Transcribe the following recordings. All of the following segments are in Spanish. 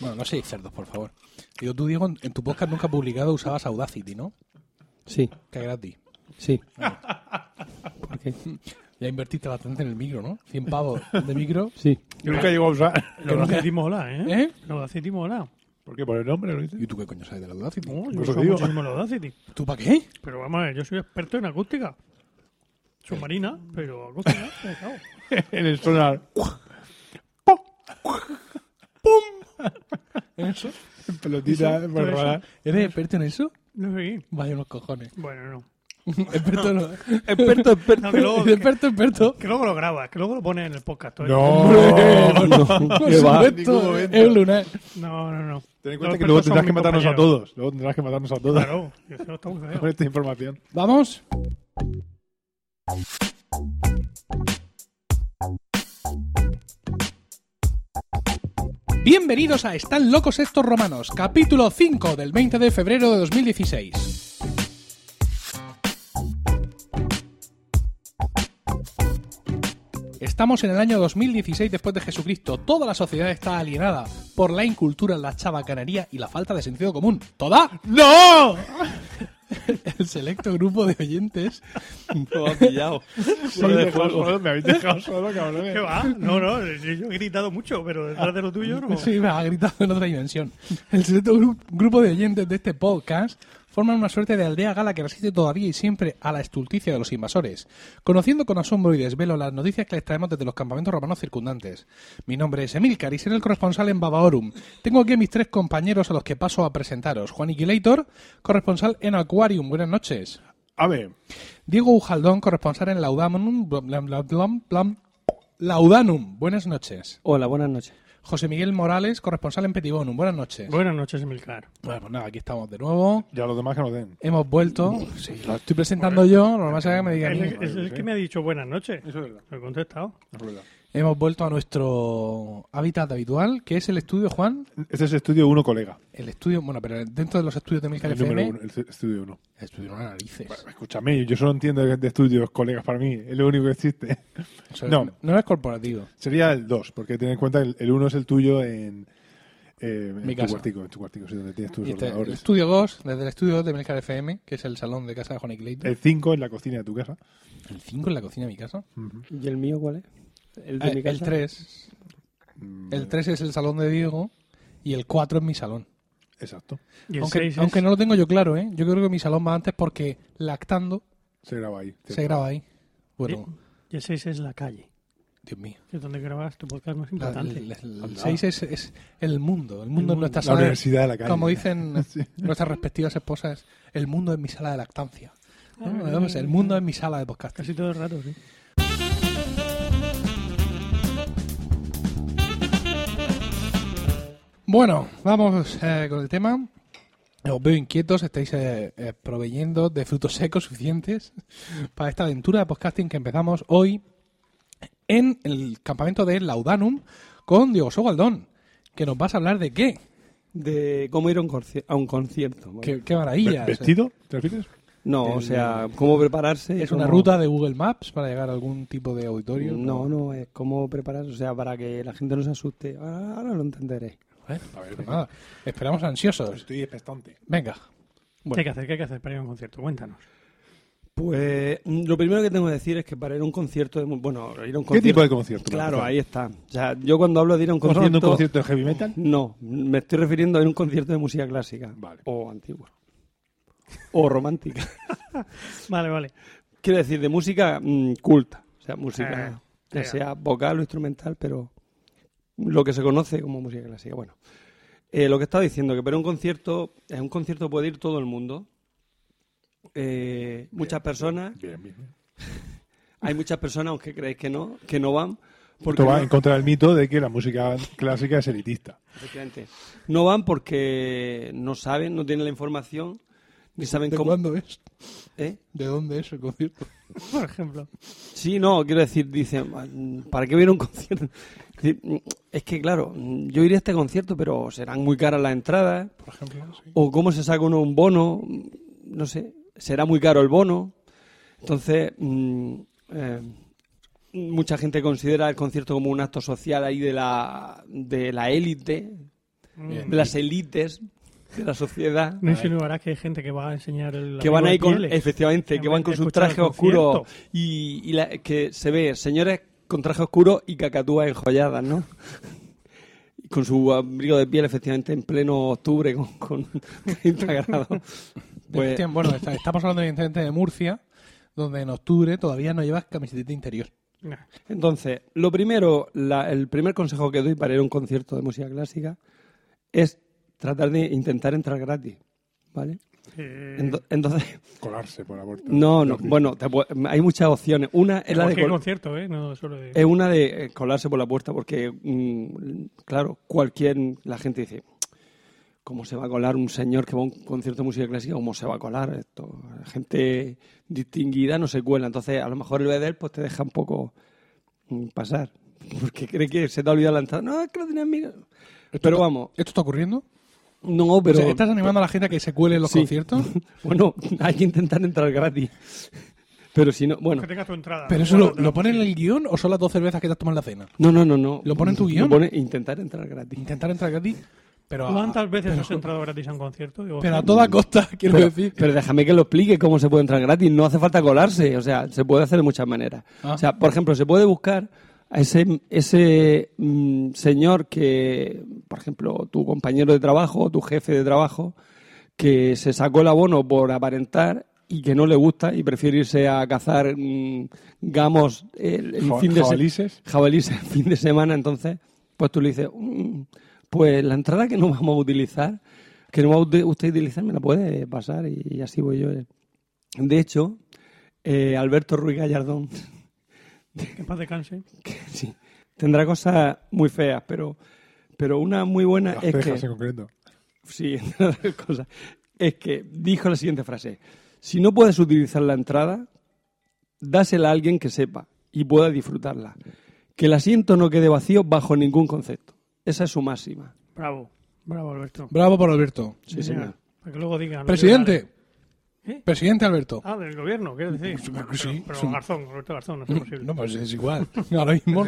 Bueno, no seáis cerdos, por favor. Digo, tú, Diego, en tu podcast nunca publicado usabas Audacity, ¿no? Sí, Que es gratis. sí. ¿Por qué? Ya invertiste bastante en el micro, ¿no? 100 pavos de micro. Sí. Yo nunca llego a usar. Que Lo no de Audacity mola, ¿eh? ¿Eh? Lo Audacity mola. ¿Por qué? ¿Por el nombre lo dices? ¿Y tú qué coño sabes de la Audacity? No, yo uso muchísimo el Audacity. ¿Tú para qué? Pero vamos a ver, yo soy experto en acústica. Submarina, pero acústica. en el sonar. ¿En eso? Pelotita, Eso, por robar. ¿Eres experto en eso? No sé. Vaya unos cojones. Bueno, no. experto no. Experto, experto. No, que luego, que, experto, experto. que luego lo grabas, que luego lo pones en el podcast. todo No, Por supuesto, Ningún momento. es un lunar. No, no, no. Ten en cuenta que luego tendrás que matarnos a compañeros. todos. Luego tendrás que matarnos a todos Claro, eso está muy feo. con esta información. Vamos. Bienvenidos a Están locos estos romanos, capítulo 5 del 20 de febrero de 2016. Estamos en el año 2016 después de Jesucristo. Toda la sociedad está alienada por la incultura, la chabacanería y la falta de sentido común. ¿Toda? ¡No! El selecto grupo de oyentes Lo ha pillado. Me habéis dejado solo, me habéis dejado solo, cabrones. ¿Qué va? No, no, yo he gritado mucho, pero detrás de lo tuyo no. Sí, me ha gritado en otra dimensión. El selecto gru- grupo de oyentes de este podcast forman una suerte de aldea gala que resiste todavía y siempre a la estulticia de los invasores, conociendo con asombro y desvelo las noticias que les traemos desde los campamentos romanos circundantes. Mi nombre es Emilcar y seré el corresponsal en Babaorum. Tengo aquí a mis tres compañeros a los que paso a presentaros. Juan Iquilator, corresponsal en Aquarium. Buenas noches. A ver, Diego Ujaldón, corresponsal en blam, blam, blam. Laudanum. Buenas noches. Hola, buenas noches. José Miguel Morales, corresponsal en Petibonum. Buenas noches. Buenas noches, Emilcar. Bueno, pues nada, aquí estamos de nuevo. ya los demás que nos den. Hemos vuelto. Sí, lo estoy presentando yo. Lo normal será que me diga a Es mí. el, es el que me ha dicho buenas noches. Eso es verdad. Lo he contestado. Es verdad. Hemos vuelto a nuestro hábitat habitual, que es el estudio, Juan. Este es estudio 1, colega. El estudio, bueno, pero dentro de los estudios de Milcar El número FM. 1, el estudio 1. El estudio no narices. Escúchame, yo solo entiendo de de estudios, colegas, para mí. Es lo único que existe. O sea, no. no es corporativo. Sería el 2, porque ten en cuenta que el 1 es el tuyo en, eh, en Mi tu casa. cuartico, en tu cuartico, sí, donde tienes tus este, el ordenadores. estudio 2, desde el estudio 2 de Milcar FM, que es el salón de casa de Juan Iquilator. El 5 en la cocina de tu casa. El 5 en la cocina de mi casa. ¿Y el mío cuál es? ¿El de Eh, mi casa? el 3. Mm, El 3 es el salón de Diego. Y el 4 es mi salón. Exacto. Y el Aunque, 6 aunque es... no lo tengo yo claro, ¿eh? Yo creo que mi salón va antes porque lactando Se graba ahí. se graba ahí. Bueno, Y el 6 es la calle, Dios mío. que es donde grabas tu podcast más La- importante. el, el- el Anda. 6 es, es el mundo. El mundo es nuestra La sala. de- universidad de la calle. como dicen Sí. nuestras respectivas esposas, el mundo es mi sala de lactancia. ¿no? Ah, Vamos, el mundo es mi sala de podcast. Casi todo el rato, sí. Bueno, vamos eh, con el tema. Os veo inquietos, estáis eh, eh, proveyendo de frutos secos suficientes para esta aventura de podcasting que empezamos hoy en el campamento de Laudanum con Diego Sogaldón, que nos vas a hablar de qué. De cómo ir a un, conci- a un concierto. ¿vale? Qué, qué maravilla. Ve- ¿Vestido? ¿Te refieres? No, o sea, cómo prepararse. ¿Es una ruta de Google Maps para llegar a algún tipo de auditorio? No, no, es cómo prepararse, o sea, para que la gente no se asuste. Ah, Ahora lo entenderé. Bueno, A ver, pues nada, esperamos ansiosos. Estoy expectante. Venga. ¿Qué hay que hacer? ¿Qué hay que hacer para ir a un concierto? Cuéntanos. Pues mm, lo primero que tengo que decir es que para ir a un concierto, de bueno, ir a un ¿Qué concierto... tipo de concierto? Claro, ahí está. O sea, yo cuando hablo de ir a un ¿Estamos hablando de concierto... un concierto de heavy metal? No, me estoy refiriendo a ir a un concierto de música clásica. Vale. O antigua. O romántica. Vale, vale. Quiero decir, de música mm, culta. O sea, música, Eh, ya eh. sea vocal o instrumental, pero lo que se conoce como música clásica. Bueno, eh, lo que estaba diciendo, que para un concierto, en un concierto puede ir todo el mundo. Eh, muchas personas, Bien, hay muchas personas, aunque creéis que no, que no van. Porque Esto va no- en contra del mito de que la música clásica es elitista. efectivamente, no van porque no saben, no tienen la información, saben ¿De cómo. cuándo es? ¿Eh? ¿De dónde es el concierto? Por ejemplo. Sí, no, quiero decir, dicen, "Mm, ¿para qué voy a ir a un concierto? Es que, claro, yo iré a este concierto, pero serán muy caras las entradas, Por ejemplo, sí. o cómo se saca uno un bono, no sé, será muy caro el bono. Entonces, mm, eh, mucha gente considera el concierto como un acto social ahí de la, de la élite, Bien. de las élites de la sociedad No insinuarás que hay gente que va a enseñar el que van ahí con pieles? efectivamente En que van con sus trajes oscuros y, y la- que se ve señores con trajes oscuros y cacatúas enjolladas no con su abrigo de piel efectivamente en pleno octubre con, con 30 grados pues bueno, está- estamos hablando evidentemente de Murcia, donde en octubre todavía no llevas camiseta interior. Entonces, lo primero, la- el primer consejo que doy para ir a un concierto de música clásica es tratar de intentar entrar gratis, ¿vale? Eh, Ento- Entonces, Colarse por la puerta. no, no, bueno, te hay muchas opciones. Una es la de col- concierto, ¿eh? No solo de... es una de eh, colarse por la puerta porque, mm, claro, cualquier la gente dice, ¿cómo se va a colar un señor que va a un concierto de música clásica? ¿Cómo se va a colar esto? Gente distinguida no se cuela. Entonces, a lo mejor el BDL pues te deja un poco mm, pasar. Porque cree que se te ha olvidado la entrada. No, es que lo tenías mirado. Pero vamos, ¿Esto está ocurriendo? No, pero... O sea, ¿Estás animando a la gente a que se cuele en los Sí. conciertos? Bueno, hay que intentar entrar gratis. Pero si no, bueno... Que tengas tu entrada. ¿Pero eso lo, lo pone en el guion o son las dos cervezas que te has tomado en la cena? No, no, no, no. ¿Lo pone en tu guion? Lo pone intentar entrar gratis. Intentar entrar gratis, pero a, ¿Cuántas veces has entrado gratis a un concierto? Digo, pero a toda costa, quiero Pero, decir. pero déjame que lo explique cómo se puede entrar gratis. No hace falta colarse. O sea, se puede hacer de muchas maneras. Ah. O sea, por ejemplo, se puede buscar a ese, ese mm, señor que, por ejemplo, tu compañero de trabajo o tu jefe de trabajo, que se sacó el abono por aparentar y que no le gusta y prefiere irse a cazar mm, gamos el, fin de semana jabalices. jabalíes el fin de semana, entonces, pues tú le dices, "Mm, pues la entrada que no vamos a utilizar, que no va a usted utilizar, me la puede pasar y, y así voy yo. De hecho, eh, Alberto Ruiz Gallardón, Que en paz descanse. sí, tendrá cosas muy feas, pero, pero una muy buena Las es que... en concreto. Sí, cosas. Es que dijo la siguiente frase. Si no puedes utilizar la entrada, dásela a alguien que sepa y pueda disfrutarla. Que el asiento no quede vacío bajo ningún concepto. Esa es su máxima. Bravo. Bravo, Alberto. Bravo por Alberto. Sí, señor. Para que luego digan... Presidente. ¿Eh? Presidente Alberto. Ah, del gobierno, ¿quieres decir? Sí, pero, sí, pero sí. Garzón, Roberto Garzón, no es posible. No, pues es igual. Ahora mismo,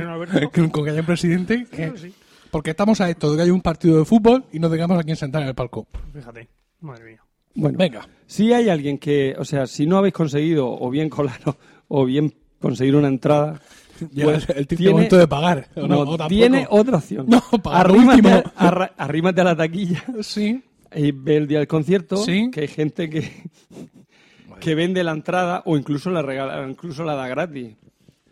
con que haya un presidente, que- Claro, sí. porque estamos a esto de que hay un partido de fútbol y no tengamos a quien sentar en el palco. Fíjate. Madre mía. Bueno, Venga. si hay alguien que, o sea, si no habéis conseguido o bien colar o bien conseguir una entrada, Llega pues el, tiene- momento de pagar. ¿o no, o tampoco? tiene otra opción. No, para lo arrímate, último. a, arra- arrímate a la taquilla Sí. Y ve el día del concierto, Sí. que hay gente que, que vende la entrada o incluso la regala, incluso la da gratis.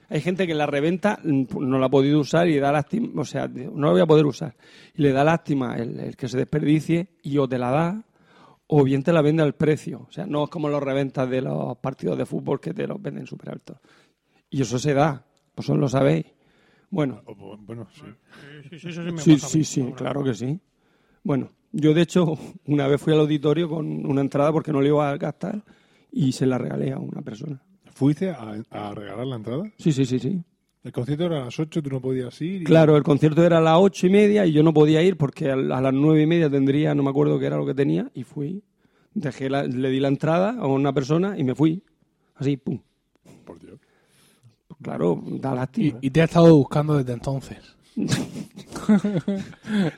Hay gente que la reventa, mm, no la ha podido usar y da lástima, o sea, no la voy a poder usar. Y le da lástima el, el que se desperdicie y o te la da o bien te la vende al precio. O sea, no es como los reventas de los partidos de fútbol que te los venden súper altos. Y eso se da, vosotros lo sabéis. Bueno, O- o- Bueno, sí. Sí, sí, sí, sí claro que sí. Bueno, yo de hecho una vez fui al auditorio con una entrada porque no le iba a gastar y se la regalé a una persona. ¿Fuiste a, a regalar la entrada? Sí, sí, sí, sí. El concierto era a las 8, tú no podías ir. y- Claro, el concierto era a las ocho y media y yo no podía ir porque a las nueve y media tendría, no me acuerdo qué era lo que tenía, y fui. Dejé la- le di la entrada a una persona y me fui. Así, pum. Por Dios. Claro, da Y, lástima. y te ha estado buscando desde entonces.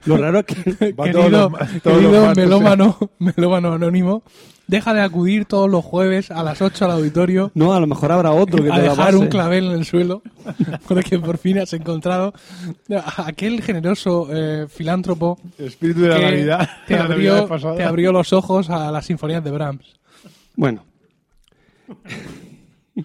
Lo raro es que Va querido todos los ma- todos querido los melómano, melómano anónimo, deja de acudir todos los jueves a las 8 al auditorio no, a lo mejor habrá otro que a te la dejar pase. un clavel en el suelo porque por fin has encontrado a aquel generoso eh, filántropo Espíritu de la que Navidad. te, la abrió, Navidad pasada. te abrió los ojos a las sinfonías de Brahms. Bueno.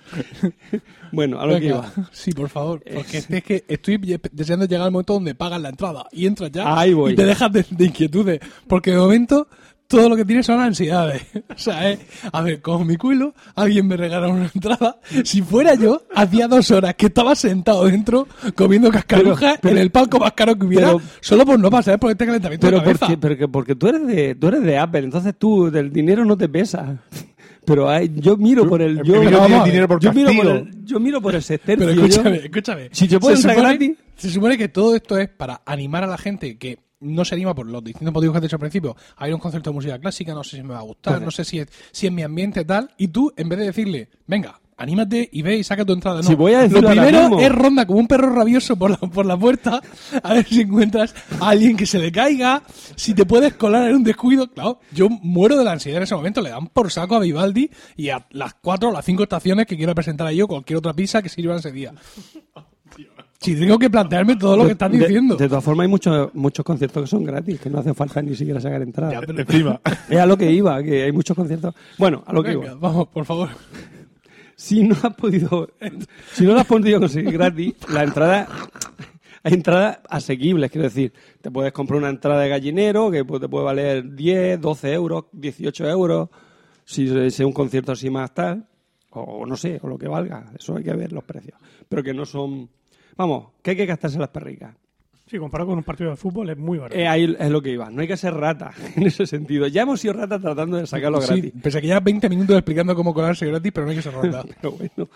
bueno, a lo que Venga, iba. Sí, por favor. Porque es que estoy deseando llegar al momento donde pagas la entrada y entras ya Ahí voy. y te dejas de, de inquietudes. Porque de momento todo lo que tienes son ansiedades. O sea, es, a ver, como mi culo, alguien me regala una entrada. Si fuera yo, hacía dos horas que estaba sentado dentro comiendo cascarujas en el palco más caro que hubiera, pero- solo por no pasar por este calentamiento Pero de cabeza. porque, pero que- porque tú eres de tú eres de Apple, entonces tú del dinero no te pesa. Pero hay- yo miro por el yo, no dinero por yo miro por el yo miro por el sextercio. Pero yo- escúchame, escúchame. Si te puede Se supone- gratis. Se supone que todo esto es para animar a la gente que no se anima por los distintos motivos que has dicho al principio. A un concierto de música clásica, no sé si me va a gustar, Correcto. no sé si es, si es mi ambiente tal. Y tú, en vez de decirle, venga, anímate y ve y saca tu entrada. No, Si voy a lo primero es ronda como un perro rabioso por la, por la puerta a ver si encuentras a alguien que se le caiga, si te puedes colar en un descuido. Claro, yo muero de la ansiedad en ese momento. Le dan por saco a Vivaldi y a las cuatro o las cinco estaciones que quiero presentar a yo cualquier otra pizza que sirvan ese día. Si tengo que plantearme todo lo que estás De- diciendo. De, todas formas, hay muchos, muchos conciertos que son gratis, que no hace falta ni siquiera sacar entrada. Encima. Es a lo que iba, que hay muchos conciertos. Bueno, a lo que Venga, iba. vamos, por favor. Si no has podido, si no has podido conseguir gratis, la entrada, hay entradas asequibles, quiero decir, te puedes comprar una entrada de gallinero que pues, te puede valer 10, 12 euros, 18 euros, si es un concierto así más tal, o no sé, o lo que valga, eso hay que ver los precios, pero que no son, vamos, que hay que gastarse las perricas. Sí, comparado con un partido de fútbol es muy barato. Eh, ahí es lo que iba. No hay que ser rata en ese sentido. Ya hemos sido ratas tratando de sacarlo Sí, gratis. pese a que ya 20 minutos explicando cómo colarse gratis, pero no hay que ser ronda. Pero bueno,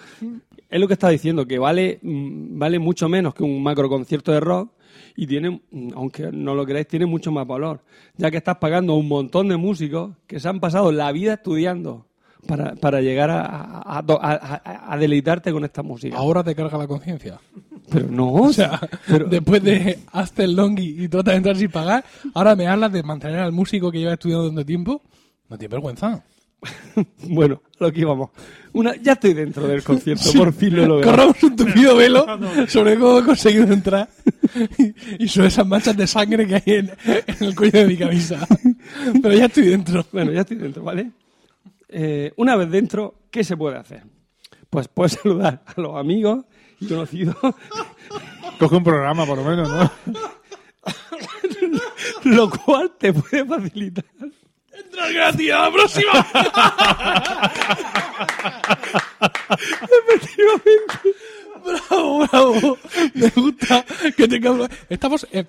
es lo que está diciendo, que vale, mm, vale mucho menos que un macro concierto de rock y tiene, mm, aunque no lo creáis, tiene mucho más valor. Ya que estás pagando a un montón de músicos que se han pasado la vida estudiando para, para llegar a, a- a- a- a deleitarte con esta música. Ahora te carga la conciencia. Pero no, O sea, pero- después de hazte el longi y trata de entrar sin pagar, ahora me hablas de mantener al músico que lleva estudiando tanto tiempo. No tiene vergüenza. bueno, lo que íbamos. Una, ya estoy dentro del concierto, por fin lo logrado. Corramos un tupido velo sobre cómo he conseguido entrar y, y sobre esas manchas de sangre que hay en, en el cuello de mi camisa. Pero ya estoy dentro. Bueno, ya estoy dentro, ¿vale? Eh, una vez dentro, ¿qué se puede hacer? Pues puedes saludar a los amigos y conocidos, Coge un programa, por lo menos, ¿no? lo cual te puede facilitar. ¡Entrar gratis a la próxima! ¡Bravo, bravo! Me gusta que tengamos... Estamos... en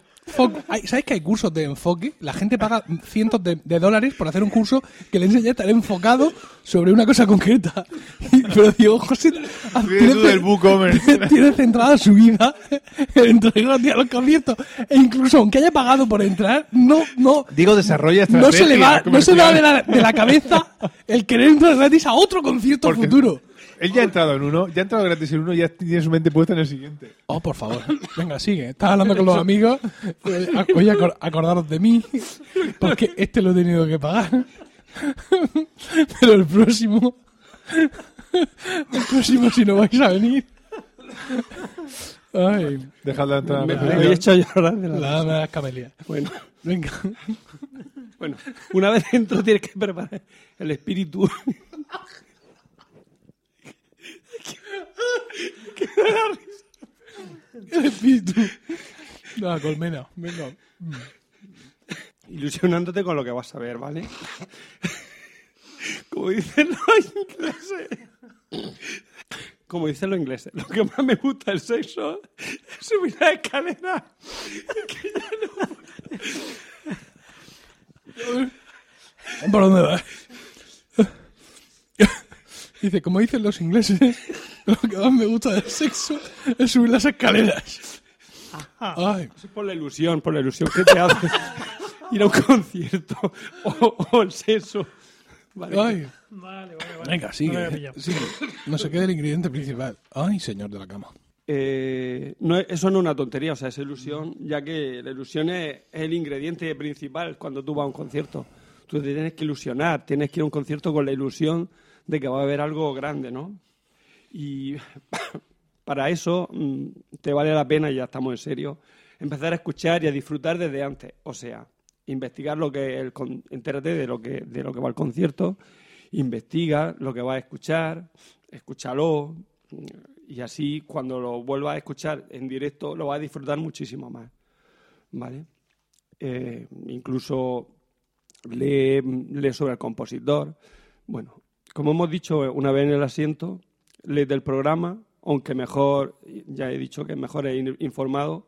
hay- ¿Sabes que hay cursos de enfoque? La gente paga cientos de, de dólares por hacer un curso que le enseña a estar enfocado sobre una cosa concreta. Y- Pero digo, José... Viene tú del WooCommerce. tiene, tiene centrada su vida en entrar gratis a los conciertos. E incluso aunque haya pagado por entrar, no... no Digo, desarrolla no se le va, no se le va de la, de la cabeza el querer entrar gratis a otro concierto Porque futuro. Él ya ha entrado en uno, ya ha entrado gratis en uno y ya tiene su mente puesta en el siguiente. Oh, por favor. Venga, sigue. Estás hablando con los amigos. Eh, Oye, acor- acordaros de mí. Porque este lo he tenido que pagar. Pero el próximo. El próximo, si no vais a venir. Ay, Dejad la entrada. Me, a me la habéis hecho llorar de la la camelias. Bueno, Venga. bueno, una vez dentro tienes que preparar el espíritu. El espíritu. La colmena. Venga. ilusionándote con lo que vas a ver, ¿vale? Como dicen los ingleses. Como dicen los ingleses, lo que más me gusta del sexo es subir la escalera. ¿Por dónde vas? Dice, como dicen los ingleses, lo que más me gusta del sexo es subir las escaleras. Ay, Eso es por la ilusión, por la ilusión que te hace ir a un concierto o, o el sexo. ¿vale? ay. Vale, vale, vale. Venga, No sigue. No se quede el ingrediente principal. Ay, señor de la cama. Eh, no, eso no es una tontería, o sea, es ilusión, ya que la ilusión es, es el ingrediente principal cuando tú vas a un concierto. Tú te tienes que ilusionar, tienes que ir a un concierto con la ilusión de que va a haber algo grande, ¿no? Y para eso mm, te vale la pena, y ya estamos en serio, empezar a escuchar y a disfrutar desde antes. O sea, investigar lo que el, entérate de lo que de lo que va al concierto, investiga lo que vas a escuchar, escúchalo y así cuando lo vuelvas a escuchar en directo lo vas a disfrutar muchísimo más, ¿vale? Eh, incluso lee sobre el compositor. Bueno, como hemos dicho una vez en el asiento, del programa, aunque mejor, ya he dicho que mejor es informado,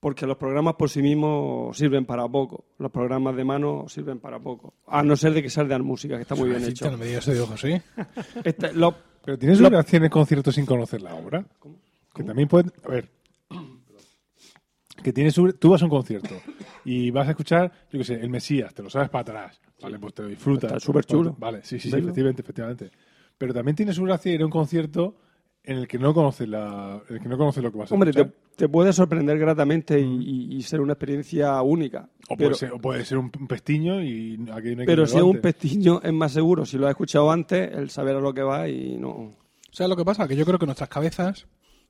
porque los programas por sí mismos sirven para poco. Los programas de mano sirven para poco. A no ser de que salgan música, que está muy bien hecho. No me digas eso, José. Este, lo- Pero tienes Lo- una gracia en el concierto sin conocer la obra. Que también puede. A ver. Que tienes tú vas a un concierto y vas a escuchar, yo qué sé, el Mesías, te lo sabes para atrás. Vale, pues te lo disfrutas. Está súper chulo. Vale, sí, sí, sí, efectivamente, efectivamente. Pero también tiene su gracia ir a un concierto en el que no conoces la, en el que no conoces lo que vas a Hombre, te, puede sorprender gratamente y, y- y ser una experiencia única. O pero puede, ser, o puede ser un, pestiño y aquí no hay pero que si es un pestiño es más seguro. Si lo has escuchado antes, el saber a lo que va y no... ¿Sabes lo que pasa? Que yo creo que nuestras cabezas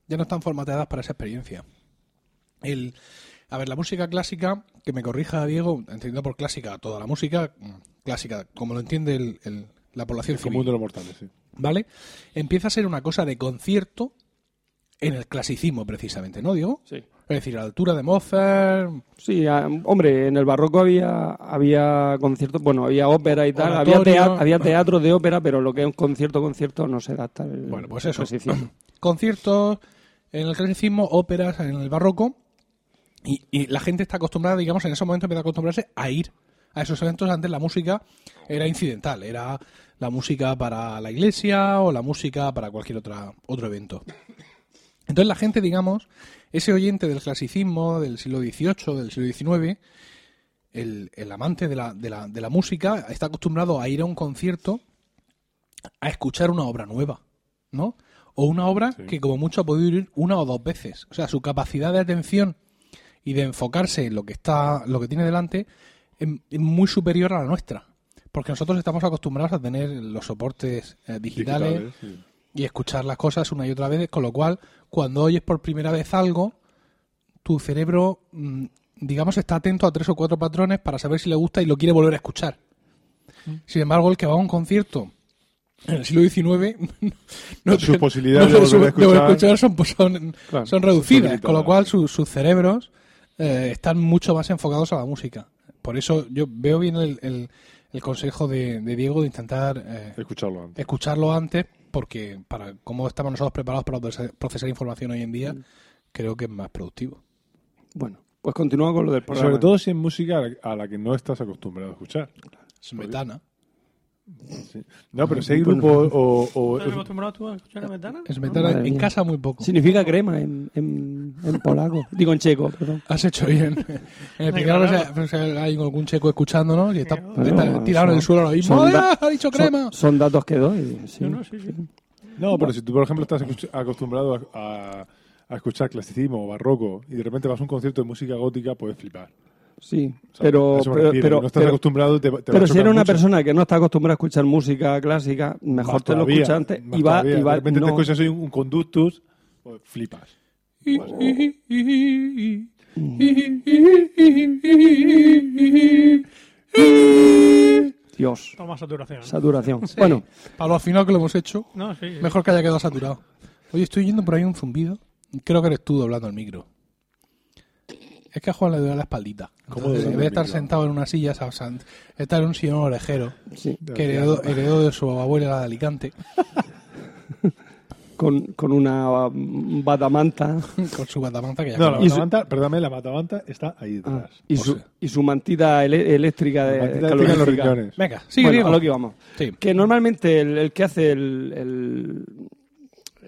ya no están formateadas para esa experiencia. El, a ver, la música clásica, que me corrija Diego, entiendo por clásica toda la música mm, clásica, como lo entiende el- el- la población El común civil, de los mortales, sí. ¿vale? Empieza a ser una cosa de concierto en el clasicismo, precisamente, ¿no, Diego? Sí. Es decir, a la altura de Mozart, Sí, ah, hombre, en el barroco había había conciertos, bueno, había ópera y tal, había, había teatro de ópera, pero lo que es un concierto, concierto no se da hasta el Bueno, pues eso. clasicismo. conciertos en el clasicismo, óperas en el barroco, y, y la gente está acostumbrada, digamos, en ese momento empieza a acostumbrarse a ir a esos eventos. Antes la música era incidental, era la música para la iglesia o la música para cualquier otra, otro evento. Entonces la gente, digamos, ese oyente del clasicismo del siglo XVIII, del siglo XIX, el, el amante de la, de, la, de la música, está acostumbrado a ir a un concierto a escuchar una obra nueva, ¿no? O una obra Sí. que como mucho ha podido ir una o dos veces. O sea, su capacidad de atención y de enfocarse en lo que está, lo que tiene delante, es, es muy superior a la nuestra. Porque nosotros estamos acostumbrados a tener los soportes eh, digitales, Digitales, sí. y escuchar las cosas una y otra vez, con lo cual, cuando oyes por primera vez algo, tu cerebro, mm, digamos, está atento a tres o cuatro patrones para saber si le gusta y lo quiere volver a escuchar. Sin embargo, el que va a un concierto en el siglo XIX, no Sus posibilidades no de su- volver a escuchar- escuchar son, pues, son, Claro, son reducidas, son con lo cual su- sus cerebros eh, están mucho más enfocados a la música. Por eso yo veo bien el, el- el consejo de, de Diego de intentar eh, Escucharlo antes. escucharlo antes, porque para cómo estamos nosotros preparados para procesar- información hoy en día, creo que es más productivo. Bueno, pues continúa con lo del programa. sobre todo si es música a la, a la que no estás acostumbrado a escuchar. Smetana. Sí. No, pero si hay grupo o... o- ¿Estás acostumbrado tú a escuchar a Metana? En mía. casa muy poco. Significa crema en, en, en polaco. Digo en checo, perdón. Has hecho bien. En el primer claro. pues, hay algún checo escuchándonos y está, Bueno, está tirado en el suelo ahora mismo. son ¡Ah, da- ¡Ha dicho crema! son datos que doy. sí. No, no, sí, sí. No, pero si tú, por ejemplo, estás acostumbrado a, a- a escuchar clasicismo o barroco y de repente vas a un concierto de música gótica, puedes flipar. Sí, O sea, pero, pero, no estás pero- acostumbrado, te, te va a pero si eres una mucho. persona que no está acostumbrada a escuchar música clásica, mejor Más te lo escuchas antes y va, y va De repente no- te escuchas hoy un, un conductus, pues flipas. Dios, Toma saturación. saturación. Bueno, Para lo final que lo hemos hecho, No, sí. sí. mejor que haya quedado saturado. Oye, estoy oyendo por ahí un zumbido. Creo que eres tú doblando el micro. Es que a Juan le duele la espaldita. ¿Cómo Entonces, en doblando vez de el estar micro? sentado en una silla, estar en un sillón orejero sí, que heredó, heredó de su abuela de Alicante con, con una mm, batamanta con su batamanta que ya No, la. Y su- perdóname, la matamanta está ahí ah, detrás. y, su, y su mantita ele- eléctrica de La mantita en los calorífica. riñones. Venga, sigue bueno, Diego. a lo que íbamos. Sí. Que normalmente el, el que hace el, el,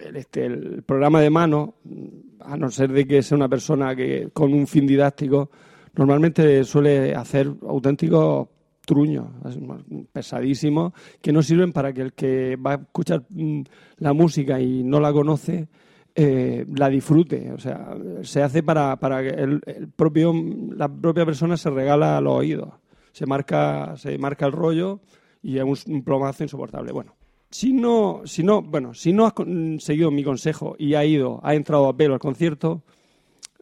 el, este, el programa de mano, a no ser de que sea una persona que con un fin didáctico, normalmente suele hacer auténticos truños, pesadísimos, que no sirven para que el que va a escuchar mm, la música y no la conoce eh, la disfrute. O sea, se hace para, para que el, el propio, la propia persona se regala los oídos. Se marca, se marca el rollo y es un, plomazo insoportable. Bueno, si no, si no, bueno, si no has seguido mi consejo y ha ido, ha entrado a pelo al concierto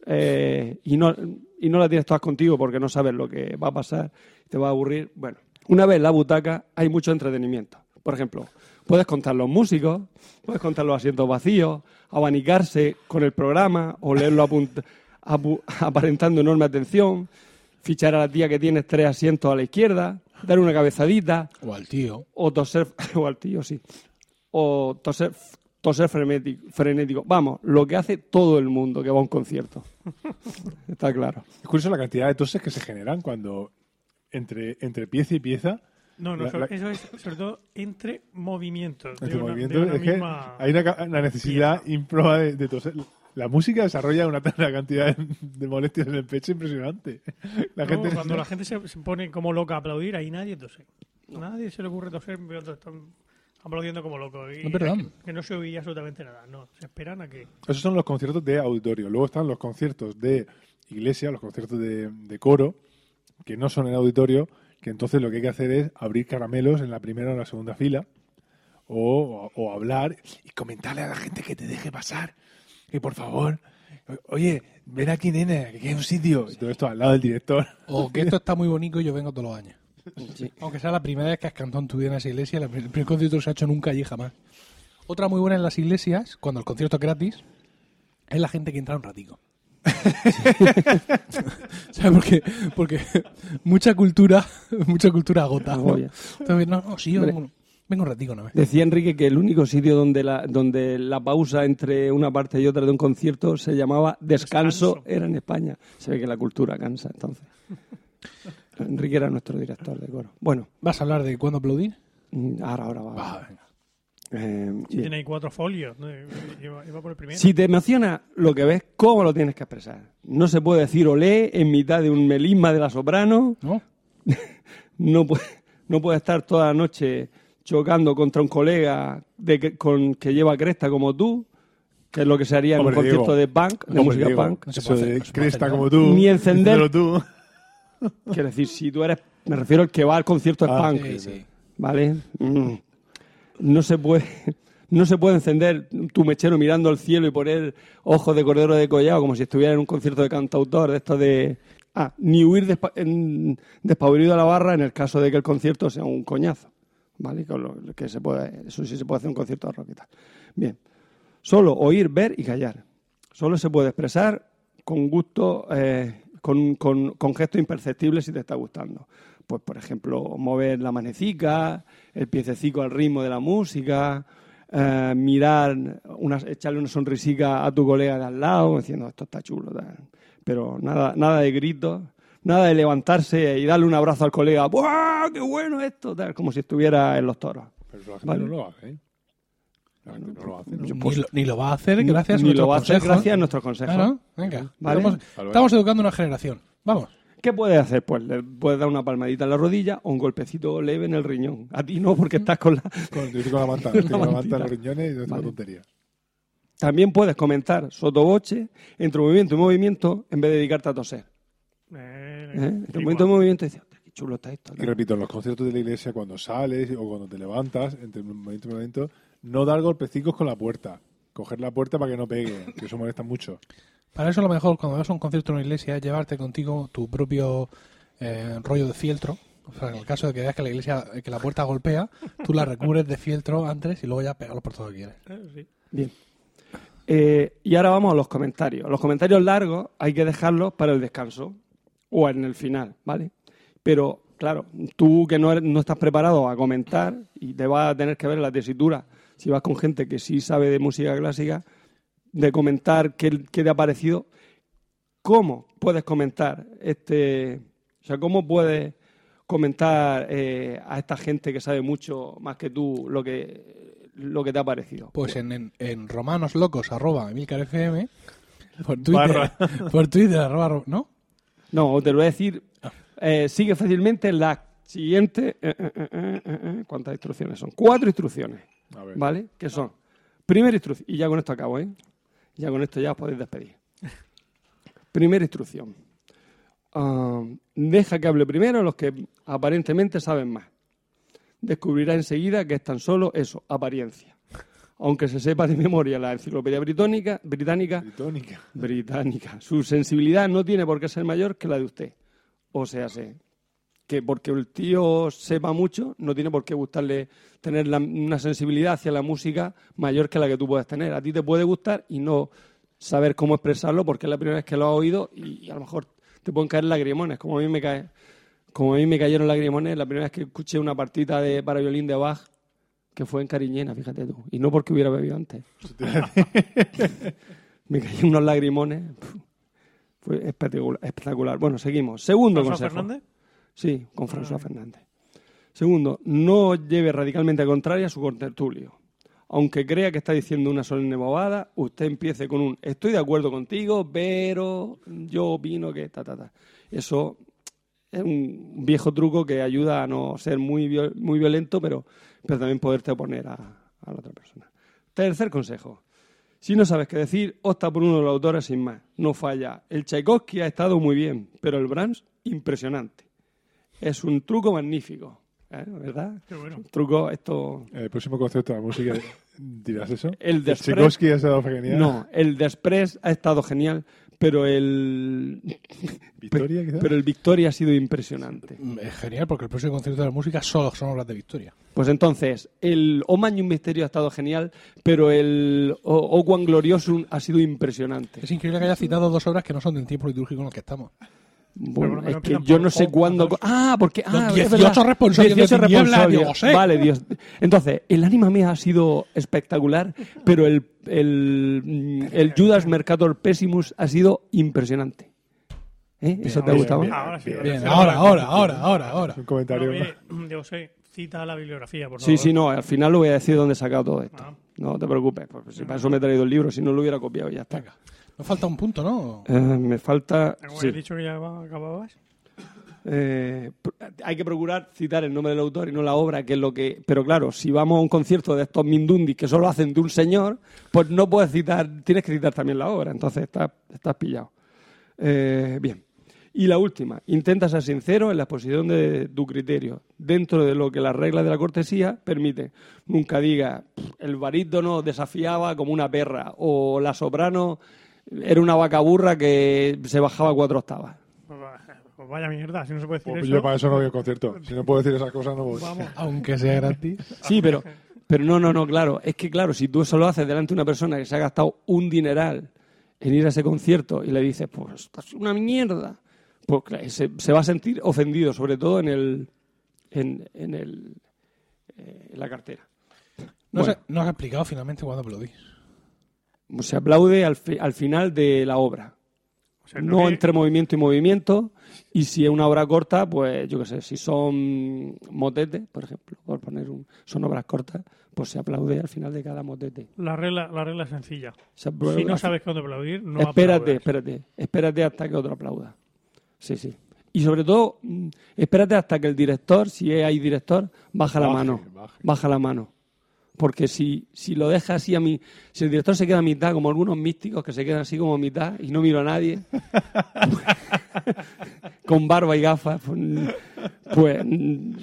eh, y no y no la tienes todas contigo porque no sabes lo que va a pasar, te va a aburrir. Bueno, una vez en la butaca hay mucho entretenimiento. Por ejemplo, puedes contar los músicos, puedes contar los asientos vacíos, abanicarse con el programa o leerlo aparentando enorme atención, fichar a la tía que tienes tres asientos a la izquierda, dar una cabezadita, O al tío. o toser, o al tío, sí, o toser, toser frenético, frenético. Vamos, lo que hace todo el mundo que va a un concierto. Está claro. Es curioso la cantidad de toses que se generan cuando entre, entre pieza y pieza. No, no, La- sobre- la- eso es sobre todo entre movimientos. de Entre una- movimientos, de una es que misma hay una, una necesidad improba de, de toser. La música desarrolla una, una cantidad de, de molestias en el pecho impresionante. La No, gente, cuando la gente se, se pone como loca a aplaudir, ahí nadie tose. Nadie se le ocurre toser mientras están Aplaudiendo como loco. Y No, perdón. Que, que no se oía absolutamente nada. No, se esperan a que. Esos son los conciertos de auditorio. Luego están los conciertos de iglesia, los conciertos de, de coro, que no son en auditorio, que entonces lo que hay que hacer es abrir caramelos en la primera o la segunda fila, o, o hablar y comentarle a la gente que te deje pasar. Que por favor, oye, ven aquí, nena, que hay un sitio. Y todo esto al lado del director. O que esto está muy bonito y yo vengo todos los años. Sí. Aunque sea la primera vez que has cantado en tu vida en esa iglesia, el primer concierto que se ha hecho nunca allí jamás. Otra muy buena en las iglesias, cuando el concierto es gratis, es la gente que entra un ratico. ¿Sabes por qué? Porque mucha cultura, mucha cultura agota. ¿no? Entonces, no, no, sí, yo vengo, vengo un ratico, ¿no? Decía Enrique que el único sitio donde la, donde la pausa entre una parte y otra de un concierto se llamaba descanso, Descanso. era en España. Se ve que la cultura cansa entonces. Enrique era nuestro director de coro. Bueno, ¿Vas a hablar de cuándo aplaudir? mm, ahora, ahora va. Va, venga. Eh, Si bien. tiene ahí cuatro folios. ¿no? Iba, iba por el primero. Si te emociona lo que ves, ¿cómo lo tienes que expresar? No se puede decir olé en mitad de un melisma de la soprano. ¿No? No puede, no puede estar toda la noche chocando contra un colega de que, con, que lleva cresta como tú, que es lo que se haría en Hombre, un concierto de punk, de Hombre, música punk. No se puede hacer- de no se puede cresta hacer como tú. Ni encender- tú. Quiero decir, si tú eres, me refiero al que va al concierto de Ah, punk, Sí, sí. ¿vale? Mm. No se puede, no se puede encender tu mechero mirando al cielo y poner ojos de cordero de collado como si estuviera en un concierto de cantautor de esto de ah, ni huir despa- en- despavorido a la barra en el caso de que el concierto sea un coñazo, ¿vale? Con lo- que se puede, eso sí se puede hacer un concierto de rock y tal. Bien, solo oír, ver y callar. Solo se puede expresar con gusto, eh, con, con, con gestos imperceptibles si te está gustando. Pues, por ejemplo, mover la manecica, el piececico al ritmo de la música, eh, mirar, una, echarle una sonrisica a tu colega de al lado, diciendo esto está chulo. tal. Pero nada, nada de gritos, nada de levantarse y darle un abrazo al colega, ¡buah, qué bueno esto! tal, como si estuviera en los toros. Pero la gente Vale. no lo hace, ¿eh? La gente no lo hace, ¿no? Ni, lo, ni lo va a hacer Ni- gracias a ni nuestros lo va a hacer consejos. gracias a nuestros consejos. Claro, venga. Vale. Estamos, luego. estamos educando una generación. Vamos. ¿Qué puedes hacer? Pues le puedes dar una palmadita en la rodilla o un golpecito leve en el riñón. A ti no, porque estás con la... Con, yo estoy con la manta, estoy con la manta en los riñones y no tengo Vale. tontería. También puedes comentar sotoboche entre movimiento y movimiento en vez de dedicarte a toser. Eh, ¿eh? Entre movimiento y movimiento dices, "Hostia, qué chulo está esto. Y repito, en los conciertos de la iglesia, cuando sales o cuando te levantas, entre un momento y momento, no dar golpecicos con la puerta. Coger la puerta para que no pegue, que eso molesta mucho. Para eso lo mejor cuando vas a un concierto en una iglesia es llevarte contigo tu propio eh, rollo de fieltro. O sea, en el caso de que veas que la iglesia, que la puerta golpea, tú la recubres de fieltro antes y luego ya pegarlo por todo lo que quieres. Sí. Bien. Eh, y ahora vamos a los comentarios. Los comentarios largos hay que dejarlos para el descanso o en el final, ¿vale? Pero, claro, tú que no, eres- no estás preparado a comentar y te vas a tener que ver la tesitura, si vas con gente que sí sabe de música clásica, de comentar qué, qué te ha parecido, ¿cómo puedes comentar este... O sea, ¿cómo puedes comentar eh, a esta gente que sabe mucho más que tú lo que, lo que te ha parecido? Pues en, en, en romanoslocos arroba Emilcar FM, por Twitter, por Twitter arroba, ro- ¿no? No, te lo voy a decir. Eh, sigue fácilmente la siguiente. eh, eh, eh, eh, ¿Cuántas instrucciones son? Cuatro instrucciones. ¿Vale? Que son. Primera instrucción. Y ya con esto acabo, ¿eh? Ya con esto ya os podéis despedir. Primera instrucción. Ah, deja que hable primero los que aparentemente saben más. Descubrirá enseguida que es tan solo eso, apariencia. Aunque se sepa de memoria la enciclopedia británica, británica Britónica. británica. Su sensibilidad no tiene por qué ser mayor que la de usted. O sea, sé que porque el tío sepa mucho, no tiene por qué gustarle tener la- una sensibilidad hacia la música mayor que la que tú puedes tener. A ti te puede gustar y no saber cómo expresarlo porque es la primera vez que lo has oído y a lo mejor te pueden caer lagrimones, como a mí me cae. Como a mí me cayeron lagrimones la primera vez que escuché una partita de para violín de Bach que fue en Cariñena, fíjate tú. Y no porque hubiera bebido antes. me cayeron unos lagrimones. Fue espectacular, espectacular. Bueno, seguimos. Segundo ¿François consejo. Fernández? Sí, con François Fernández. Segundo, no lleve radicalmente a contraria a su contertulio. Aunque crea que está diciendo una solemne bobada, usted empiece con un estoy de acuerdo contigo, pero yo opino que ta, ta, ta. Eso es un viejo truco que ayuda a no ser muy, viol- muy violento, pero, pero también poderte oponer a, a la otra persona. Tercer consejo. Si no sabes qué decir, opta por uno de los autores sin más. No falla. El Tchaikovsky ha estado muy bien, pero el Brahms, impresionante. Es un truco magnífico. ¿eh? ¿Verdad? Qué bueno. Un truco, esto... El próximo concepto de la música, ¿dirás eso? El de Express- Tchaikovsky ha estado genial. No, el de Express ha estado genial, pero el, Victoria, quizás. pero el Victoria ha sido impresionante. Mm, Es genial porque el próximo concierto de la música solo son obras de Victoria. Pues entonces, el O Magnum Misterio ha estado genial, pero el O, o Quan Gloriosum ha sido impresionante. Es increíble que haya citado dos obras que no son del tiempo litúrgico en el que estamos. Bueno, es no que yo no sé cuándo... Ah, porque... Ah, Los es 18 verdad. responsorios de 18 Tiniebla, responsorios. digo, sé. Vale, Dios. Entonces, el Anima Mía ha sido espectacular, pero el, el, el Judas Mercator Pessimus ha sido impresionante. ¿Eh? ¿Eso te ha gustado? bien. Ahora sí. Bien, ahora, ahora, ahora, ahora, ahora. Un comentario. Oye, yo sé, cita la bibliografía, por Sí, favor. sí, no, al final lo voy a decir dónde he sacado todo esto. Ah. No te preocupes, porque si para eso me he traído el libro, si no lo hubiera copiado y ya está. Nos falta un punto, ¿no? Eh, me falta... Sí. has dicho que ya acababas. Eh, hay que procurar citar el nombre del autor y no la obra, que es lo que. Pero claro, si vamos a un concierto de estos Mindundis que solo hacen de un señor, pues no puedes citar, tienes que citar también la obra, entonces estás, estás pillado. Eh, bien. Y la última, intenta ser sincero en la exposición de tu criterio, dentro de lo que las reglas de la cortesía permiten. Nunca diga, "Pff, el barítono desafiaba como una perra, o la soprano era una vaca burra que se bajaba cuatro octavas. Pues va- vaya mierda, si no se puede decir Pues eso. yo para eso no voy al concierto. Si no puedo decir esas cosas, no voy. Vamos. Aunque sea gratis. Sí, pero, pero no, no, no, claro. Es que, claro, si tú eso lo haces delante de una persona que se ha gastado un dineral en ir a ese concierto y le dices, pues, esto es una mierda, pues claro, se, se va a sentir ofendido, sobre todo en el, en, en el, eh, en la cartera. No, Bueno. se- no has explicado finalmente cuándo aplaudís. Se aplaude al, fi- al final de la obra. O sea, No que- entre movimiento y movimiento. Y si es una obra corta, pues yo qué sé, si son motetes, por ejemplo, por poner un, son obras cortas, pues se aplaude al final de cada motete. La regla, la regla es sencilla. Se aplaude Si no sabes cuándo aplaudir, no espérate, aplaudas. espérate, espérate hasta que otro aplauda. Sí, sí. Y sobre todo, mm, espérate hasta que el director, si hay director, baja la Baje, mano. baje. Baja la mano. Porque si, si lo deja así a mí, si el director se queda a mitad, como algunos místicos que se quedan así como a mitad y no miro a nadie, con barba y gafas, pues, pues,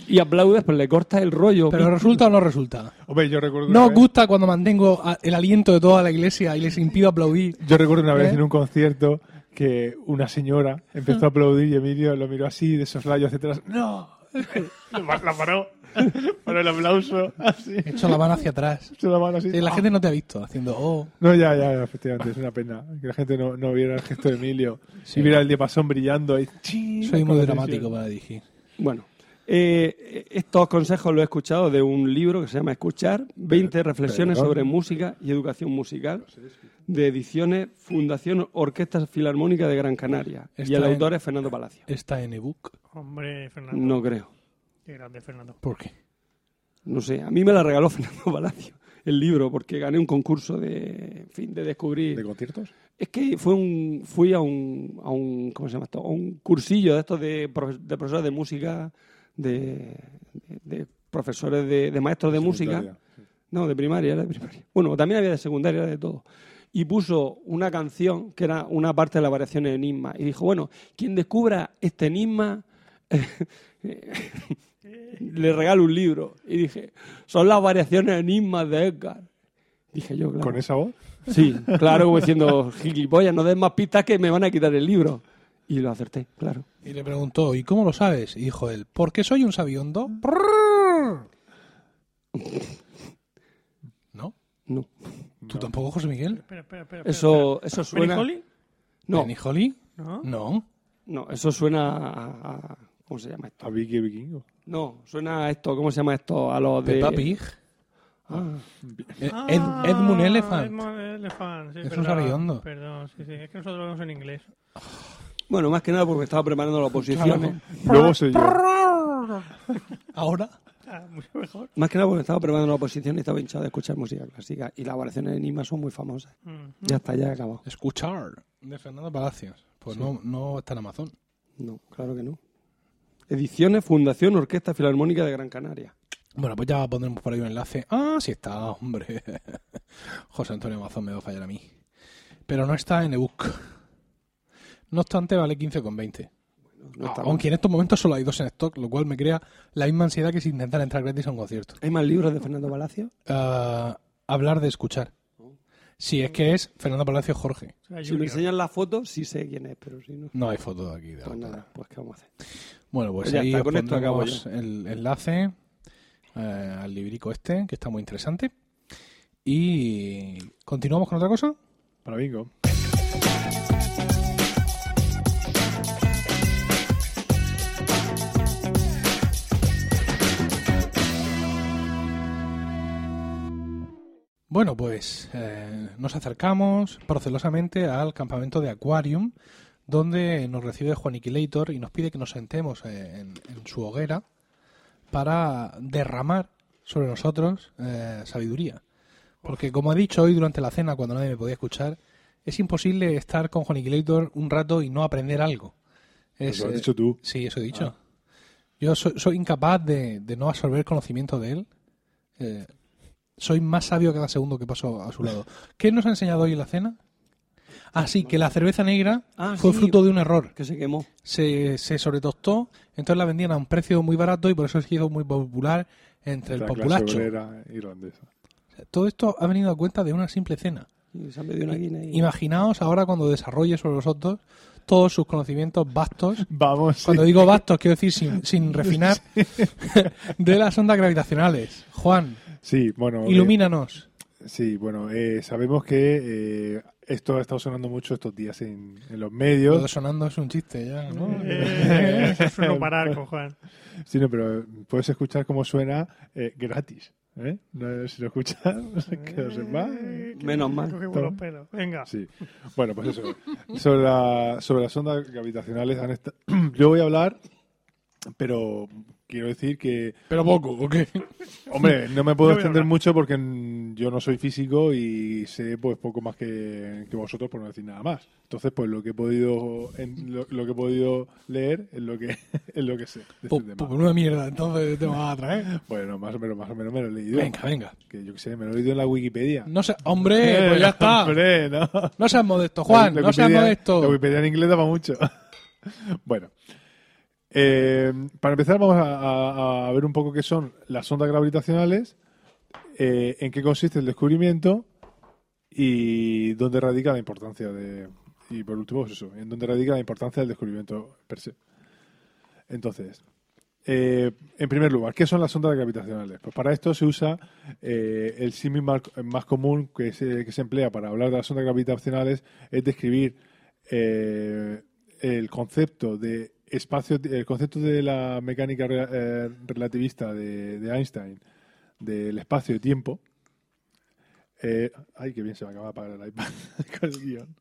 y aplaudes, pues le cortas el rollo. Pero resulta o no resulta. Hombre, yo recuerdo ¿No vez, gusta cuando mantengo el aliento de toda la iglesia y les impido aplaudir? yo recuerdo una vez ¿Eh? en un concierto que una señora empezó a aplaudir y Emilio lo miró así, de soslayo hacia atrás. ¡No! La paró. Para el aplauso, así. He hecho la mano hacia atrás. Se la mano así. Sí, la gente no te ha visto haciendo oh. No, ya, ya, ya, efectivamente, es una pena que la gente no, no viera el gesto de Emilio y viera el diapasón brillando y ¡chin! Soy muy dramático para dirigir. Bueno, eh, estos consejos los he escuchado de un libro que se llama Escuchar, 20 reflexiones sobre música y educación musical, de ediciones Fundación Orquesta Filarmónica de Gran Canaria. y el en- autor es Fernando Palacio. Está en ebook. Hombre, Fernando. No creo. Qué grande, Fernando. ¿Por qué? No sé, a mí me la regaló Fernando Palacio el libro porque gané un concurso de, en fin, de descubrir. ¿De conciertos? Es que fue un, fui a un, a un, ¿cómo se llama esto? A un cursillo de estos de, profe- de profesores de música, de, de- de profesores de, de maestros de música. No, de primaria, era de primaria. Bueno, también había de secundaria, era de todo. Y puso una canción que era una parte de la variación de enigma. Y dijo, bueno, quien descubra este enigma, le regalo un libro. Y dije, son las variaciones enigmas de Edgar. Dije yo, claro. ¿Con esa voz? Sí, claro, como diciendo, gilipollas, no des más pistas que me van a quitar el libro. Y lo acerté, claro. Y le preguntó, ¿y cómo lo sabes? Y dijo él, porque soy un sabiondo. ¿No? No. ¿Tú tampoco, José Miguel? Espera, espera, espera. espera, Eso, espera. eso suena... No. No. No. no, eso suena a, a- ¿Cómo se llama esto? A Vicky Vikingo. No, suena a esto, ¿cómo se llama esto? A los de... Peppa Pig. Ah, Eh, Ah, Ed- Edmund Elephant. Edmund Elephant, sí, Es un perdón. Perdón, sí, sí. Es que nosotros lo vemos en inglés. Bueno, más que nada porque estaba preparando las oposiciones. Luego soy yo. Ahora. Ah, mucho mejor. Más que nada porque estaba preparando la oposición y estaba hinchado de escuchar música clásica. Y las variaciones de enigma son muy famosas. Mm. Ya está, ya he acabado. Escuchar. De Fernando Palacios. Pues no, no está en Amazon. No, claro que no. Ediciones Fundación Orquesta Filarmónica de Gran Canaria. Bueno, pues ya pondremos por ahí un enlace. Ah, sí está, hombre. José Antonio Mazón me va a fallar a mí. Pero no está en ebook. No obstante, vale 15,20. No está mal. Aunque en estos momentos solo hay dos en stock, lo cual me crea la misma ansiedad que si intentar entrar gratis a un concierto. ¿Hay más libros de Fernando Palacio? Ah, hablar de escuchar. Si es que es Fernando Palacio Jorge. Si me enseñan la foto, sí sé quién es, pero si no... No hay foto de aquí. De Pues nada, pues ¿qué vamos a hacer? Bueno, pues Pues ahí está, os con esto acabo pondremos el enlace eh, al librico este, que está muy interesante. Y continuamos con otra cosa. Para bingo. Bueno, pues eh, nos acercamos procelosamente al campamento de Aquarium, donde nos recibe Juaniquilator y nos pide que nos sentemos en, en su hoguera para derramar sobre nosotros eh, sabiduría. Porque, como he dicho hoy durante la cena, cuando nadie me podía escuchar, es imposible estar con Juaniquilator un rato y no aprender algo. Es, Eso has eh, dicho tú. Sí, eso he dicho. Ah. Yo soy, soy incapaz de, de no absorber conocimiento de él. Eh, soy más sabio cada segundo que paso a su lado. ¿Qué nos ha enseñado hoy en la cena? Ah, sí, que la cerveza negra Ah, fue sí. fruto de un error. Que se quemó. Se, se sobretostó, entonces la vendían a un precio muy barato y por eso se hizo muy popular entre el La populacho. irlandesa. Todo esto ha venido a cuenta de una simple cena. Y se han bebido una guina y... Imaginaos ahora cuando desarrolle sobre vosotros todos sus conocimientos vastos Vamos. Cuando sí. digo vastos, quiero decir sin, sin refinar, de las ondas gravitacionales. Juan, Sí, bueno. eh, ilumínanos. sí, bueno, eh, sabemos que eh, esto ha estado sonando mucho estos días en, en los Lo medios. de sonando es un chiste ya, ¿no? Eh, eso es no parar con Juan. Sí, no, pero puedes escuchar cómo suena eh, gratis. ¿eh? No, si lo escuchas, que lo sepas. Que Menos me mal. los pelos. Venga. Sí. Bueno, pues eso. Sobre, la- sobre las ondas gravitacionales Yo voy a hablar, pero quiero decir que, Pero poco, ¿o qué? hombre, no me puedo extender mucho porque yo no soy físico y sé pues poco más que, que vosotros por no decir nada más. Entonces, pues lo que he podido en- lo, lo que he podido leer es lo que es lo que sé de Pues este tema. una mierda, entonces te vas a traer. Bueno, más o menos, más o menos me lo he leído. Venga, venga. Que yo qué sé, me lo he leído en la Wikipedia. No sé, hombre, pues ya está. Hombre, no. No seas modesto, Juan, La no seas Wikipedia- La modesto. Wikipedia en inglés da para mucho. bueno. Eh, para empezar vamos a, ver un poco qué son las ondas gravitacionales, eh, en qué consiste el descubrimiento y dónde radica la importancia de... Y por último, pues eso, en dónde radica la importancia del descubrimiento per se. Entonces, eh, en primer lugar, ¿qué son las ondas gravitacionales? Pues para esto se usa el símil más, común que se, emplea para hablar de las ondas gravitacionales es describir el concepto de espacio, el concepto de la mecánica re- eh, relativista de, de Einstein del espacio-tiempo. Eh, ay, qué bien se me acaba de apagar el iPad con el guion.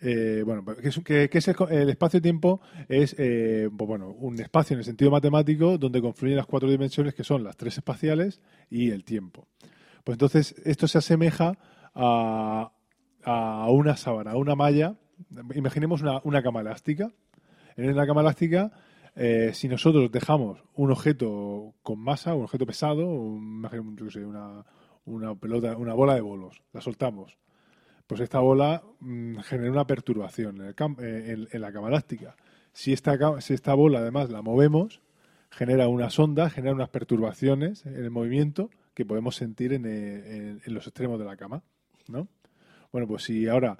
Eh, bueno, pues, ¿qué es, es el, el espacio-tiempo? Es eh, pues bueno, un espacio en el sentido matemático donde confluyen las cuatro dimensiones que son las tres espaciales y el tiempo. Pues entonces esto se asemeja a, a una sábana, a una malla. Imaginemos una, una cama elástica. En la cama elástica, eh, si nosotros dejamos un objeto con masa, un objeto pesado, un- yo sé, una, una pelota, una bola de bolos, la soltamos pues esta bola mm, genera una perturbación eh, en- la cama elástica. Si esta, si esta bola además la movemos, genera unas ondas, genera unas perturbaciones en el movimiento que podemos sentir en, eh, los extremos de la cama. ¿no? Bueno, pues si ahora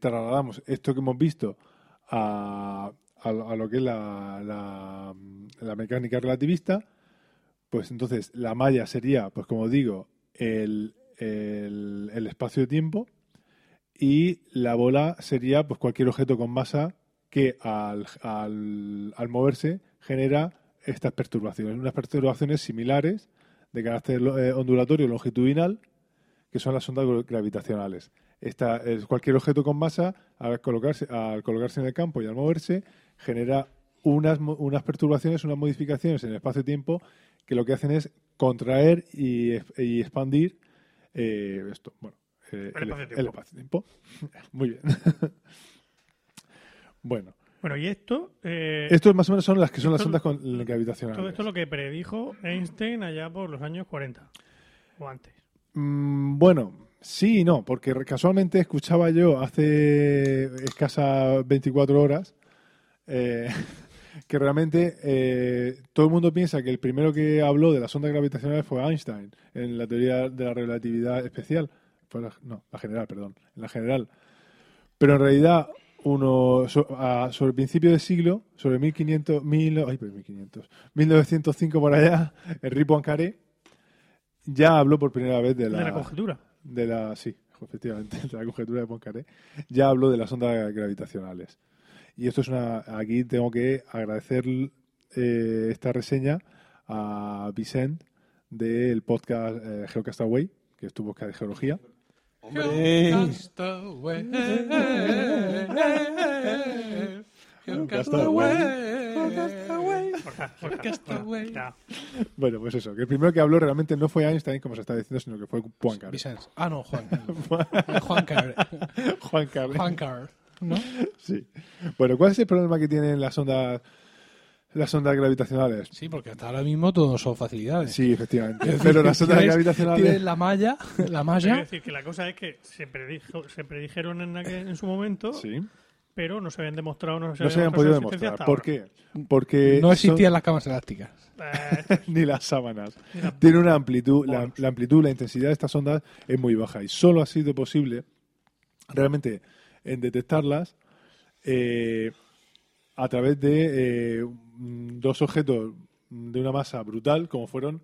trasladamos esto que hemos visto a, a a lo que es la, la- la mecánica relativista, pues entonces la malla sería, pues como digo, el, el, el espacio-tiempo y la bola sería pues cualquier objeto con masa que al, al, al moverse genera estas perturbaciones, unas perturbaciones similares de carácter eh, ondulatorio longitudinal que son las ondas gra- gravitacionales. Esta, es cualquier objeto con masa al colocarse, al colocarse en el campo y al moverse genera unas, unas perturbaciones, unas modificaciones en el espacio-tiempo que lo que hacen es contraer y, expandir eh, esto. Bueno, eh, El espacio-tiempo. el espacio-tiempo. Muy bien. bueno, Bueno, y esto, eh, Estos más o menos son las que son las ondas con- gravitacionales. todo esto es lo que predijo Einstein allá por los años 40 o antes. Mm, bueno, sí y no, porque casualmente escuchaba yo hace escasas 24 horas eh, que realmente eh, todo el mundo piensa que el primero que habló de las ondas gravitacionales fue Einstein en la teoría de la relatividad especial. No, la general, perdón, en la general. Pero en realidad, uno sobre el principio del siglo, sobre 1500, mil, ay, pues 1500, 1905 por allá, Henri Poincaré ya habló por primera vez de la, De la conjetura. de la sí, efectivamente, de la conjetura de Poincaré, ya habló de las ondas gravitacionales. Y esto es una, aquí tengo que agradecer eh, esta reseña a Vicent del podcast eh, Geocastaway, que es tu podcast de geología. Hombre. Castaway. Castaway. Bueno, pues eso, que el primero que habló realmente no fue Einstein, como se está diciendo, sino que fue Poincaré. Vicens. Ah, no, Juan. Juan. Juan Carlos. Juan Car. ¿No? Sí. Bueno, ¿cuál es el problema que tienen las ondas las ondas gravitacionales? Sí, porque hasta ahora mismo todo son facilidades. Sí, efectivamente. Pero las ondas Tienes- gravitacionales Tienes la malla, la Quiero malla. decir que la cosa es que se, predijo, se predijeron en, aquel- en su momento, sí, pero no se habían demostrado, no se, no se habían podido demostrar. ¿Por qué? Porque No son- existían las camas elásticas. Eh, ni las sábanas. mira, Tiene una amplitud, la, amplitud, la intensidad de estas ondas es muy baja y solo ha sido posible realmente en detectarlas eh, a través de eh, dos objetos de una masa brutal, como fueron,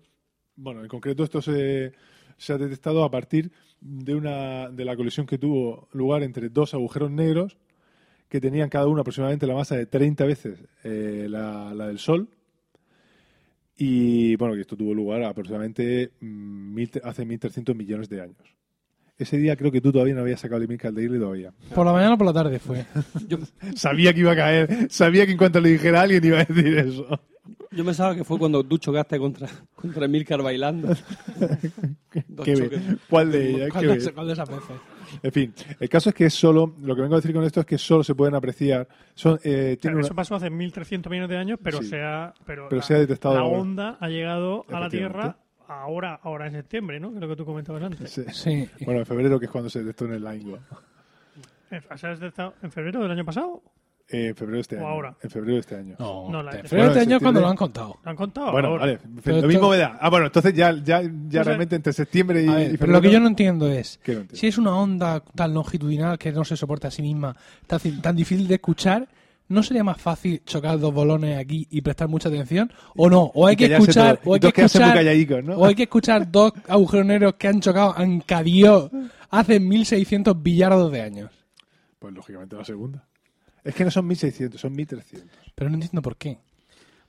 bueno, en concreto esto se, se ha detectado a partir de una de la colisión que tuvo lugar entre dos agujeros negros que tenían cada uno aproximadamente la masa de 30 veces eh, la, la del Sol. Y bueno, que esto tuvo lugar aproximadamente mm, mil, hace 1.300 millones de años. Ese día creo que tú todavía no habías sacado el email Caldeirle todavía. Por la mañana o por la tarde fue. Yo, Sabía que iba a caer, sabía que en cuanto le dijera a alguien iba a decir eso. yo pensaba que fue cuando tú chocaste contra, contra Emilcar bailando. Qué. ¿Cuál de ellas? ¿Cuál cuál de esas veces? En fin, el caso es que es solo, lo que vengo a decir con esto es que solo se pueden apreciar, son, eh, tiene claro, una- Eso pasó hace 1.300 millones de años, pero, Sí. se, ha, pero, Pero la, se ha detectado la ahora. onda ha llegado a la. Tierra ahora, ahora en septiembre, ¿no? Que es lo que tú comentabas antes. Sí. Sí. Bueno, en febrero, que es cuando se detectó en el Laingua. Eh, ¿Se ha detectado en febrero del año pasado? Eh, en febrero de este ¿O año. ahora? En febrero de este año. No, la- febrero de este año es cuando lo han contado. ¿Lo han contado? Bueno, ahora? vale. Pero lo mismo esto- me da. Ah, bueno, entonces ya, ya, ya realmente entre septiembre y, A ver, y pero febrero. lo que yo no entiendo es, ¿Qué no entiendo? si es una onda tan longitudinal que no se soporta a sí misma, tan, tan difícil de escuchar, ¿no sería más fácil chocar dos bolones aquí y prestar mucha atención? ¿O no? ¿O hay Y que callarse escuchar, todo. o hay que todos quedarse muy escuchar, calladicos, ¿no? o hay que escuchar dos agujeros negros que han chocado en Cadió hace 1600 billardos de años? Pues lógicamente la segunda. Es que no son 1600, son 1300. Pero no entiendo por qué.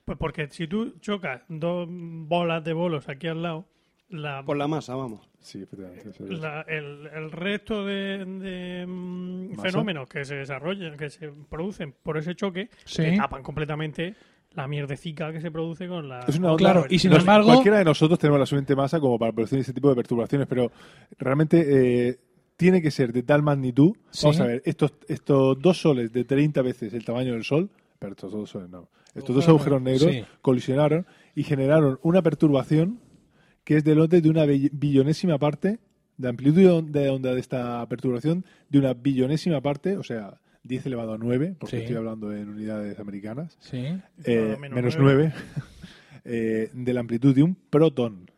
Pues porque si tú chocas dos bolas de bolos aquí al lado, la, Por la masa, vamos. Sí, efectivamente. eso es. la- el, el resto de, de, mm, fenómenos que se desarrollan, que se producen por ese choque, Sí. que tapan completamente la mierdecica que se produce con la... Es una onda- Claro, y sin Nos- embargo- Cualquiera de nosotros tenemos la suficiente masa como para producir ese tipo de perturbaciones, pero realmente eh, tiene que ser de tal magnitud. Sí. Vamos a ver, estos, estos dos soles de 30 veces el tamaño del Sol, pero estos dos soles no. Estos dos Agujeros negros sí. colisionaron y generaron una perturbación que es del orden de una bi- billonésima parte, de amplitud de on- de onda de esta perturbación, de una billonésima parte, o sea, 10 elevado a 9, porque Sí. estoy hablando en unidades americanas, Sí. eh, No, menos menos nueve. 9, eh, de la amplitud de un protón.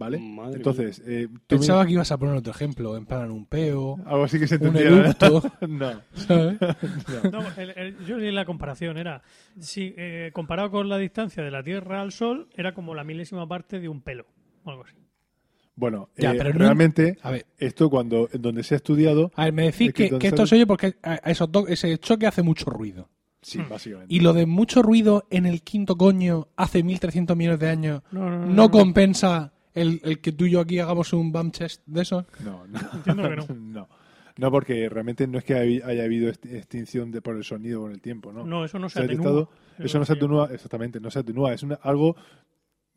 ¿Vale? Madre Entonces, eh, tú Pensaba que ibas a poner otro ejemplo, en plan un peo, algo así que se un entendiera. eructo, no. ¿sabes? No, el- el- yo leí la comparación, era, si eh, comparado con la distancia de la Tierra al Sol, era como la milésima parte de un pelo, o algo así. Bueno, Ya, eh, pero no- realmente, A ver, esto cuando en donde se ha estudiado, a ver, me decís Es que que, esto se oye porque a- a esos dos- ese choque hace mucho ruido. sí, Hmm. básicamente. Y lo de mucho ruido en el quinto coño hace 1300 millones de años No, no, no, no, no. compensa el, el que tú y yo aquí hagamos un bump chest de eso. No, no. Entiendo que no. no. No, porque realmente no es que hay- haya habido extinción de, por el sonido con el tiempo, ¿no? No, eso no se, Se ha atenúa. detectado- eso no se atenúa, exactamente, no se atenúa. Es una- algo.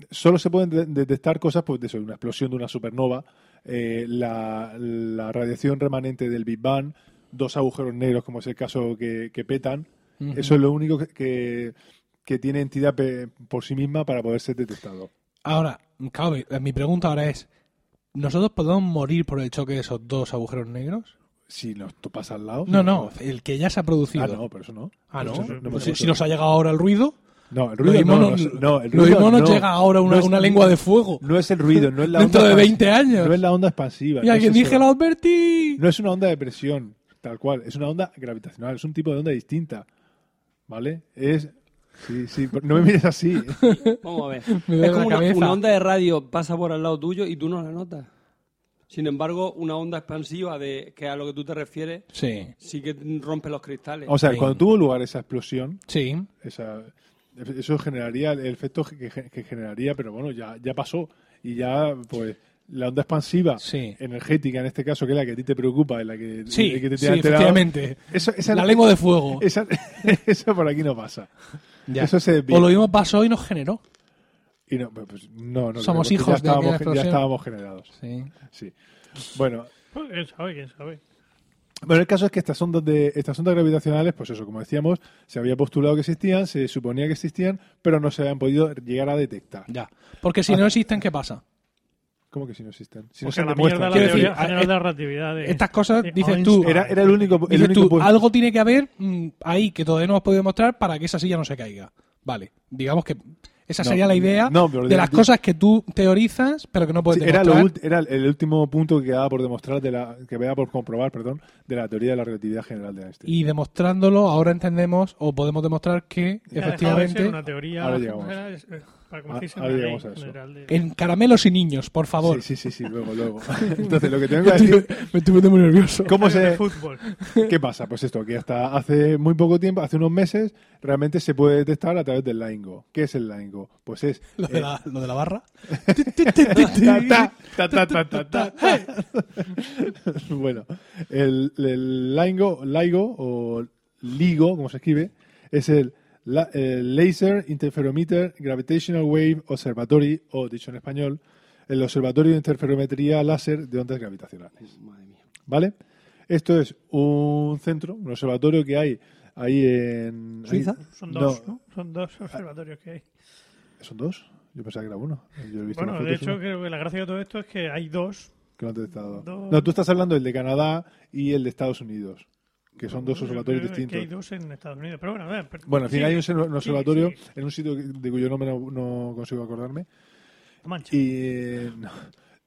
Solo se pueden de- detectar cosas, pues de eso, una explosión de una supernova, eh, la, la radiación remanente del Big Bang, dos agujeros negros, como es el caso que, que petan. Eso es lo único que, que, que tiene entidad pe- por sí misma para poder ser detectado. Ahora, claro, mi- mi pregunta ahora es, ¿nosotros podemos morir por el choque de esos dos agujeros negros? Si nos tú pasas al lado. No, no, el que ya se ha producido. Ah, no, pero eso no. Ah, ¿no? Eso no me Pues si, nos ha llegado ahora el ruido, No, el ruido no, no, no, el ruido no. llega ahora una, es- una lengua de fuego. No es el ruido, no es la Dentro onda de expansiva. 20 años. No es la onda expansiva. y alguien dije, lo advertí. No es una onda de presión, tal cual. Es una onda gravitacional. Es un tipo de onda distinta. ¿Vale? Es. Sí, sí. No me mires así. Vamos a ver. Es como una, onda de radio pasa por al lado tuyo y tú no la notas. Sin embargo, una onda expansiva, de que a lo que tú te refieres, Sí, sí que rompe los cristales. O sea, Sí. cuando tuvo lugar esa explosión, sí. esa, eso generaría el efecto que, que generaría, pero bueno, ya, ya pasó. Y ya, pues, la onda expansiva Sí. energética, en este caso, que es la que a ti te preocupa, es la que, Sí, que te sí, efectivamente. Eso, esa, La lengua de fuego. esa, eso por aquí no pasa. Ya. Eso se desvía. O lo mismo pasó y nos generó. Y no, pues, no, no Somos hijos de ya estábamos, aquella ya estábamos generados. Sí. Sí. Bueno, Pues, ¿Quién sabe? ¿Quién sabe? Bueno, el caso es que estas ondas, de, estas ondas gravitacionales, pues eso, como decíamos, se había postulado que existían, se suponía que existían, pero no se habían podido llegar a detectar. Ya. Porque si no existen, ¿qué pasa? ¿Cómo que si no existen? Si no se la mierda la teoría general eh, de la relatividad. de- Estas cosas, de dices Einstein. tú, Era, era el único, el Dices único tú, puesto- algo tiene que haber mm, ahí que todavía no hemos podido demostrar para que esa silla no se caiga. Vale, digamos que esa No, sería la idea no, pero de de- las de- cosas que tú teorizas, pero que no puedes Sí, era, lo demostrar. era el último punto que quedaba por demostrar, de la, que quedaba por comprobar, perdón, de la teoría de la relatividad general de Einstein. Y demostrándolo, ahora entendemos o podemos demostrar que Ya ha dejado de ser efectivamente una teoría Ahora llegamos. Eh, para en de- en caramelos y niños, por favor. Sí, sí, sí, sí, luego, luego. Entonces, lo que tengo que decir, me estoy poniendo muy nervioso. ¿cómo de se, fútbol. ¿Qué pasa? Pues esto, que hasta hace muy poco tiempo, hace unos meses, realmente se puede detectar a través del LINGO. ¿Qué es el LINGO? Pues es... Lo de, eh, la, lo de la barra. bueno, el, el LIGO, LIGO o LIGO, como se escribe, es el, la- el Laser Interferometer Gravitational Wave Observatory, o dicho en español, el Observatorio de Interferometría Láser de Ondas Gravitacionales. Madre mía. ¿Vale? Esto es un centro, un observatorio que hay ahí en... ¿Suiza? ahí- Son no, dos, ¿no? Son dos observatorios que hay. ¿Son dos? Yo pensaba que era uno. Yo he visto Bueno, de hecho, ¿no? creo que la gracia de todo esto es que hay dos. que no han detectado. dos- No, tú estás hablando del de Canadá y el de Estados Unidos, que son dos observatorios creo que distintos. hay dos en Estados Unidos. Pero bueno, a ver. pero- Bueno, al final hay un, observatorio en un sitio que- de cuyo nombre no, no consigo acordarme. Mancha. Y, eh, no.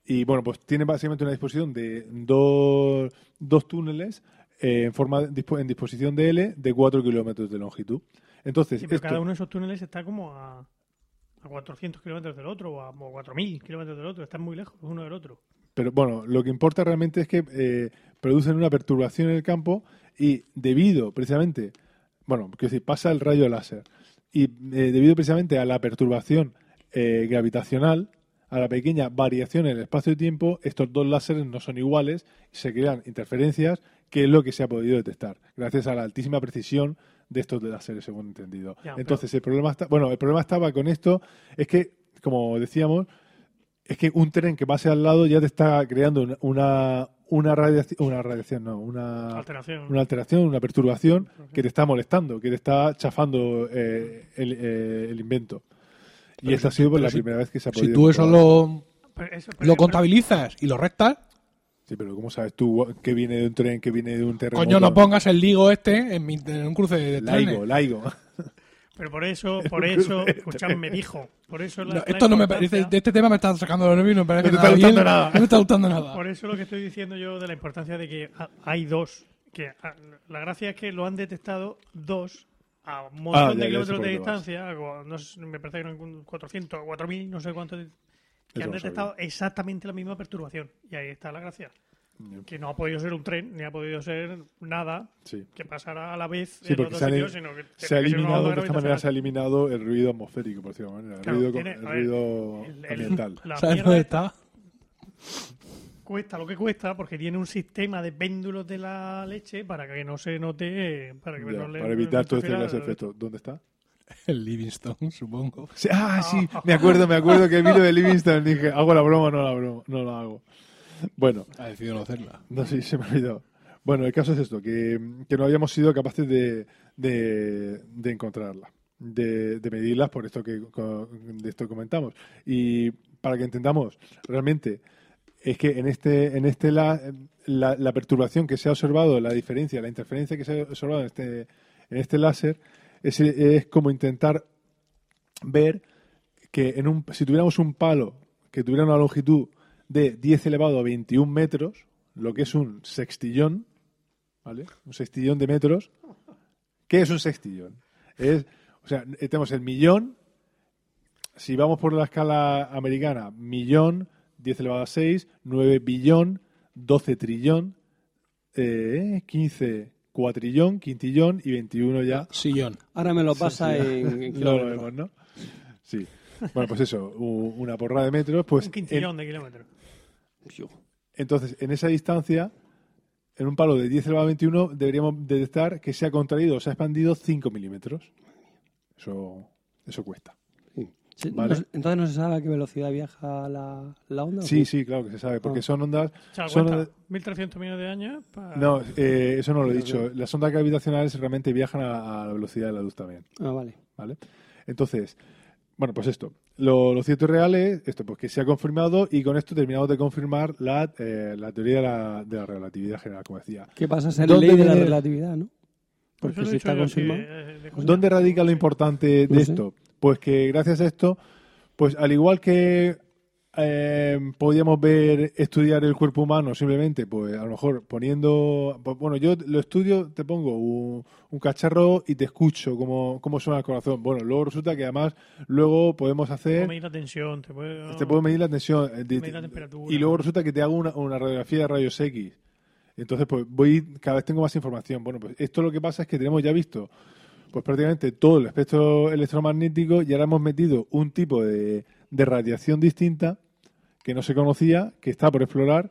y bueno, pues tiene básicamente una disposición de dos, dos túneles eh, en forma en disposición de L de 4 kilómetros de longitud. Entonces, pero esto- cada uno de esos túneles está como a, a 400 kilómetros del otro o a o 4.000 kilómetros del otro. Están muy lejos uno del otro. Pero bueno, lo que importa realmente es que eh, producen una perturbación en el campo y debido precisamente, bueno, quiero decir, pasa el rayo láser y eh, debido precisamente a la perturbación eh, gravitacional, a la pequeña variación en el espacio y tiempo, estos dos láseres no son iguales y se crean interferencias, que es lo que se ha podido detectar, gracias a la altísima precisión de estos láseres, según he entendido. Ya, Entonces, el problema está, bueno, el problema estaba con esto, es que, como decíamos, es que un tren que pase al lado ya te está creando una, una, una radiación, una radiación, no, una, Alteración. una alteración, una perturbación que te está molestando, que te está chafando eh, el, eh, el invento. Y esta ha sido pues, pero la si- primera vez que se ha Si podido. tú eso lo, Pero eso- pero- lo pero- contabilizas y lo restas, Sí, pero ¿cómo sabes tú que viene de un tren, que viene de un terremoto? coño, no pongas el ligo este en, mi- en un cruce de Laigo, trenes. laigo. Pero por eso, por eso, escuchadme, me dijo. Por eso la, No, la esto no me importancia- parece, de este tema me está sacando los nervios no me parece No te nada está bien. gustando nada. No me está gustando nada. Por eso lo que estoy diciendo yo de la importancia de que ha- hay dos. Que ah, la gracia es que lo han detectado dos a un montón Ah, ya, de kilómetros de distancia. no sé, me parece que eran 400, 4000, no sé cuántos. Que Eso han detectado exactamente la misma perturbación. Y ahí está la gracia. Que no ha podido ser un tren, ni ha podido ser nada Sí. que pasara a la vez Sí, en los dos se, sitios, sino que se ha eliminado, de esta manera se ha eliminado el ruido atmosférico, por decirlo de alguna manera, el Claro, ruido, tiene- el ver, ruido el- el- ambiental. la ¿Sabes dónde está? cuesta lo que cuesta porque tiene un sistema de péndulos de la leche para que no se note para que Ya, no le- para evitar no todo este interfiera- clase de efectos. ¿Dónde está? El Livingstone, supongo. Sí, ah, sí, me acuerdo, me acuerdo que vi lo de Livingston. Dije, ¿hago la broma o no la broma? No la hago. Bueno, Ha decidido no hacerla. no sé, se me olvidó. Bueno, el caso es esto, que, que no habíamos sido capaces de, de, de encontrarla, de, de medirlas por esto que de esto comentamos. Y para que entendamos, realmente es que en este, en este la, la, la perturbación que se ha observado, la diferencia, la interferencia que se ha observado en este, en este láser, es, es como intentar ver que en un, si tuviéramos un palo que tuviera una longitud de 10 elevado a 21 metros, lo que es un sextillón, ¿vale? Un sextillón de metros. ¿Qué es un sextillón? Es, o sea, eh, tenemos el millón, si vamos por la escala americana, millón, 10 elevado a 6, 9 billón, 12 trillón, eh, 15 cuatrillón, quintillón y 21 ya Sillón. Ahora me lo pasa sí. en, en no lo kilómetros. vemos, ¿no? Sí. Bueno, pues eso, una porra de metros, pues un quintillón de kilómetros. Fiu. Entonces, en esa distancia, en un palo de 10 elevado a 21, deberíamos detectar que se ha contraído o se ha expandido 5 milímetros. Eso, eso cuesta. Sí. Sí, Vale. no se- entonces no se sabe a qué velocidad viaja la, la onda. ¿o Sí, sí, claro que se sabe, porque Ah. son ondas... O sea, son cuenta ondas- 1.300 millones de años. para- no, eh, eso no lo he dicho. Las ondas gravitacionales realmente viajan a, a la velocidad de la luz también. Ah, vale. ¿vale? Entonces, bueno, pues esto. Lo, lo cierto y real es esto, pues que se ha confirmado y con esto terminamos de confirmar la, eh, la teoría de la, de la relatividad general, como decía. ¿Qué pasa? Es la ¿Dónde ley de la relatividad, ¿no? Por Porque si dicho está confirmado. eh. ¿Dónde radica lo importante de No sé. esto? Pues que gracias a esto, pues al igual que eh, podíamos ver estudiar el cuerpo humano simplemente, pues a lo mejor poniendo, pues, bueno, yo lo estudio, te pongo un, un cacharro y te escucho cómo, cómo suena el corazón. Bueno, luego resulta que además luego podemos Te hacer puedo medir la tensión, te puedo, te puedo medir la tensión eh, de- medir la temperatura. y luego resulta que te hago una, una radiografía de rayos X. Entonces, pues voy, cada vez tengo más información. Bueno, pues esto lo que pasa es que tenemos ya visto pues prácticamente todo el espectro electromagnético y ahora hemos metido un tipo de, de radiación distinta que no se conocía, que está por explorar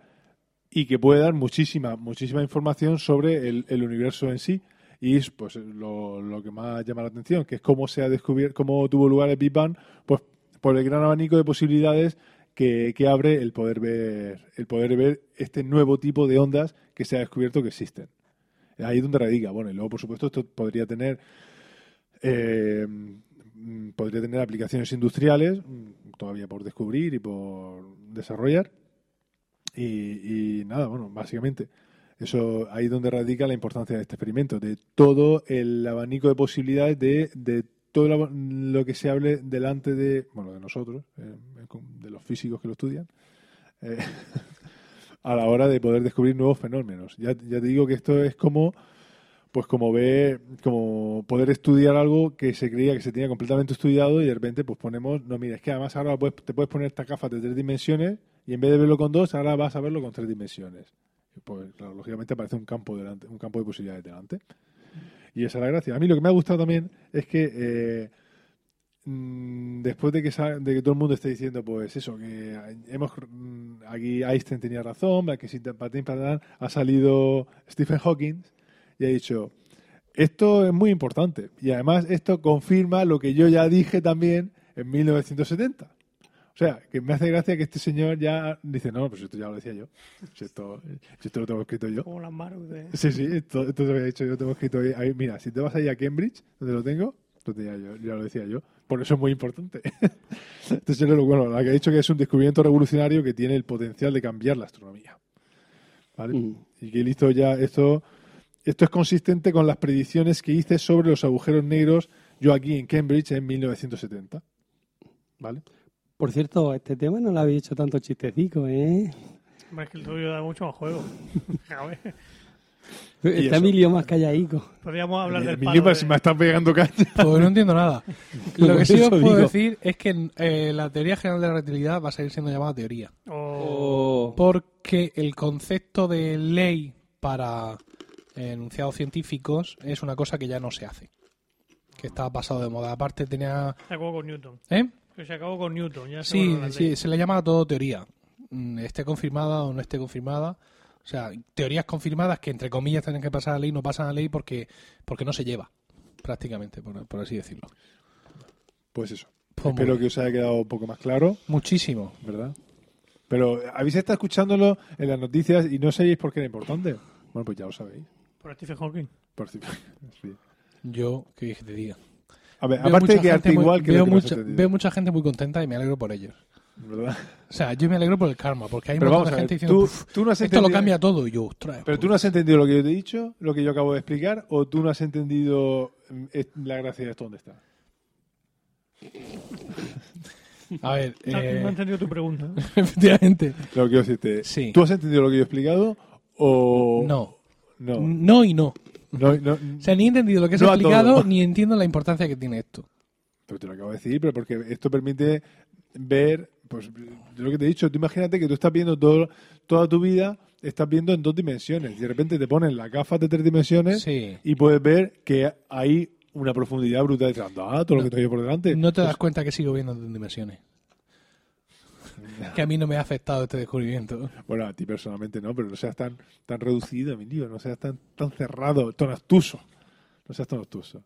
y que puede dar muchísima, muchísima información sobre el, universo en sí. Y es pues lo, lo que más llama la atención, que es cómo se ha descubierto, cómo tuvo lugar el Big Bang, pues por el gran abanico de posibilidades que, que abre el poder ver, el poder ver este nuevo tipo de ondas que se ha descubierto que existen. Ahí es donde radica. Bueno, y luego, por supuesto, esto podría tener eh, podría tener aplicaciones industriales mm, todavía por descubrir y por desarrollar. Y, nada, bueno, básicamente eso ahí es donde radica la importancia de este experimento, de todo el abanico de posibilidades de, de todo lo, que se hable delante de, bueno, de nosotros, eh, de los físicos que lo estudian, eh, a la hora de poder descubrir nuevos fenómenos. Ya, ya te digo que esto es como pues como ver, como poder estudiar algo que se creía que se tenía completamente estudiado y de repente pues ponemos, no mira, es que además ahora te puedes poner esta gafas de tres dimensiones y en vez de verlo con dos, ahora vas a verlo con tres dimensiones. Pues claro, lógicamente aparece un campo delante, un campo de posibilidades delante. Y esa es la gracia. A mí lo que me ha gustado también es que eh, mm, después de que, de que todo el mundo esté diciendo pues eso, que hemos mm, aquí Einstein tenía razón, que si ha salido Stephen Hawking y ha dicho esto es muy importante y además esto confirma lo que yo ya dije también en 1970. O sea, que me hace gracia que este señor ya dice, no, pues esto ya lo decía yo. Si esto, si esto lo tengo escrito yo. Como las Maru de... Sí, sí, esto, esto te había dicho yo, tengo escrito ahí, ahí. Mira, si te vas ahí a Cambridge, donde lo tengo, entonces ya, yo, ya lo decía yo. Por eso es muy importante. Entonces, lo- bueno, la que ha dicho que es un descubrimiento revolucionario que tiene el potencial de cambiar la astronomía. ¿Vale? Mm. Y que listo ya, esto, esto es consistente con las predicciones que hice sobre los agujeros negros yo aquí en Cambridge en 1970. ¿Vale? Por cierto, este tema no lo habéis hecho tanto chistecico, ¿eh? Hombre, es que el tuyo da mucho más juego. A ver, Está eso. Emilio más calladito. podríamos hablar del Mi palo de- me está pegando caña. Pues no entiendo nada. Lo que sí os puedo digo. decir es que eh, la teoría general de la relatividad va a seguir siendo llamada teoría. o- Oh. Porque el concepto de ley para enunciados científicos es una cosa que ya no se hace. Que está pasado de moda. Aparte tenía... Se acabó con Newton. ¿Eh? Que se acabó con Newton. Ya se Sí, la sí, se le llama todo teoría. Mm, Esté confirmada o no esté confirmada. O sea, teorías confirmadas que entre comillas tienen que pasar a ley, no pasan a ley porque, porque no se lleva, prácticamente, por, por así decirlo. Pues eso. Pues Espero bien. que os haya quedado un poco más claro. Muchísimo. ¿verdad? Pero habéis estado escuchándolo en las noticias y no sabéis por qué era importante. Bueno, pues ya lo sabéis. Por Stephen Hawking. Por si- sí. Yo, ¿qué te diga? A ver, Veo aparte de mucha quedarte muy- igual que veo, mucha, entendido, veo mucha gente muy contenta y me alegro por ellos. ¿verdad? O sea, yo me alegro por el karma, porque hay Pero un vamos montón a de ver, gente tú, diciendo, "Puf, tú no has esto lo cambia todo. Y yo, ostras. Pero tú pues, no has entendido lo que yo te he dicho, lo que yo acabo de explicar, o tú no has entendido mm, la gracia de esto dónde está. A ver, No, eh, no he entendido tu pregunta. efectivamente. Lo que decirte. Sí. ¿Tú has entendido lo que yo he explicado o No. No. No y no. No, no, O sea, ni he entendido lo que has No explicado, ni entiendo la importancia que tiene esto. Pero te lo acabo de decir, pero porque esto permite ver, pues lo que te he dicho, tú imagínate que tú estás viendo todo, toda tu vida, estás viendo en dos dimensiones. Y de repente te ponen las gafas de tres dimensiones Sí. y puedes ver que hay una profundidad brutal detrás. Ah, todo lo que te por delante. No te Pues, das cuenta que sigo viendo en dimensiones. Que a mí no me ha afectado este descubrimiento. Bueno, a ti personalmente no, pero no seas tan, tan reducido, mi tío, no seas tan, tan cerrado, tan obtuso. No seas tan obtuso.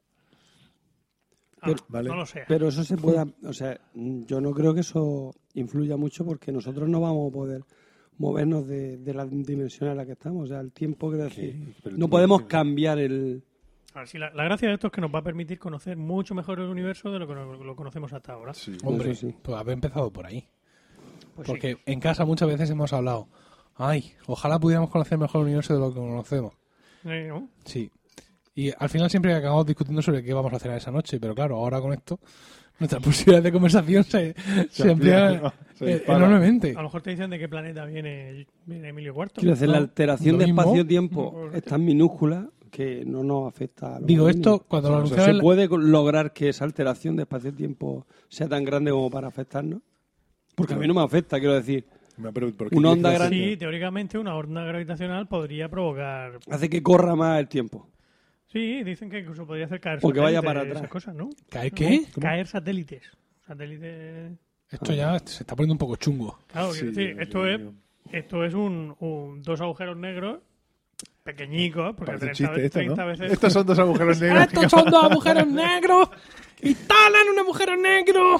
Ah, Vale. No lo sé. Pero eso se pueda, o sea, yo no creo que eso influya mucho porque nosotros no vamos a poder movernos de, de la dimensión en la que estamos. O sea, el tiempo, quiero decir, Pero no podemos cambiar el... A ver, si la, la gracia de esto es que nos va a permitir conocer mucho mejor el universo de lo que lo conocemos hasta ahora. Sí. Hombre, sí. pues haber empezado por ahí. Pues sí. Porque en casa muchas veces hemos hablado, ay, ojalá pudiéramos conocer mejor el universo de lo que conocemos. ¿no? Sí. Y al final siempre acabamos discutiendo sobre qué vamos a hacer esa noche, pero claro, ahora con esto, nuestra posibilidad de conversación se, se amplía amplía, se eh, enormemente. A lo mejor te dicen de qué planeta viene, viene Emilio. Quiero decir, la alteración lo de espacio-tiempo es tan minúscula que no nos afecta a lo Digo, esto cuando lo O sea, anunciaron... ¿Se puede lograr que esa alteración de espacio-tiempo sea tan grande como para afectarnos? Porque a mí no me afecta, quiero decir. Pero ¿por qué Una onda afecte? Sí, teóricamente una onda gravitacional podría provocar... Hace que corra más el tiempo. Sí, dicen que incluso podría hacer caer O que vaya para atrás. esas cosas, ¿no? ¿Cae qué? Caer satélites. Satélites... Esto ya se está poniendo un poco chungo. Claro, Sí, quiero decir, Dios esto es, mío. esto es un, un- dos agujeros negros pequeñicos, porque Parece un 30, chiste esto, 30 ¿no? veces... Estos son dos agujeros negros. ¡Estos son dos agujeros negros! ¡Instalan un agujero negro!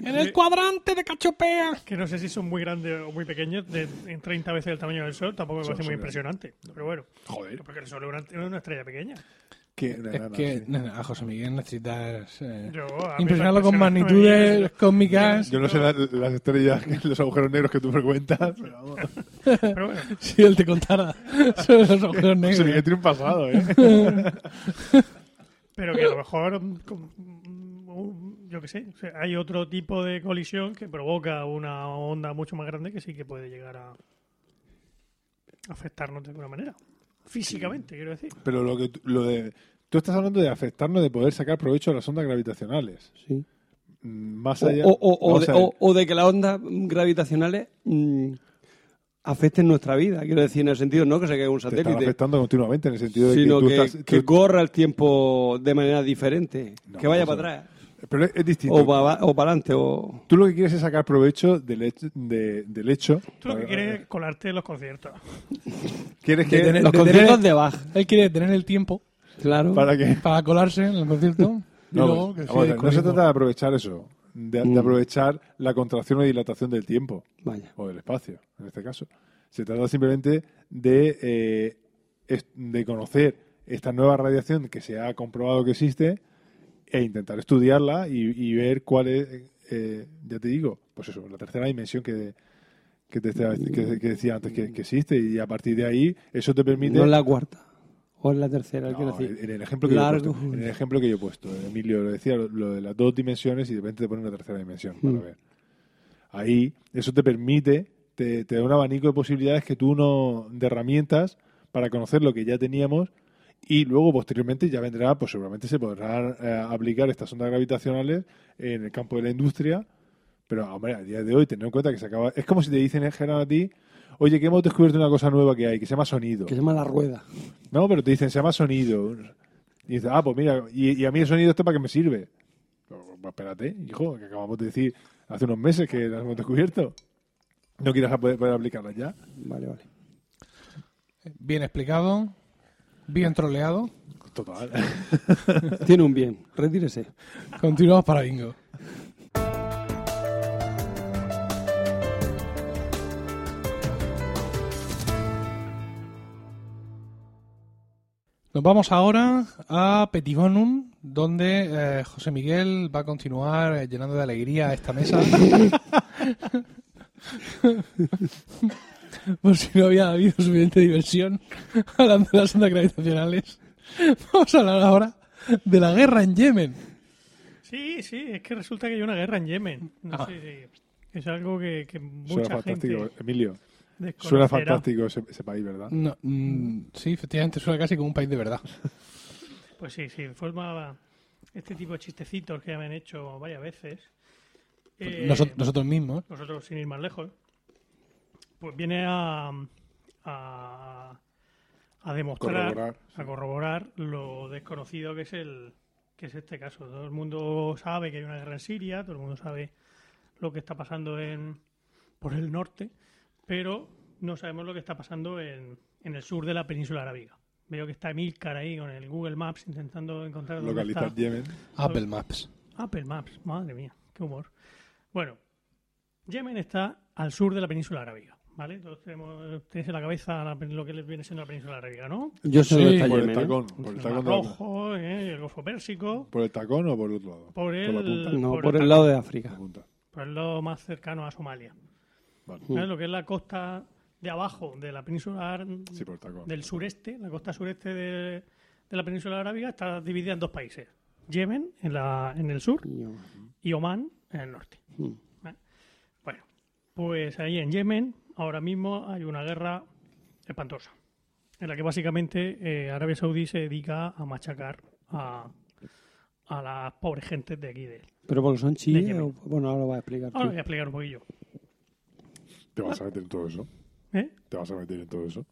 En el cuadrante de Cachopea. que no sé si son muy grandes o muy pequeños, de, en 30 veces el tamaño del Sol, tampoco me parece muy impresionante. Pero bueno, Joder. porque el Sol es una, es una estrella pequeña. Que, Es nada, que, sí. a José Miguel necesitas eh, Yo, impresionarlo con magnitudes cósmicas. Yo no sé la- las estrellas, los agujeros negros que tú frecuentas, pero vamos. Pero bueno, Si él te contara sobre los agujeros José Miguel negros. tiene un pasado, ¿eh? pero que a lo mejor, con- yo qué sé, o sea, hay otro tipo de colisión que provoca una onda mucho más grande que sí que puede llegar a afectarnos de alguna manera. Físicamente, quiero decir. Pero lo que tú- lo de tú estás hablando de afectarnos de poder sacar provecho de las ondas gravitacionales. Sí. Más O, allá. o- o- de, o- o de que las ondas gravitacionales mm, afecten nuestra vida. Quiero decir, en el sentido no que se caiga un te están satélite, afectando continuamente en el sentido de sino que tú que, estás. que tú- corra el tiempo de manera diferente. No, que vaya para atrás. Pero es, es distinto. O para adelante. O... Tú lo que quieres es sacar provecho del hecho. de- del hecho Tú lo que quieres es colarte en los conciertos. quieres que. de tener- Los de conciertos tener- de Bach. Él quiere tener el tiempo Claro. ¿Para qué? para colarse en el concierto. Y No, luego pues, que vamos a siga ver, no se trata de aprovechar eso, de, de Mm. aprovechar la contracción o dilatación del tiempo Vaya. o del espacio, en este caso. Se trata simplemente de, eh, de conocer esta nueva radiación que se ha comprobado que existe e intentar estudiarla y, y ver cuál es, eh, ya te digo, pues eso, la tercera dimensión que, que, te estaba- que- que decía antes que, que existe y a partir de ahí eso te permite... No la cuarta. O la tercera, No, quiero decir. en el ejemplo que yo he puesto, en el ejemplo que yo he puesto, Emilio lo decía, lo, lo de las dos dimensiones y de repente te pone una tercera dimensión para Mm. ver. Ahí, eso te permite, te, te da un abanico de posibilidades que tú no, de herramientas para conocer lo que ya teníamos y luego posteriormente ya vendrá, pues seguramente se podrán eh, aplicar estas ondas gravitacionales en el campo de la industria, pero hombre, a día de hoy tener en cuenta que se acaba, es como si te dicen en general a ti, oye, que hemos descubierto una cosa nueva que hay, que se llama sonido. Que se llama la rueda. No, pero te dicen, se llama sonido. Y dices, ah, pues mira, y, y a mí el sonido este para qué me sirve. Pues espérate, hijo, que acabamos de decir hace unos meses que las hemos descubierto. ¿No quieres a- poder, poder aplicarlas ya? Vale, vale. Bien explicado, bien troleado. Total. Tiene un bien. Retírese. Continuamos para Bingo. Nos vamos ahora a Petibonum, donde eh, José Miguel va a continuar eh, llenando de alegría esta mesa. Por si no había habido suficiente diversión hablando de las ondas gravitacionales. Vamos a hablar ahora de la guerra en Yemen. Sí, sí, es que resulta que hay una guerra en Yemen. No Ah. sé es algo que, que Suena mucha fantástico, gente Emilio. Suena fantástico ese, ese país, ¿verdad? No, mm, sí, efectivamente, suena casi como un país de verdad. Pues sí, sí, forma este tipo de chistecitos que ya me han hecho varias veces. Eh, Noso- nosotros mismos. nosotros sin ir más lejos, pues viene a, a, a demostrar, Corroborar, sí. a corroborar lo desconocido que es el que es este caso. Todo el mundo sabe que hay una guerra en Siria, todo el mundo sabe lo que está pasando en por el norte, pero no sabemos lo que está pasando en, en el sur de la península arábiga. Veo que está Emilcar ahí con el Google Maps intentando encontrar dónde Localizar está. Yemen. Apple Maps. Apple Maps, madre mía, qué humor. Bueno, Yemen está al sur de la península arábiga, ¿vale? Todos tenemos, tenéis en la cabeza la lo que les viene siendo la península arábiga, ¿no? Yo sé Sí, Por el ¿eh? tacón. Por el El tacón, la- Rojo, ¿eh? el Golfo Pérsico, ¿Por el tacón o por el otro lado? por la el, punta. No, por por el el lado de África. La punta. por el lado más cercano a Somalia. Vale. ¿Vale? Lo que es la costa de abajo de la península Sí, por el tacón. del sureste, la costa sureste de, de la península arábiga está dividida en dos países. Yemen en, la, en el sur y Omán en el norte. mm. Bueno, pues ahí en Yemen ahora mismo hay una guerra espantosa, en la que básicamente eh, Arabia Saudí se dedica a machacar a, a las pobres gentes de aquí de Pero porque son chiíes, bueno, ahora lo vas a explicar tú. Ahora voy a explicar un poquillo. ¿Te vas a meter en todo eso? ¿Eh? ¿Te vas a meter en todo eso?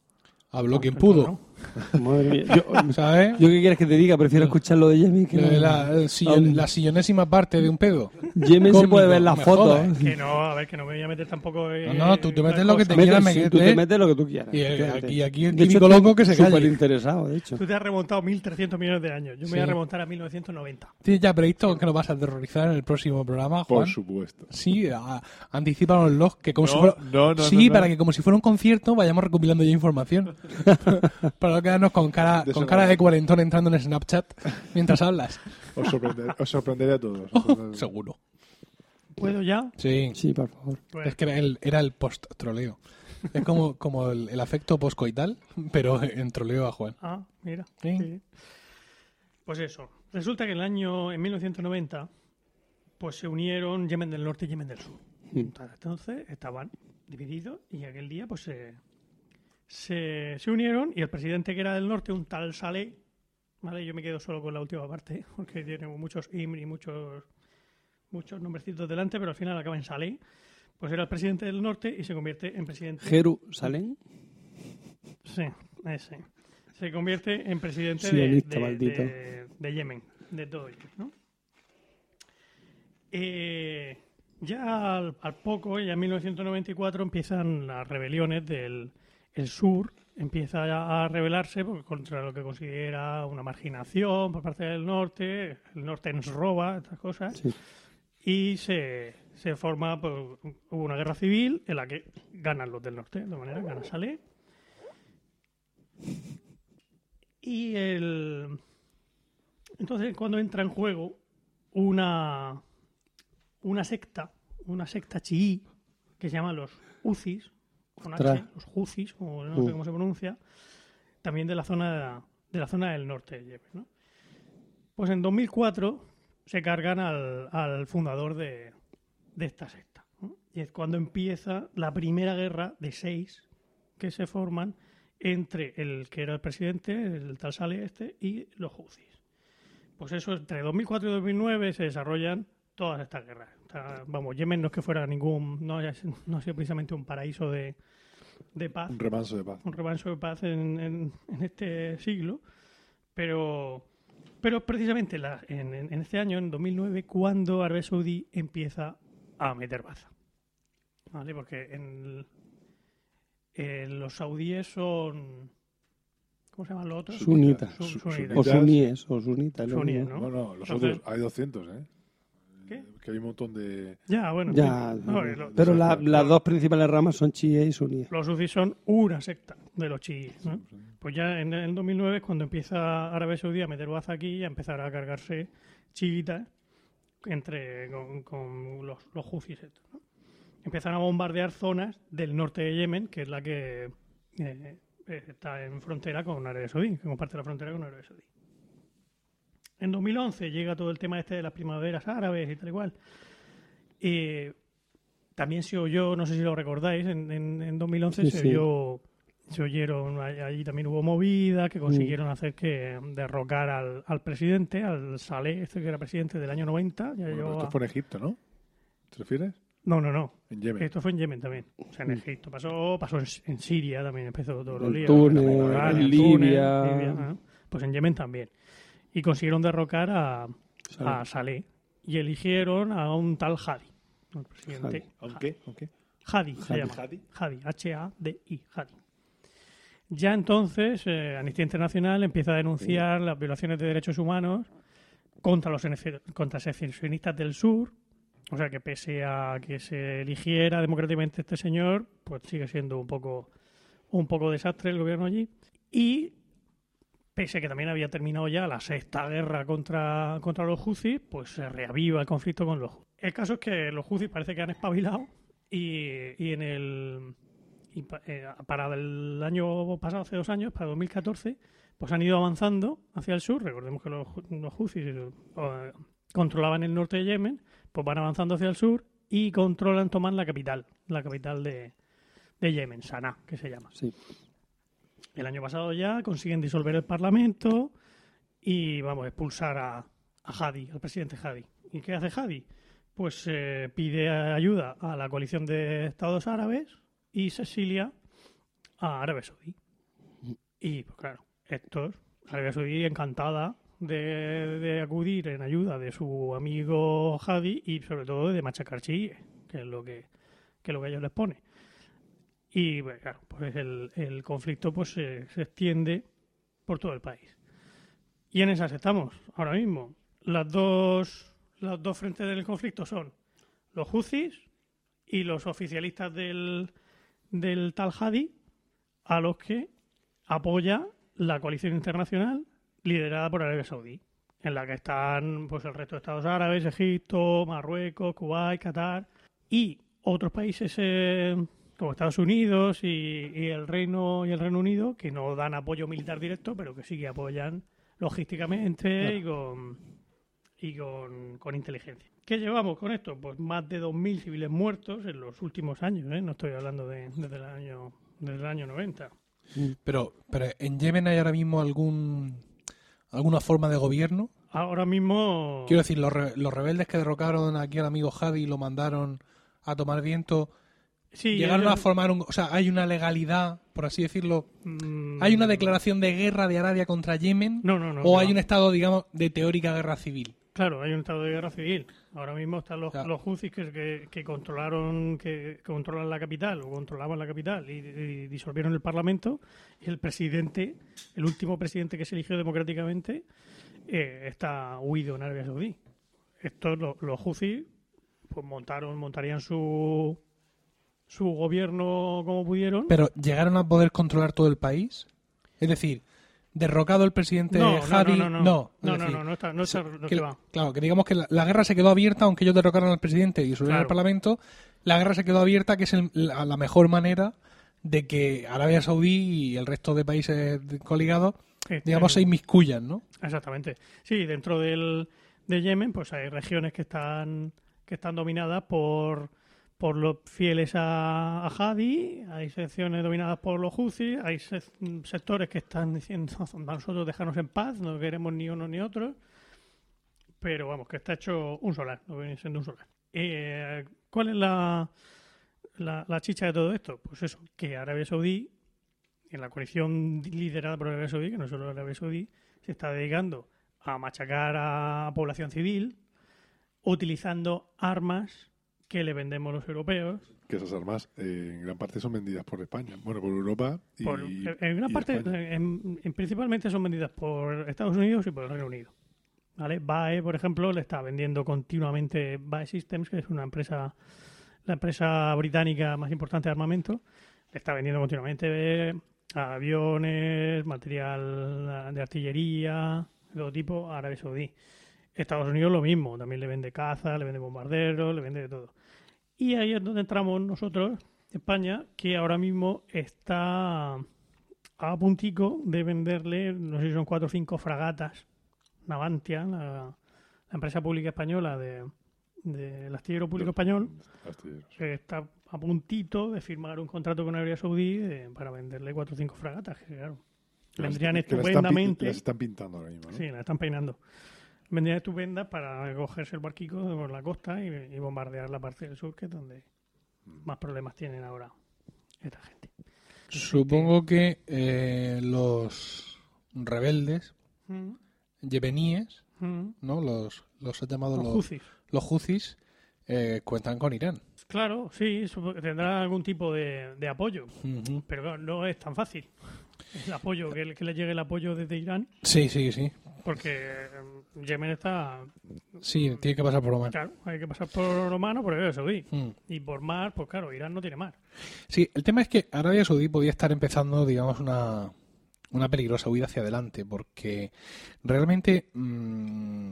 Habló quien pudo. Madre mía. Yo, ¿Sabes? ¿yo qué quieres que te diga? Prefiero escuchar lo de Yemen que lo- la, el sillon- la sillonésima parte de un pedo. Yemen se puede ver las fotos. jodas. Que no, a ver, que no me voy a meter tampoco en... No, no, tú te metes lo que te quieras sí, meter. tú te metes lo que tú quieras. Y, eh, aquí- aquí el estoy loco que se calle. súper interesado, de hecho. Tú te has remontado 1.300 millones de años. Yo me voy a Sí. remontar a 1990. ¿Tienes ya previsto que nos vas a aterrorizar en el próximo programa, Juan? Por supuesto. Sí, a- anticipanoslo, que como No, si fuera... no, no, sí, no, no. para que como si fuera un concierto vayamos recopilando ya información. para no quedarnos con cara, De con cara de cuarentón entrando en Snapchat mientras hablas. Os, sorprender- os sorprenderé a todos. Os sorprenderé. Seguro. ¿Puedo ya? Sí. Sí, por favor. Bueno, Es que era el, era el post-troleo. Es como, como el, el afecto post-coital, pero en troleo a Juan. Ah, mira. Sí. sí. Pues eso. Resulta que en el año, en 1990, pues se unieron Yemen del Norte y Yemen del Sur. Entonces estaban divididos y aquel día pues se, se, se unieron y el presidente que era del norte, un tal Saleh, ¿vale? Yo me quedo solo con la última parte porque tiene muchos IMRI y muchos, muchos nombrecitos delante, pero al final acaba en Saleh. Pues era el presidente del norte y se convierte en presidente Jerusalén. Sí, ese. Se convierte en presidente de, Sionista, de- maldito. de- de Yemen, de todo ¿no? Eh, ya al, al poco, ya en 1994, empiezan las rebeliones del el sur, empieza a, rebelarse porque contra lo que considera una marginación por parte del norte, el norte nos roba, estas cosas, Sí. y se, se forma, pues, hubo una guerra civil en la que ganan los del norte, de manera que gana Saleh. Y el... Entonces, cuando entra en juego una, una secta, una secta chií, que se llama los Uzis, con H, los Huzis, o no sé Uh. cómo se pronuncia, también de la zona de la zona del norte de Yemen, ¿no? Pues en 2004 se cargan al, al fundador de, de esta secta. ¿no? Y es cuando empieza la primera guerra de seis que se forman entre el que era el presidente, el tal Saleh este, y los Houthis. Pues eso, entre 2004 y 2009 se desarrollan todas estas guerras. O sea, vamos, Yemen no es que fuera ningún, no, haya- no ha sido precisamente un paraíso de, de paz, Un remanso de paz. un remanso de paz en, en- en este siglo, pero, pero precisamente la- en, este año, en 2009, cuando Arabia Saudí empieza a meter baza. ¿Vale? Porque en, en los saudíes son... ¿Cómo se llaman los otros? Sunitas. Su- Su- sunitas. O suníes, o sunitas. Suníes. ¿no? No, no, los Entonces- otros, hay 200, ¿eh? ¿Qué? Que hay un montón de... Ya, bueno. Ya, sí. No, y lo- pero la- las dos principales ramas son chiíes y suníes. Los sufis son una secta de los chiíes. ¿no? Pues ya en el 2009 es cuando empieza Arabia Saudí a meter baza aquí y a empezar a cargarse chiitas entre, con, con los, los houthis estos, ¿no? Empiezan a bombardear zonas del norte de Yemen, que es la que eh, eh, está en frontera con Arabia Saudí, que comparte la frontera con Arabia Saudí. En 2011 llega todo el tema este de las primaveras árabes y tal y cual. Y también se oyó, no sé si lo recordáis, en, en, en 2011 Sí, se sí. oyó, se oyeron, ahí- allí también hubo movidas que consiguieron hacer que derrocar al, al presidente, al Saleh, este que era presidente del año 90. Ya Bueno, pero llevaba- esto fue en Egipto, ¿no? ¿Te refieres? No, no, no. En Yemen. Esto fue en Yemen también. O sea, en Egipto. Pasó, pasó en, en Siria también, empezó todos los En líos. Túnez, en Libia. Pues en Yemen también. Y consiguieron derrocar a, Saleh. a Saleh. Y eligieron a un tal Hadi. El presidente. ¿Aunque? ¿Aunque? Hadi se Hadi. llama. Hadi. Hadi, H-A-D-I, Hadi. Ya entonces, eh, Amnistía Internacional empieza a denunciar las violaciones de derechos humanos contra los contra secesionistas del sur. O sea que pese a que se eligiera democráticamente este señor, pues sigue siendo un poco un poco desastre el gobierno allí. Y pese a que también había terminado ya la sexta guerra contra, contra los Houthis, pues se reaviva el conflicto con los. El caso es que los Houthis parece que han espabilado y, y en el eh, para el año pasado, hace dos años, para 2014, pues han ido avanzando hacia el sur. Recordemos que los, los Houthis eh, controlaban el norte de Yemen, pues van avanzando hacia el sur y controlan, toman la capital, la capital de, de Yemen, Sanaa, que se llama. Sí. El año pasado ya consiguen disolver el Parlamento y, vamos, expulsar a, Hadi, al presidente Hadi. ¿Y qué hace Hadi? Pues eh, pide ayuda a la coalición de estados árabes y se exilia a Arabia Saudí. Y, pues claro, estos, Arabia Saudí encantada de, acudir en ayuda de su amigo Hadi y sobre todo de machacar chiíes, que es lo que, es lo que ellos les pone. Y pues, claro, pues el, el conflicto pues se, extiende por todo el país. Y en esas estamos ahora mismo. Las dos, las dos frentes del conflicto son los Houthis y los oficialistas del, del Tal Hadi, a los que apoya la coalición internacional liderada por Arabia Saudí, en la que están pues el resto de estados árabes, Egipto, Marruecos, Kuwait, Qatar y otros países eh, como Estados Unidos y, y el Reino y el Reino Unido que no dan apoyo militar directo, pero que sí que apoyan logísticamente y con y con, con inteligencia. ¿Qué llevamos con esto? Pues más de 2.000 civiles muertos en los últimos años, ¿eh? no estoy hablando de, desde, el año, desde el año 90. Pero, pero en Yemen hay ahora mismo algún alguna forma de gobierno. Ahora mismo... Quiero decir, los, re- los rebeldes que derrocaron aquí al amigo Hadi y lo mandaron a tomar viento, sí, llegaron a formar un... O sea, hay una legalidad, por así decirlo. Mm, ¿Hay una declaración de guerra de Arabia contra Yemen? No, no, no. ¿O hay un estado, digamos, de teórica guerra civil? Claro, hay un estado de guerra civil. Ahora mismo están los, Ya. los Houthis que, que, que controlaron, que controlan la capital o controlaban la capital y, y disolvieron el parlamento. Y el presidente, el último presidente que se eligió democráticamente, eh, está huido en Arabia Saudí. Estos, lo- los Houthis, pues montaron, montarían su su gobierno como pudieron. Pero llegaron a poder controlar todo el país. Es decir, derrocado el presidente no, no, Hadi, no, no, no, no. no, no, no, no está, no está, no que- se va. Claro, que digamos que la, la guerra se quedó abierta, aunque ellos derrocaron al presidente y disolvieron Claro. el parlamento, la guerra se quedó abierta, que es el- la, la mejor manera de que Arabia Saudí y el resto de países coligados, Este, digamos, se inmiscuyan, ¿no? Exactamente. Sí, dentro del, de Yemen, pues hay regiones que están que están dominadas por por los fieles a, a Hadi, hay secciones dominadas por los Houthis, hay sec- sectores que están diciendo nosotros dejarnos en paz, no queremos ni uno ni otro, pero vamos, que está hecho un solar, no viene siendo un solar. Eh, ¿Cuál es la, la, la chicha de todo esto? Pues eso, que Arabia Saudí, en la coalición liderada por Arabia Saudí, que no solo Arabia Saudí, se está dedicando a machacar a población civil utilizando armas que le vendemos los europeos. Que esas armas eh, en gran parte son vendidas por España. Bueno, por Europa y. Por- en gran y parte, en- en- principalmente son vendidas por Estados Unidos y por el Reino Unido. ¿Vale? BAE, por ejemplo, le está vendiendo continuamente BAE Systems, que es una empresa, la empresa británica más importante de armamento, le está vendiendo continuamente eh, aviones, material de artillería, de todo tipo, a Arabia Saudí. Estados Unidos lo mismo, también le vende caza, le vende bombarderos, le vende de todo. Y ahí es donde entramos nosotros, España, que ahora mismo está a puntico de venderle, no sé si son cuatro o cinco fragatas, Navantia, la, la empresa pública española de, del astillero público español, que está a puntito de firmar un contrato con Arabia Saudí eh, para venderle cuatro o cinco fragatas, que claro, las- vendrían que las están estupendamente. Las están pintando ahora mismo, ¿no? Sí, la están peinando. Vendrían estupendas para cogerse el barquico por la costa y, y bombardear la parte del sur, que es donde más problemas tienen ahora esta gente. Supongo que eh, los rebeldes Mm, yemeníes, mm. ¿no? Los, los he llamado Los los, Houthis. los Houthis, eh, cuentan con Irán. Claro, sí, supo- tendrá algún tipo de, de apoyo, pero no es tan fácil. El apoyo, que, le- que le llegue el apoyo desde Irán, Sí, sí, sí. porque eh, Yemen está. Sí, tiene que pasar por Oman. Claro, hay que pasar por lo mano por Arabia Saudí. Mm. Y por mar, pues claro, Irán no tiene mar. Sí, el tema es que Arabia Saudí podía estar empezando, digamos, una, una peligrosa huida hacia adelante, porque realmente, mm,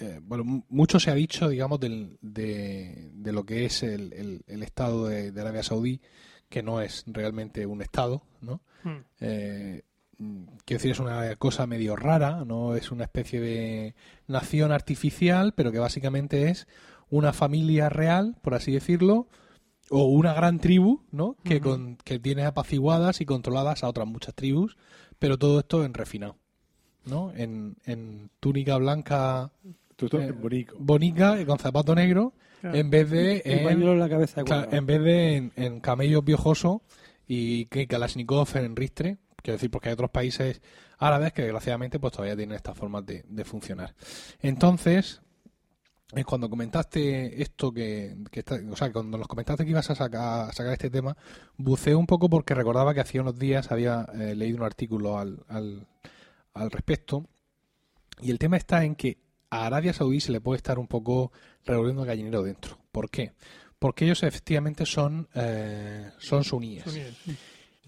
eh, bueno, mucho se ha dicho, digamos, del- de, de lo que es el, el- el Estado de, de Arabia Saudí, que no es realmente un Estado, ¿no? Mm. Eh, mm, quiero decir, es una cosa medio rara, no es una especie de nación artificial, pero que básicamente es una familia real, por así decirlo, o una gran tribu, ¿no? Que, con, que tiene apaciguadas y controladas a otras muchas tribus, pero todo esto en refinado, ¿no? En, en túnica blanca Eh, bonica y con zapato negro, Claro. en vez de en, en la cabeza. Claro, cuadrado. en vez de en, en camello piojoso y que Kalashnikov en ristre, quiero decir, porque hay otros países árabes que desgraciadamente pues todavía tienen estas formas de, de funcionar. Entonces, eh, cuando comentaste esto que, que está- o sea, cuando nos comentaste que ibas a sacar, a sacar este tema, buceé un poco porque recordaba que hacía unos días había eh, leído un artículo al, al, al respecto y el tema está en que a Arabia Saudí se le puede estar un poco revolviendo el gallinero dentro. ¿Por qué? Porque ellos efectivamente son, eh, son suníes. Suníes, sí.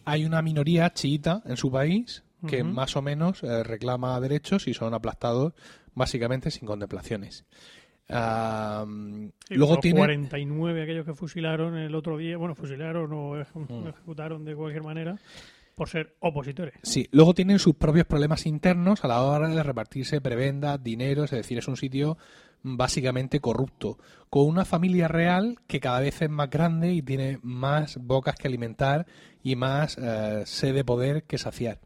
Hay una minoría chiita en su país que Ujú. más o menos eh, reclama derechos y son aplastados básicamente sin contemplaciones. Sí, luego tiene 49 aquellos que fusilaron el otro día, bueno, fusilaron o Mm. ejecutaron de cualquier manera por ser opositores. Sí, luego tienen sus propios problemas internos a la hora de repartirse prebendas, dinero, es decir, es un sitio básicamente corrupto, con una familia real que cada vez es más grande y tiene más bocas que alimentar y más eh, sed de poder que saciar.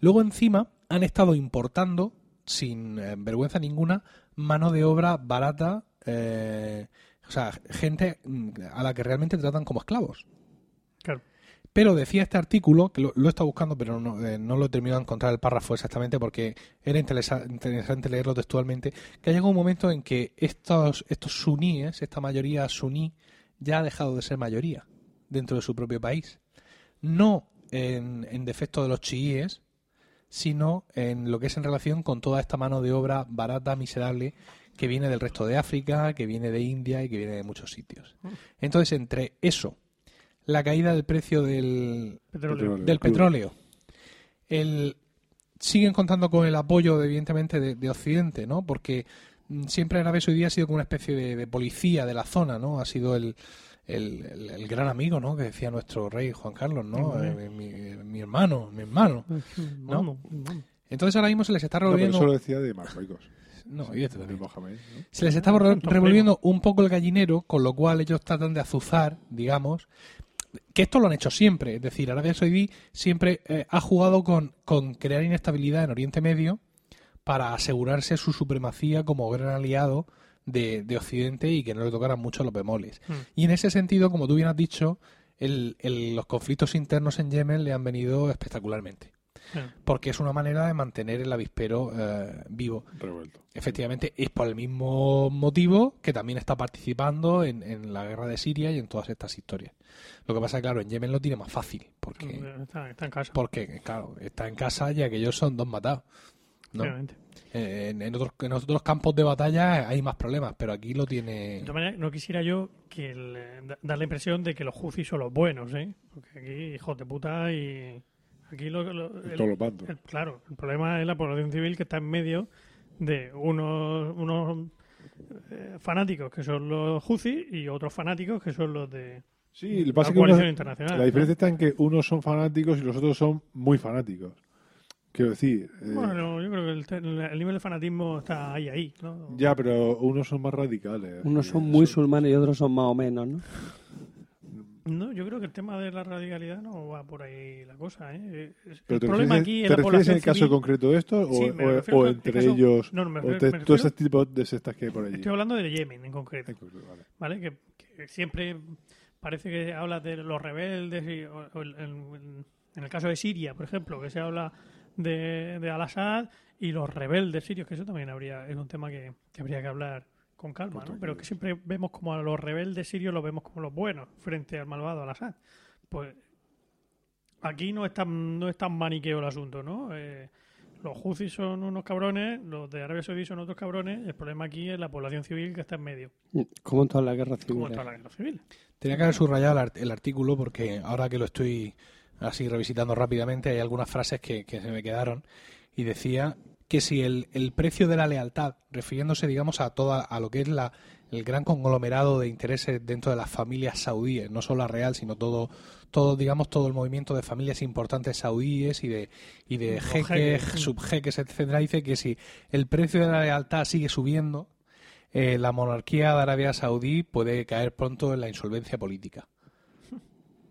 Luego encima han estado importando, sin eh, vergüenza ninguna, mano de obra barata, eh, o sea, gente mm, a la que realmente tratan como esclavos. Pero decía este artículo, que lo, lo he estado buscando, pero no, eh, no lo he terminado de encontrar el párrafo exactamente porque era interesa- interesante leerlo textualmente, que ha llegado un momento en que estos, estos suníes, esta mayoría suní, ya ha dejado de ser mayoría dentro de su propio país. No en, en defecto de los chiíes, sino en lo que es en relación con toda esta mano de obra barata, miserable, que viene del resto de África, que viene de India y que viene de muchos sitios. Entonces, entre eso, la caída del precio del, Petróleo. del petróleo. El, siguen contando con el apoyo, evidentemente, de, de Occidente, ¿no? Porque mm, siempre Arabia Saudí ha sido como una especie de, de policía de la zona, ¿no? Ha sido el, el, el- el gran amigo, ¿no? Que decía nuestro rey Juan Carlos, ¿no? Eh, mi, mi hermano, mi hermano. Entonces ahora mismo se les está No, pero revolviendo... eso lo decía de Marruecos. No, evidentemente. Mohamed, ¿no? Se les está revolviendo un poco el gallinero, con lo cual ellos tratan de azuzar, digamos, que esto lo han hecho siempre. Es decir, Arabia Saudí siempre eh, ha jugado con, con crear inestabilidad en Oriente Medio para asegurarse su supremacía como gran aliado de, de Occidente y que no le tocaran mucho los bemoles. Mm. Y en ese sentido, como tú bien has dicho, el- el- los conflictos internos en Yemen le han venido espectacularmente. Porque es una manera de mantener el avispero eh, vivo. Revuelto. Efectivamente, es por el mismo motivo que también está participando en, en la guerra de Siria y en todas estas historias. Lo que pasa es que, claro, en Yemen lo tiene más fácil, porque, Está, está en casa. porque claro, está en casa y aquellos son dos matados. Eh, En, en otros, en otros campos de batalla hay más problemas, pero aquí lo tiene... De todas maneras, no quisiera yo que el- eh, da- dar la impresión de que los Houthis son los buenos, ¿eh? Porque aquí, hijos de puta y Aquí lo, lo- el- todos los bandos. el- claro, el problema es la población civil que está en medio de unos, unos eh, fanáticos que son los Houthis y otros fanáticos que son los de Sí, lo que la pasa es que coalición unos- internacional. la diferencia está en que unos son fanáticos y los otros son muy fanáticos. Quiero decir, eh, ¿no? Bueno, yo creo que el, te- el nivel de fanatismo está ahí, ahí. ¿no? ya, pero unos son más radicales. Unos Y son musulmanes y otros son más o menos, ¿no? No, yo creo que el tema de la radicalidad no va por ahí la cosa. ¿eh? Es- ¿Pero El te problema refieres, aquí te refieres en el caso civil. concreto de esto o, Sí, o- o entre el caso- ellos no, no, me o refiero- entre me todo ese tipo de sectas que hay por allí? Estoy hablando de Yemen en concreto. Vale. ¿vale? Que, que siempre parece que habla de los rebeldes y, o- o el- en, en el caso de Siria, por ejemplo, que se habla de, de Al-Assad y los rebeldes sirios, que eso también habría es un tema que, que habría que hablar con calma, ¿no? Pero que siempre vemos como a los rebeldes sirios los vemos como los buenos frente al malvado Al-Assad. Pues aquí no es tan, no es tan maniqueo el asunto, ¿no? Eh, los Houthis son unos cabrones, los de Arabia Saudí son otros cabrones, el problema aquí es la población civil que está en medio, Como en todas las guerras como civiles. en toda la guerra civil. Tenía que haber subrayado el, art- el artículo porque ahora que lo estoy así revisitando rápidamente hay algunas frases que, que se me quedaron y decía que si el, el precio de la lealtad, refiriéndose digamos a toda a lo que es la, el gran conglomerado de intereses dentro de las familias saudíes, no solo la real, sino todo todo digamos todo el movimiento de familias importantes saudíes y de y de jeques, jeques. subjeques, etcétera, dice que si el precio de la lealtad sigue subiendo, eh, la monarquía de Arabia Saudí puede caer pronto en la insolvencia política.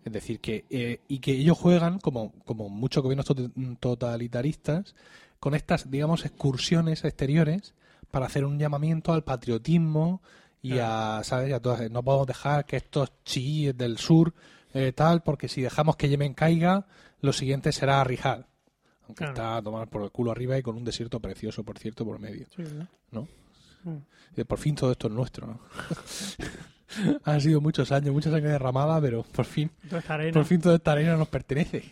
Es decir, que eh, y que ellos juegan, como, como muchos gobiernos to- totalitaristas, con estas, digamos, excursiones exteriores para hacer un llamamiento al patriotismo y a, ¿sabes? A todas- no podemos dejar que estos chiíes del sur eh, tal, porque si dejamos que Yemen caiga, lo siguiente será Rijal. Aunque Claro. está a tomar por el culo arriba y con un desierto precioso, por cierto, por medio. Sí, ¿verdad? ¿no? Mm. Y por fin todo esto es nuestro, ¿no? Han sido muchos años, mucha sangre derramada, pero por fin, por fin toda esta arena nos pertenece.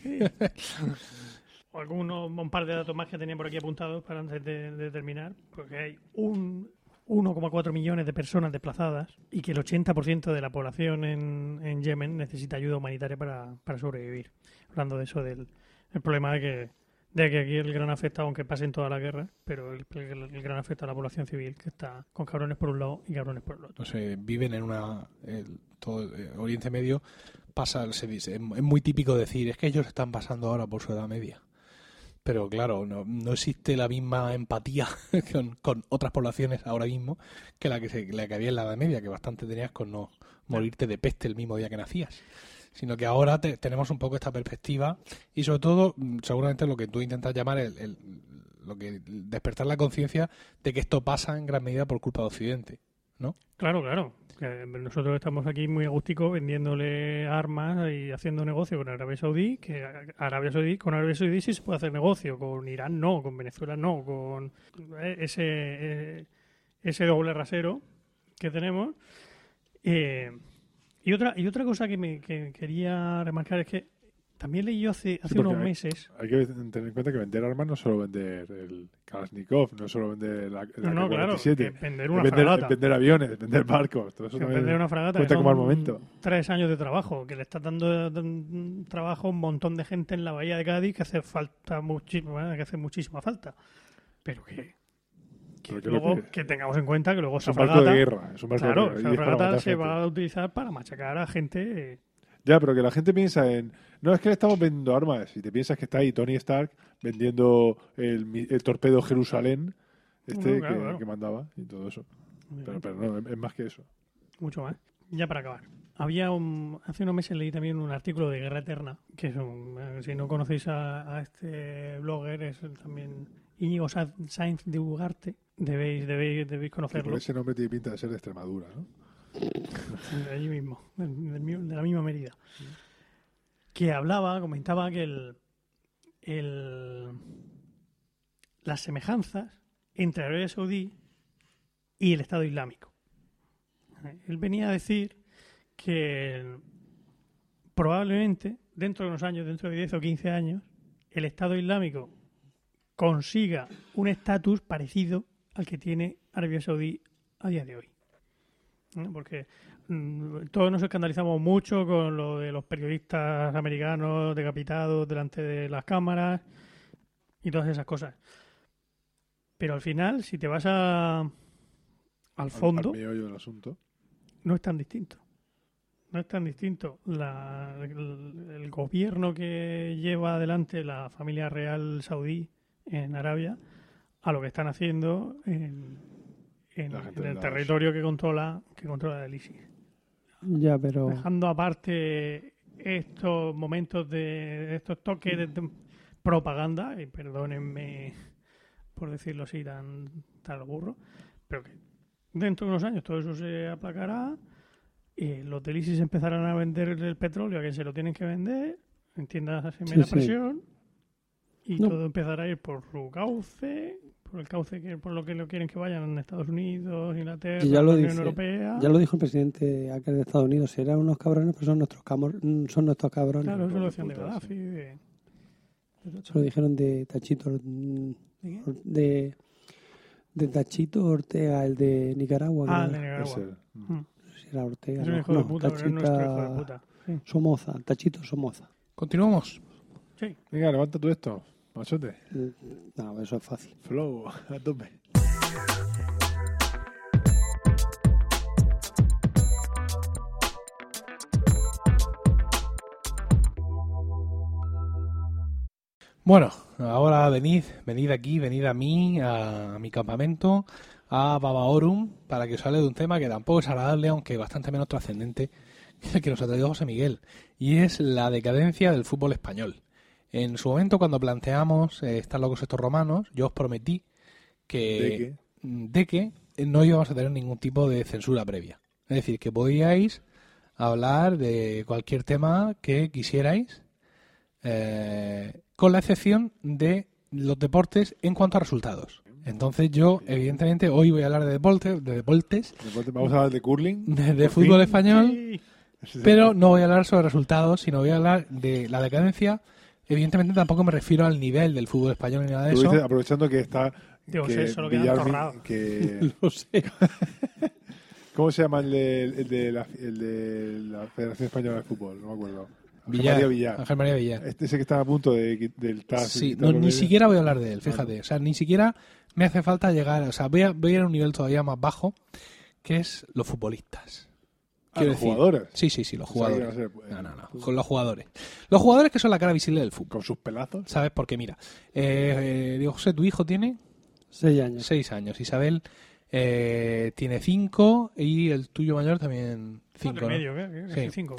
Algunos, un par de datos más que tenía por aquí apuntados para antes de, terminar, porque hay un 1,4 millones de personas desplazadas y que el 80% de la población en, en Yemen necesita ayuda humanitaria para, para sobrevivir. Hablando de eso, del el problema de que, de que aquí el gran afecta, aunque pasen toda la guerra, pero el, el- gran afecta a la población civil, que está con cabrones por un lado y cabrones por el otro. Viven en una. el- todo el Oriente Medio pasa, se dice, es muy típico decir, es que ellos están pasando ahora por su edad media. Pero claro, no, no existe la misma empatía con, con otras poblaciones ahora mismo que la que, se, la que había en la edad media, que bastante tenías con no morirte de peste el mismo día que nacías. Sino que ahora te- tenemos un poco esta perspectiva y sobre todo, mm, seguramente lo que tú intentas llamar el, el- lo que despertar la conciencia de que esto pasa en gran medida por culpa de Occidente. ¿no? Claro, claro. Nosotros estamos aquí muy agusticos vendiéndole armas y haciendo negocio con Arabia Saudí, que Arabia Saudí, con Arabia Saudí sí se puede hacer negocio, con Irán no, con Venezuela no, con eh, ese, eh, ese doble rasero que tenemos. Eh, y otra y otra cosa que me que quería remarcar es que también leí yo hace, hace unos hay- meses Hay que tener en cuenta que vender armas no es solo vender el Kalashnikov, no es solo vender la, la no, no, claro, K-47, que vender una vender, fragata. vender aviones, es vender barcos, todo eso Que también vender una fragata cuenta como al momento. tres años de trabajo, que le está dando trabajo a un montón de gente en la bahía de Cádiz que hace falta muchísimo, que hace muchísima falta. Pero que, que luego que tengamos en cuenta que luego Es esa un barco fragata, de guerra, es un barco claro, de guerra. esa fragata se va a utilizar para machacar a gente. Ya, pero que la gente piensa en. No, es que le estamos vendiendo armas. Y te piensas que está ahí Tony Stark vendiendo el, el torpedo Jerusalén, este No, claro, que, claro. que mandaba y todo eso. Pero, pero no, es, más que eso. mucho más. Ya para acabar. Había un, hace unos meses leí también un artículo de Guerra Eterna, que es un, eh, si no conocéis a, a este blogger, es también Íñigo Sa- Sainz de Ugarte, debéis, debéis, debéis conocerlo. por ese nombre tiene pinta de ser de Extremadura, ¿no? Allí mismo, de la misma medida. Que hablaba, comentaba que el, el- las semejanzas entre Arabia Saudí y el Estado Islámico. Él venía a decir que probablemente dentro de unos años, dentro de 10 o 15 años, el Estado Islámico consiga un estatus parecido al que tiene Arabia Saudí a día de hoy. ¿No? Porque mm, todos nos escandalizamos mucho con lo de los periodistas americanos decapitados delante de las cámaras y todas esas cosas. Pero al final, si te vas a, al fondo, Al, meollo del asunto. no es tan distinto. No es tan distinto la- el, el gobierno que lleva adelante la familia real saudí en Arabia a lo que están haciendo en, en- en el territorio que controla que controla el ISIS. Ya, pero Dejando aparte estos momentos de estos toques de, de propaganda, y perdónenme por decirlo así tan, tan burro, pero que dentro de unos años todo eso se aplacará, y los del ISIS empezarán a vender el petróleo a quien se lo tienen que vender, entiéndase Sí, la sí. presión, y No. todo empezará a ir por su cauce, por el cauce que por lo que lo quieren que vayan en Estados Unidos, Inglaterra, Y ya lo la Unión dice, Europea. ya lo dijo el presidente aquel de Estados Unidos, serán unos cabrones, pero son nuestros, camor- son nuestros cabrones. Claro, eso lo de decían de Gaddafi. de- Eso lo dijeron de Tachito, ¿De de, Tachito Ortega, el de Nicaragua. Ah, de Nicaragua. Mm. era. Si era Ortega. Es un no, hijo de no, puta, pero es nuestro hijo de puta. Sí. Somoza, Tachito Somoza. Continuamos. Sí. Venga, levanta tú esto, machote. Mm, No, eso es fácil. Flow, a tope. Bueno, ahora venid, venid aquí, venid a mí, a, mi campamento, a Babaorum, para que os hable de un tema que tampoco es agradable, aunque bastante menos trascendente que el que nos ha traído José Miguel, y es la decadencia del fútbol español. En su momento, cuando planteamos eh, Están locos estos romanos, yo os prometí que, ¿De qué? de que no íbamos a tener ningún tipo de censura previa. Es decir, que podíais hablar de cualquier tema que quisierais, eh, con la excepción de los deportes en cuanto a resultados. Entonces yo, evidentemente, hoy voy a hablar de deportes, de deportes, vamos a hablar de curling. de, fútbol español, Sí. pero no voy a hablar sobre resultados, sino voy a hablar de la decadencia. Evidentemente tampoco me refiero al nivel del fútbol español ni nada de eso. dices, aprovechando que está. Digo, que sí, solo quedan Villar- torrados. que, Lo sé. ¿Cómo se llama el de, el, de la, el de la Federación Española de Fútbol? No me acuerdo. Ángel Villar, María Villar. Ángel María Villar. Este ese que está a punto de, del TAS. Sí, no, ni siquiera voy a hablar de él, fíjate. O sea, ni siquiera me hace falta llegar. O sea, voy a, voy a ir a un nivel todavía más bajo, que es los futbolistas. Ah, los decir- jugadores. Sí, sí, sí, los O sea, que jugadores. ser, eh, No, no, no. Con los jugadores. Los jugadores que son la cara visible del fútbol. Con sus pelazos. ¿Sabes? Porque mira, eh, eh, Diego José, tu hijo tiene Seis años. seis años. Isabel eh, tiene cinco y el tuyo mayor también cinco. Cuatro y ¿no? medio, ¿qué? ¿Qué? Sí. Cinco.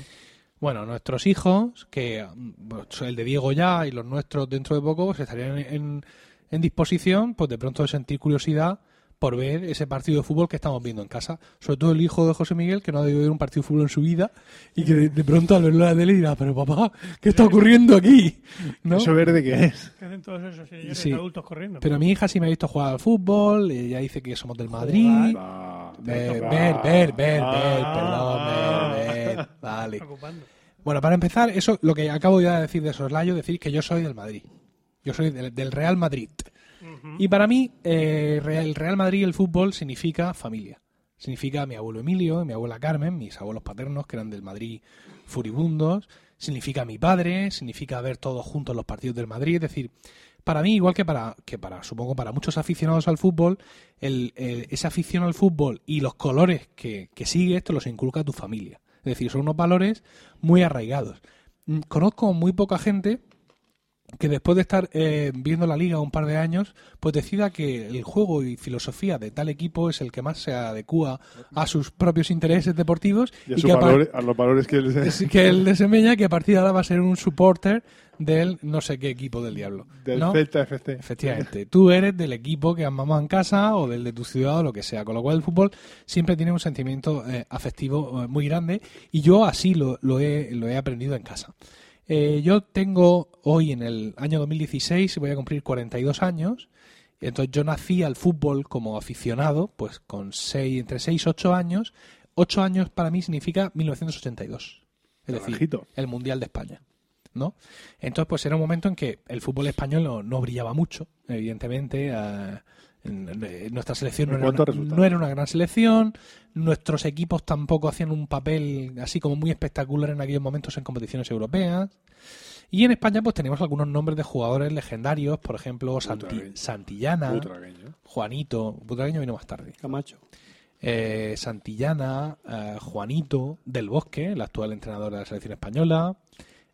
Bueno, nuestros hijos, que mm, bueno, el de Diego ya y los nuestros dentro de poco, pues estarían en, en disposición, pues de pronto de sentir curiosidad por ver ese partido de fútbol que estamos viendo en casa. Sobre todo el hijo de José Miguel, que no ha debido ver un partido de fútbol en su vida y que de, de pronto al verlo en la tele dirá, pero papá, ¿qué está ocurriendo aquí? ¿No? ¿Eso verde qué es? ¿Qué hacen todos esos señores Sí. adultos corriendo? Pero mi hija sí me ha visto jugar al fútbol, ella dice que somos del Madrid. Va, Ver, va. ver, ver, ver, ver, perdón, ver, ver, vale. Ocupando. Bueno, para empezar, eso lo que acabo ya de decir de soslayo, decir que yo soy del Madrid. Yo soy del, del Real Madrid. Y para mí, eh, el Real Madrid, el fútbol, significa familia. Significa mi abuelo Emilio, mi abuela Carmen, mis abuelos paternos, que eran del Madrid furibundos. Significa mi padre, significa ver todos juntos los partidos del Madrid. Es decir, para mí, igual que para, que para supongo, para muchos aficionados al fútbol, el, el- esa afición al fútbol y los colores que, que sigue esto los inculca tu familia. Es decir, son unos valores muy arraigados. Mm, Conozco muy poca gente que después de estar eh, viendo la liga un par de años, pues decida que el juego y filosofía de tal equipo es el que más se adecua a sus propios intereses deportivos Y a, y los valores que él es que él desempeña que a partir de ahora va a ser un supporter del no sé qué equipo del diablo. del ¿no? Celta FC. Efectivamente, tú eres del equipo que mamado en casa o del de tu ciudad o lo que sea, con lo cual el fútbol siempre tiene un sentimiento eh, afectivo eh, muy grande y yo así lo, lo, he, lo he aprendido en casa. Eh, yo tengo hoy en el año 2016, voy a cumplir 42 años, entonces yo nací al fútbol como aficionado, pues con seis, entre 6 y 8 años. 8 años para mí significa 1982, es decir, el Mundial de España. ¿no? Entonces, pues era un momento en que el fútbol español no, no brillaba mucho, evidentemente. En- en- Nuestra selección no era, una, resultados. no era una gran selección, nuestros equipos tampoco hacían un papel así como muy espectacular en aquellos momentos en competiciones europeas. Y en España pues tenemos algunos nombres de jugadores legendarios, por ejemplo Santi-. Santillana, Butragueño. Juanito, Butragueño vino más tarde. Camacho. Eh, Santillana, eh, Juanito del Bosque, el actual entrenador de la selección española,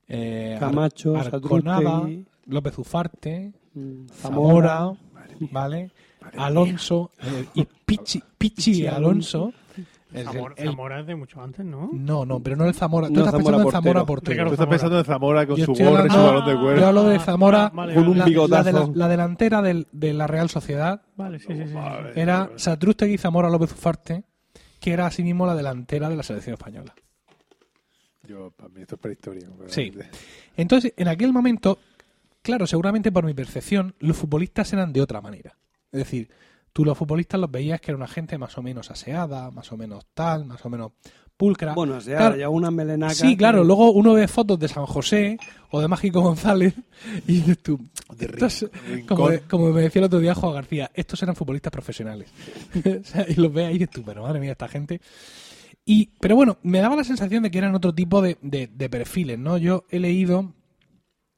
eh, Ar- Camacho, Arconada, Sadrustegui, López Ufarte, mm, Zamora, ¿vale? Alonso eh, y Pichi, Pichi Alonso. el- Zamora, el- Zamora es de mucho antes, ¿no? no, no, pero no el Zamora. Tú No, estás Zamora pensando en Zamora portero. Tú estás pensando en Zamora con Yo su gorra y su balón de Yo cuero. hablo de Zamora Vale, con un la, bigotazo. la de la, la delantera del- de la Real Sociedad Vale, sí, sí, sí. Vale. era Satrústegui y Zamora López Ufarte, que era asimismo la delantera de la selección española. Yo, para mí esto es prehistoria. Sí. Entonces, en aquel momento, claro, seguramente por mi percepción, los futbolistas eran de otra manera. Es decir, tú los futbolistas los veías que era una gente más o menos aseada, más o menos tal, más o menos pulcra. Bueno, o sea, Claro. ya una melenaca. Sí, claro, luego uno ve fotos de San José o de Mágico González y dices tú, De estos- como, me decía el otro día Juan García, estos eran futbolistas profesionales. O sea, y los ves ahí y dices tú, pero madre mía, esta gente. Y, pero bueno, me daba la sensación de que eran otro tipo de, de- de perfiles, ¿no? Yo he leído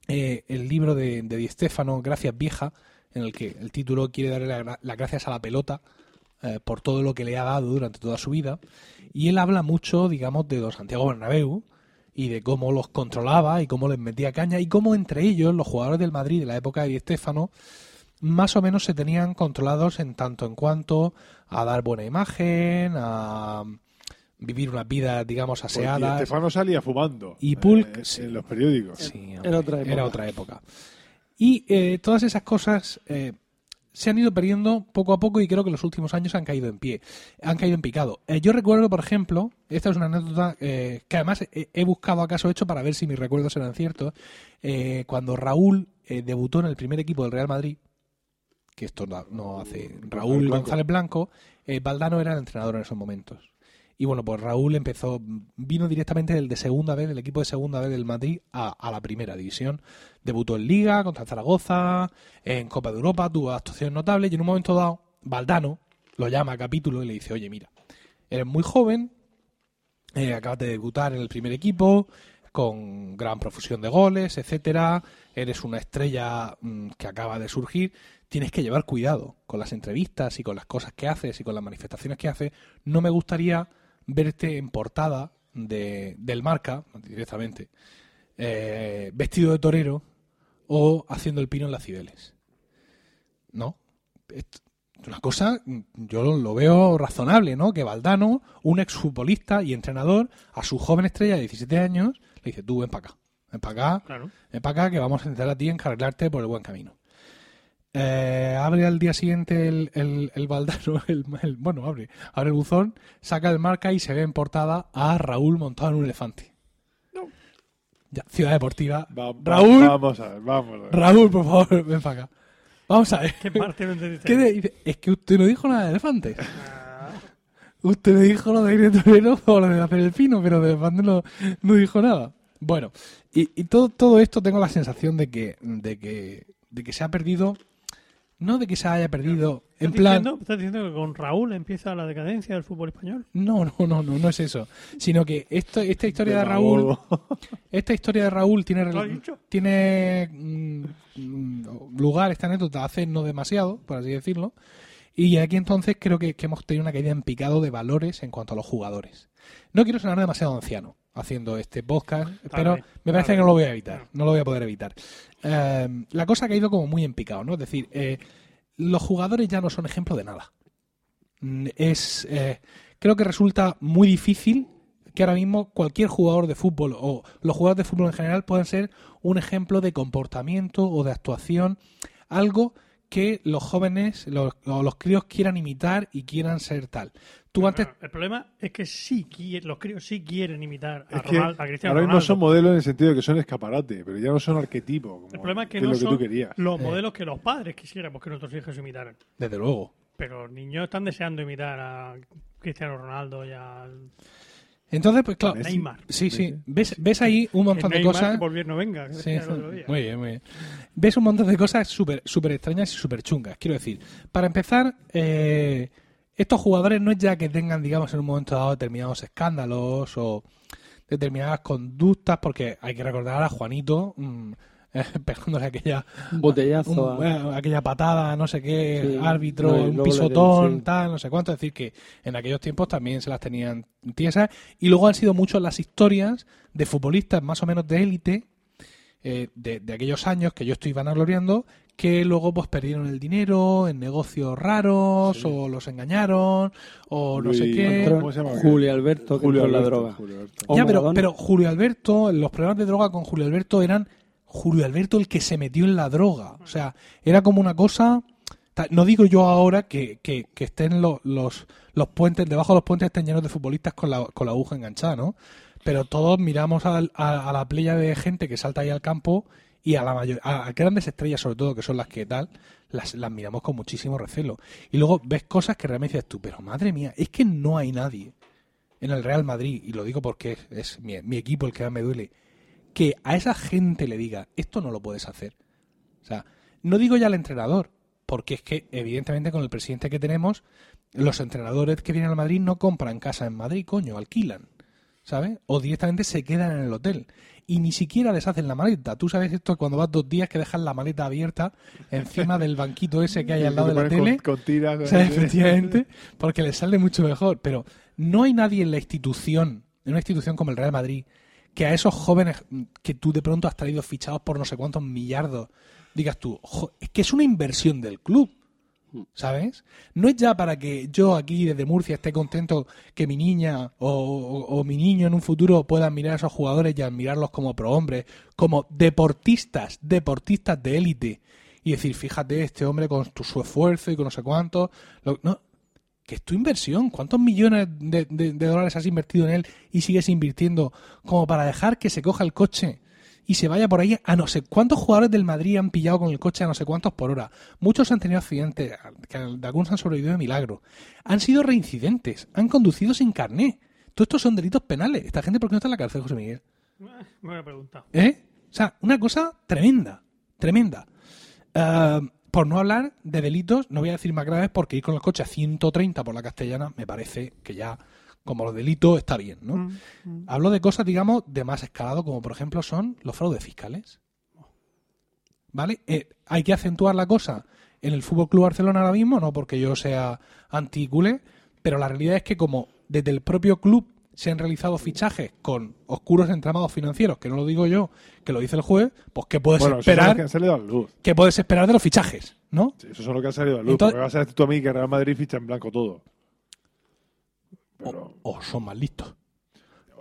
eh, el libro de, de Di Stéfano, Gracias Vieja, en el que el título quiere darle la gra- las gracias a la pelota eh, por todo lo que le ha dado durante toda su vida. Y él habla mucho, digamos, de los Santiago Bernabéu y de cómo los controlaba y cómo les metía caña y cómo entre ellos, los jugadores del Madrid de la época de Di Stéfano, más o menos se tenían controlados en tanto en cuanto a dar buena imagen, a vivir unas vidas, digamos, Porque aseadas. Estefano salía fumando. Y Pulk, eh, sí. en los periódicos. Sí, Era otra época. Era otra época. Y eh, todas esas cosas eh, se han ido perdiendo poco a poco y creo que los últimos años han caído en pie, han caído en picado. Eh, yo recuerdo, por ejemplo, esta es una anécdota eh, que además he, he buscado acaso hecho para ver si mis recuerdos eran ciertos, eh, cuando Raúl eh, debutó en el primer equipo del Real Madrid, que esto no, no hace Raúl Blanco. González Blanco, eh, Valdano era el entrenador en esos momentos. Y bueno, pues Raúl empezó, vino directamente del de segunda vez, del equipo de segunda vez del Madrid a, a la primera división. Debutó en Liga contra Zaragoza, en Copa de Europa, tuvo actuaciones notables y en un momento dado, Valdano lo llama a capítulo y le dice, oye, mira, eres muy joven, eh, acabas de debutar en el primer equipo, con gran profusión de goles, etcétera, eres una estrella mm, que acaba de surgir, tienes que llevar cuidado con las entrevistas y con las cosas que haces y con las manifestaciones que haces. No me gustaría verte en portada de, del marca, directamente, eh, vestido de torero o haciendo el pino en las Cibeles. ¿No? Esto- una cosa, yo lo, veo razonable, ¿no? Que Valdano, un exfutbolista y entrenador, a su joven estrella de 17 años, le dice, tú ven para acá, ven para acá, Claro. ven para acá que vamos a intentar a ti encarrilarte por el buen camino. Eh, abre al día siguiente el, el, el Valdano, el, el- bueno, abre, abre el buzón, saca el marca y se ve en portada a Raúl montado en un elefante. Ya, Ciudad Deportiva. Va- va- Raúl, Vamos a ver, vamos a ver. Raúl, por favor, ven para acá. Vamos a ver. ¿Qué parte no entendiste? ¿Qué de- dice, es que usted no dijo nada de elefantes. Ah, Usted me dijo lo de ir de torero o lo de hacer el pino, pero de elefante no, no dijo nada. Bueno, y, y todo, todo esto tengo la sensación de que, de que, de que se ha perdido, no de que se haya perdido, en ¿Estás plan, diciendo, ¿Estás diciendo que con Raúl empieza la decadencia del fútbol español? no, no, no, no, no es eso, sino que esto, esta historia de Raúl, esta historia de Raúl tiene, tiene mm, mm, lugar, esta anécdota, hace no demasiado, por así decirlo. Y aquí entonces creo que, que hemos tenido una caída en picado de valores en cuanto a los jugadores. No quiero sonar demasiado anciano haciendo este podcast, pero me parece que no lo voy a evitar, no lo voy a poder evitar. Eh, la cosa ha caído como muy en picado, ¿no? Es decir, eh, los jugadores ya no son ejemplo de nada. Mm, Es, eh, creo que resulta muy difícil que ahora mismo cualquier jugador de fútbol o los jugadores de fútbol en general puedan ser un ejemplo de comportamiento o de actuación, algo que los jóvenes los, o los críos quieran imitar y quieran ser tal. Tú antes Bueno, el problema es que sí los críos sí quieren imitar a, Ronaldo- a Cristiano ahora mismo Ronaldo. son modelos en el sentido de que son escaparate, pero ya no son arquetipo. Como, el problema es que, no lo que son tú querías. los Eh. modelos que los padres quisiéramos que nuestros hijos imitaran. desde luego Pero los niños están deseando imitar a Cristiano Ronaldo y a... Entonces, pues claro. Neymar. sí, sí, ves, ves ahí un montón de cosas. que no venga. Sí, muy bien, muy bien. Ves un montón de cosas súper súper extrañas y súper chungas. Quiero decir, para empezar, eh, estos jugadores no es ya que tengan, digamos, en un momento dado determinados escándalos o determinadas conductas, porque hay que recordar a Juanito mm, pegándole aquella Botellazo. un- a- eh, aquella patada, no sé qué, Sí. árbitro, No, un pisotón, sí. tal, no sé cuánto. Es decir, que en aquellos tiempos también se las tenían tiesas. Y luego han sido muchas las historias de futbolistas más o menos de élite eh, de, de aquellos años que yo estoy vanagloriando que luego pues perdieron el dinero en negocios raros Sí. o los engañaron o no sé qué. ¿Cómo se llama? Julio Alberto, Julio la Alberto, droga. Julio Alberto. Ya, pero, pero Julio Alberto, los problemas de droga con Julio Alberto eran Julio Alberto el que se metió en la droga. O sea, era como una cosa. No digo yo ahora que, que, que estén los, los, los puentes, debajo de los puentes estén llenos de futbolistas con la, con la aguja enganchada, ¿no? Pero todos miramos a, a- a la playa de gente que salta ahí al campo y a la mayor, a, a grandes estrellas sobre todo, que son las que tal, las, las miramos con muchísimo recelo. Y luego ves cosas que realmente dices tú, pero madre mía, es que no hay nadie en el Real Madrid, y lo digo porque es, es mi, mi equipo el que más me duele, que a esa gente le diga, esto no lo puedes hacer. O sea, no digo ya al entrenador, porque es que evidentemente con el presidente que tenemos, los entrenadores que vienen al Madrid no compran casa en Madrid, coño, alquilan, ¿sabes? O directamente se quedan en el hotel. Y ni siquiera deshacen la maleta. Tú sabes esto cuando vas dos días que dejas la maleta abierta encima del banquito ese que hay al lado de la tele. Con. O sea, efectivamente, porque les sale mucho mejor. Pero no hay nadie en la institución, en una institución como el Real Madrid, que a esos jóvenes que tú de pronto has traído fichados por no sé cuántos millardos, digas tú, "Jo, es que es una inversión del club. ¿Sabes? No es ya para que yo aquí desde Murcia esté contento que mi niña o, mi niño en un futuro puedan mirar a esos jugadores y admirarlos como prohombres, como deportistas, deportistas de élite. Y decir, fíjate, este hombre con su esfuerzo y con no sé cuánto. lo- no, que es tu inversión. ¿Cuántos millones de, de- de dólares has invertido en él y sigues invirtiendo como para dejar que se coja el coche y se vaya por ahí a no sé cuántos jugadores del Madrid han pillado con el coche a no sé cuántos por hora? Muchos han tenido accidentes, que de algunos han sobrevivido de milagro. Han sido reincidentes, han conducido sin carné. Todos estos son delitos penales. Esta gente, ¿por qué no está en la cárcel, José Miguel? Buena pregunta. ¿Eh? O sea, una cosa tremenda, tremenda. Ah, por no hablar de delitos, no voy a decir más graves porque ir con el coche a 130 por la castellana me parece que ya, como los delitos, está bien, ¿no? Mm, mm. Hablo de cosas, digamos, de más escalado, como por ejemplo son los fraudes fiscales. ¿Vale? Eh, hay que acentuar la cosa en el Fútbol Club Barcelona ahora mismo, no porque yo sea anti-culé, pero la realidad es que como desde el propio club se han realizado fichajes con oscuros entramados financieros, que no lo digo yo, que lo dice el juez, pues ¿qué puedes Bueno, esperar? que han salido a la luz. ¿Qué puedes esperar de los fichajes? ¿No? Sí, eso es lo que ha salido a la luz. Entonces- porque vas a decir tú a mí que Real Madrid ficha en blanco todo. O, Pero, o son más listos.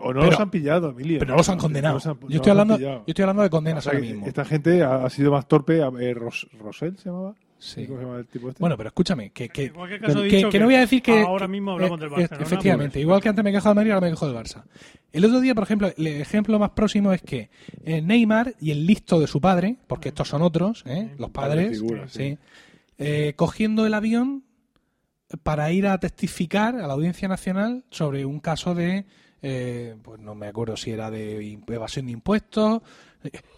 o no pero- los han pillado, Emilio. Pero no los han No condenado. los han- yo, estoy hablando, yo estoy hablando de O condenas sea, ahora mismo. Esta gente ha, ha sido más torpe. eh, Ros- ¿Rosell se llamaba? Sí. ¿Cómo se llama el tipo este? Bueno, pero escúchame, que, que, caso, que- no voy a decir que... ahora que- mismo hablamos del Barcelona. Efectivamente, igual que antes me he quejado del Madrid, ahora me quejo del Barça. El otro día, por ejemplo, el ejemplo más próximo es que eh, Neymar y el listo de su padre, porque estos son otros, ¿eh? los Padre padres, figura, sí, sí. eh, cogiendo el avión para ir a testificar a la Audiencia Nacional sobre un caso de, eh, pues no me acuerdo si era de evasión de impuestos.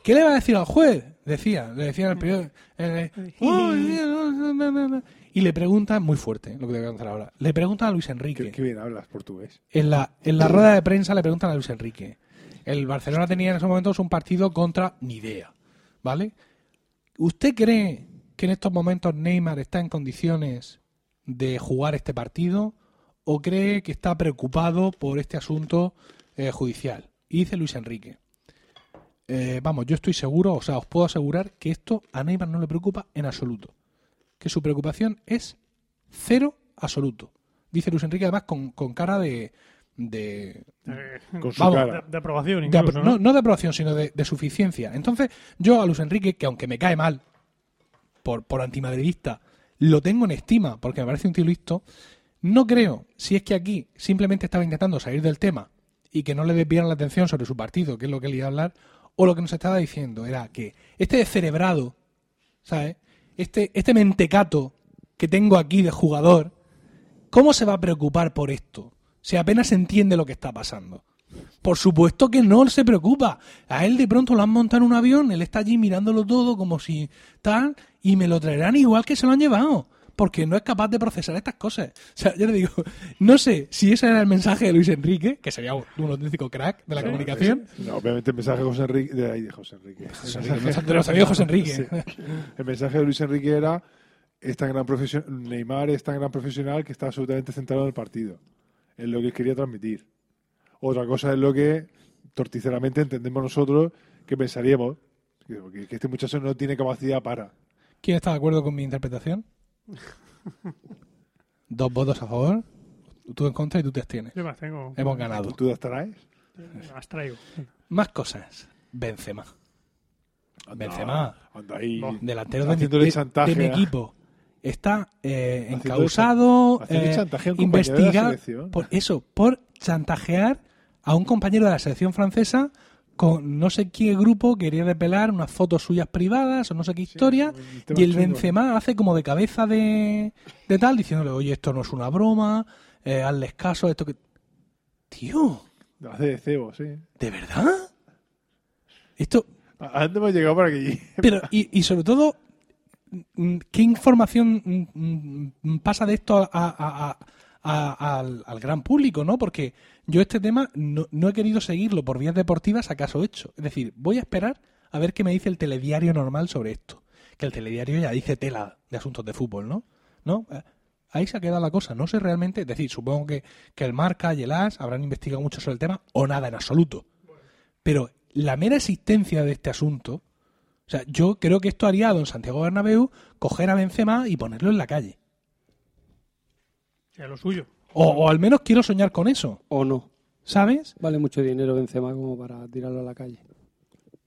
¿Qué le va a decir al juez? Decía, le decía en el periódico. eh, "Oh, no, no". Y le preguntan, muy fuerte, lo que te voy a contar ahora, le preguntan a Luis Enrique. Qué, qué bien hablas portugués. En la, en la rueda de prensa le preguntan a Luis Enrique. El Barcelona tenía en esos momentos un partido contra Nidea, ¿vale? ¿Usted cree que en estos momentos Neymar está en condiciones de jugar este partido o cree que está preocupado por este asunto eh, judicial? Y dice Luis Enrique. Eh, vamos, yo estoy seguro, o sea, os puedo asegurar que esto a Neymar no le preocupa en absoluto. Que su preocupación es cero absoluto. Dice Luis Enrique además con, con cara de, de, eh, Con su Vamos, de, cara. de aprobación, de incluso. apro- no, no de aprobación, sino de, de suficiencia. Entonces, yo a Luis Enrique, que aunque me cae mal por, por antimadridista, lo tengo en estima porque me parece un tío listo, no creo, si es que aquí simplemente estaba intentando salir del tema y que no le desviaran la atención sobre su partido, que es lo que él iba a hablar, o lo que nos estaba diciendo era que este descerebrado, ¿sabes? Este, este mentecato que tengo aquí de jugador, ¿cómo se va a preocupar por esto? Si apenas entiende lo que está pasando. Por supuesto que no se preocupa. A él de pronto lo han montado en un avión, él está allí mirándolo todo como si tal, y me lo traerán igual que se lo han llevado. Porque no es capaz de procesar estas cosas. O sea, yo le digo, no sé si ese era el mensaje de Luis Enrique, que sería un auténtico crack de la comunicación. No, obviamente el mensaje de José Enrique. De ahí de José Enrique. José Enrique, de los amigos José Enrique. El mensaje de Luis Enrique era: es tan gran profesio- Neymar es tan gran profesional que está absolutamente centrado en el partido. Es lo que quería transmitir. Otra cosa es lo que torticeramente entendemos nosotros que pensaríamos que, que este muchacho no tiene capacidad para. ¿Quién está de acuerdo con mi interpretación? Dos votos a favor, tú en contra y tú te abstienes. Yo me tengo. Hemos ganado. ¿Tú las traes? Las traigo. Más cosas. Benzema. Benzema. Anda ahí. delantero de de- chantaje de mi equipo. Está eh, encausado, eh, investigado por eso, por chantajear a un compañero de la selección francesa con no sé qué grupo quería repelar unas fotos suyas privadas o no sé qué historia y el chungo. Benzema hace como de cabeza de, de tal diciéndole oye esto no es una broma eh, hazles caso esto que tío Hace de cebo, sí. de verdad esto ¿A dónde hemos llegado para que Pero, y, y sobre todo, mm, ¿qué información mm, mm, pasa de esto a- a- a- a- al, al gran público, no? Porque yo este tema no, no he querido seguirlo por vías deportivas a caso hecho. Es decir, voy a esperar a ver qué me dice el telediario normal sobre esto. Que el telediario ya dice tela de asuntos de fútbol, ¿no? ¿No? Eh, Ahí se ha quedado la cosa. No sé realmente, es decir, supongo que, que el Marca y el AS habrán investigado mucho sobre el tema o nada en absoluto. Pero la mera existencia de este asunto, o sea, yo creo que esto haría a don Santiago Bernabéu coger a Benzema y ponerlo en la calle. Ya lo suyo. O, o al menos quiero soñar con eso, O no. ¿sabes? Vale mucho dinero Benzema como para tirarlo a la calle.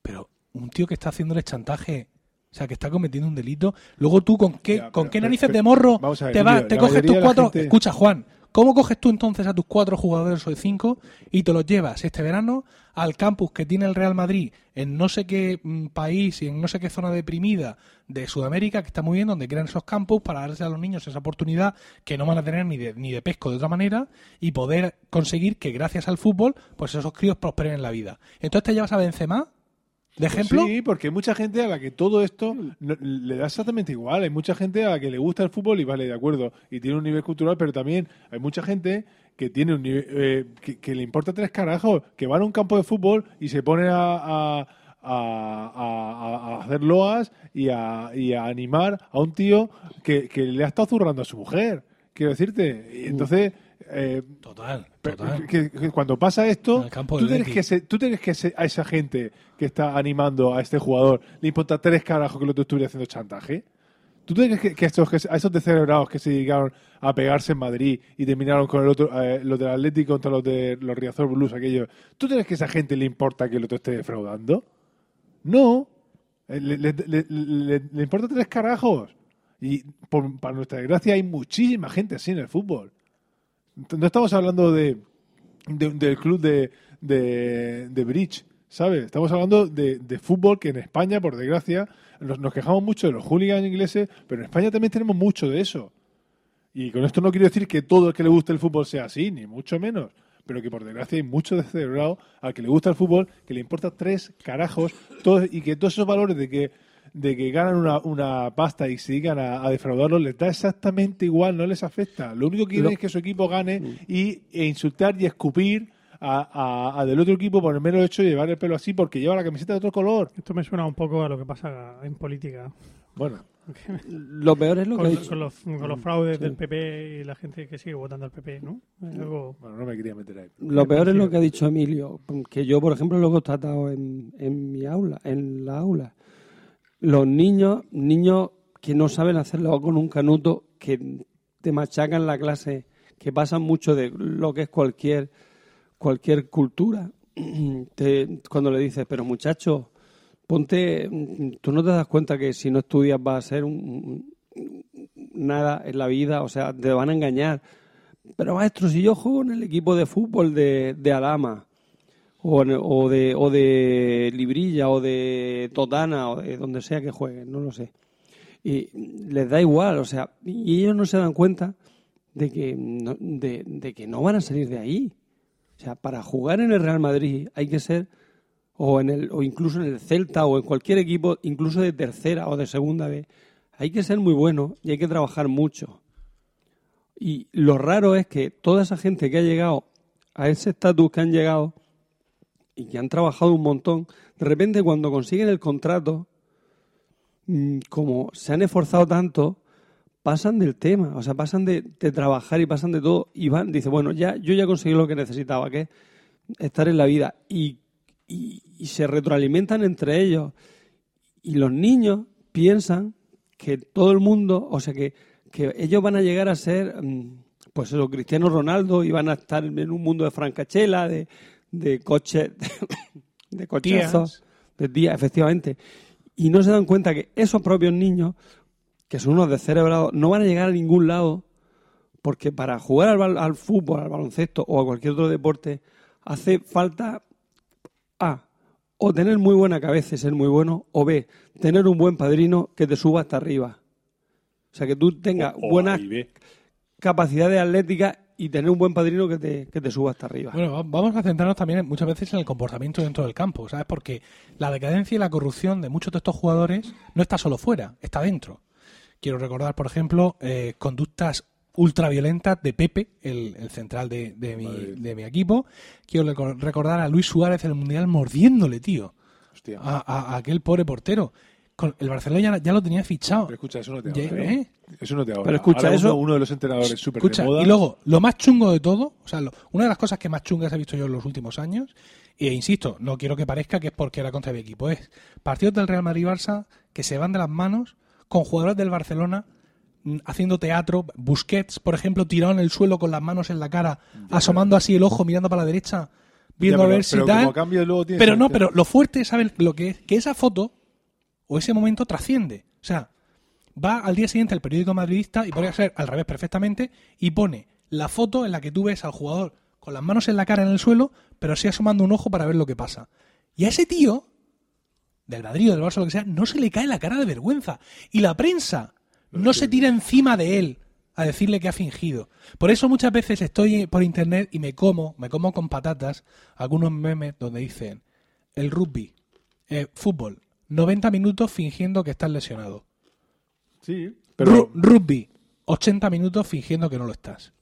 Pero un tío que está haciéndole chantaje, o sea, que está cometiendo un delito, luego tú con qué, Ya, con pero- qué narices pero- de morro vamos a ver, te, vas, Emilio, te coges tus cuatro... gente- Escucha, Juan, ¿cómo coges tú entonces a tus cuatro jugadores o cinco y te los llevas este verano al campus que tiene el Real Madrid en no sé qué mm, país y en no sé qué zona deprimida de Sudamérica, que está muy bien, donde crean esos campus para darles a los niños esa oportunidad que no van a tener ni de, ni de pesco de otra manera y poder conseguir que gracias al fútbol pues esos críos prosperen en la vida. Entonces te llevas a Benzema, de ejemplo, Pues Sí, porque hay mucha gente a la que todo esto no- le da exactamente igual. Hay mucha gente a la que le gusta el fútbol y vale, de acuerdo, y tiene un nivel cultural, pero también hay mucha gente que tiene un nivel, eh, que, que le importa tres carajos, que van a un campo de fútbol y se ponen a, a- a- a- a hacer loas y a, y a animar a un tío que, que le ha estado zurrando a su mujer. Quiero decirte. Y entonces, eh, total, total. que- que cuando pasa esto, tú tienes, que tú tienes a esa gente que está animando a este jugador, le importa tres carajos que el otro estuviera haciendo chantaje. ¿Tú crees que, que estos, que a esos descerebrados que se dedicaron a pegarse en Madrid y terminaron con el otro, eh, los del Atlético contra los de los Riazor Blues, aquellos, ¿tú crees que a esa gente le importa que el otro esté defraudando? No. Eh, Le, le- le- le- le importa tres carajos. Y por- para nuestra desgracia hay muchísima gente así en el fútbol. No estamos hablando de, de- del club de, de, de Bridge, ¿sabes? Estamos hablando de, de fútbol que en España, por desgracia, nos, nos quejamos mucho de los hooligans ingleses, pero en España también tenemos mucho de eso. Y con esto no quiero decir que todo el que le guste el fútbol sea así, ni mucho menos. Pero que por desgracia hay mucho descerebrado al que le gusta el fútbol, que le importa tres carajos, todos, y que todos esos valores de que, de que ganan una, una pasta y se dedican a, a defraudarlos, les da exactamente igual, no les afecta. Lo único que quieren Lo- es que su equipo gane y, e insultar y escupir a, a- a del otro equipo por el mero hecho de llevar el pelo así porque lleva la camiseta de otro color. Esto me suena un poco a lo que pasa en política. Bueno, Lo peor es lo que ha Con, dicho. con los, con los fraudes del PP y la gente que sigue votando al PP, ¿no? Algo... bueno, no me quería meter ahí. Lo peor es lo que ha dicho Emilio, que yo, por ejemplo, lo he constatado en, en mi aula, en la aula. Los niños, niños que no saben hacerlo con un canuto, que te machacan la clase, que pasan mucho de lo que es cualquier, cualquier cultura. Te- cuando le dices, pero muchacho, ponte, tú no te das cuenta que si no estudias vas a ser un- nada en la vida, o sea, te van a engañar. Pero maestro, si yo juego en el equipo de fútbol de, de Alama, o, o de, o de Librilla, o de Totana, o de donde sea que jueguen, no lo sé. Y les da igual, o sea, y ellos no se dan cuenta de que no, de, de que no van a salir de ahí. O sea, para jugar en el Real Madrid hay que ser o en el o incluso en el Celta o en cualquier equipo, incluso de tercera o de segunda vez, hay que ser muy bueno y hay que trabajar mucho. Y lo raro es que toda esa gente que ha llegado a ese estatus que han llegado y que han trabajado un montón, de repente cuando consiguen el contrato, mm, como se han esforzado tanto, pasan del tema, o sea, pasan de, trabajar y pasan de todo y van, dice, bueno, ya yo ya conseguí lo que necesitaba, que es estar en la vida y se retroalimentan entre ellos. Y los niños piensan que todo el mundo, o sea, que, que ellos van a llegar a ser, mm, pues eso, Cristiano Ronaldo y van a estar en un mundo de francachela, de, de coches, de cochazos, de días, efectivamente. Y no se dan cuenta que esos propios niños, que son unos descerebrados, no van a llegar a ningún lado porque para jugar al, al fútbol, al baloncesto o a cualquier otro deporte hace falta A, o tener muy buena cabeza y ser muy bueno, o B, tener un buen padrino que te suba hasta arriba. O sea, que tú tengas O- o buenas capacidades atléticas y tener un buen padrino que te, que te suba hasta arriba. Bueno, va- vamos a centrarnos también muchas veces en el comportamiento dentro del campo, ¿sabes? Porque la decadencia y la corrupción de muchos de estos jugadores no está solo fuera, está dentro. Quiero recordar, por ejemplo, eh, conductas ultraviolentas de Pepe, el, el central de, de mi, de mi equipo. Quiero reco- recordar a Luis Suárez en el Mundial mordiéndole, tío, Hostia. a, a- a aquel pobre portero. Con, el Barcelona ya, ya lo tenía fichado. Pero escucha, eso no te ahora. ¿eh? Eso no te ahora. Pero escucha, Ahora eso- Uno, uno de los entrenadores súper de Escucha, moda. y luego, lo más chungo de todo, o sea, lo- una de las cosas que más chungas he visto yo en los últimos años, e insisto, no quiero que parezca que es porque era contra mi equipo, es partidos del Real Madrid-Barça que se van de las manos con jugadores del Barcelona mm, haciendo teatro, Busquets, por ejemplo, tirado en el suelo con las manos en la cara, asomando así el ojo, mirando para la derecha, viendo Ya, a pero- ver si pero tal. Pero el no, pero lo fuerte, ¿saben lo que es? Que esa foto o ese momento trasciende. O sea, va al día siguiente el periódico madridista y podría ser al revés perfectamente y pone la foto en la que tú ves al jugador con las manos en la cara en el suelo, pero sí asomando un ojo para ver lo que pasa. Y a ese tío, del Madrid o del Barça, lo que sea, no se le cae la cara de vergüenza. Y la prensa no se tira encima de él a decirle que ha fingido. Por eso muchas veces estoy por internet y me como, me como con patatas algunos memes donde dicen el rugby, eh, fútbol, 90 minutos fingiendo que estás lesionado. Sí, pero... Ru- rugby, 80 minutos fingiendo que no lo estás.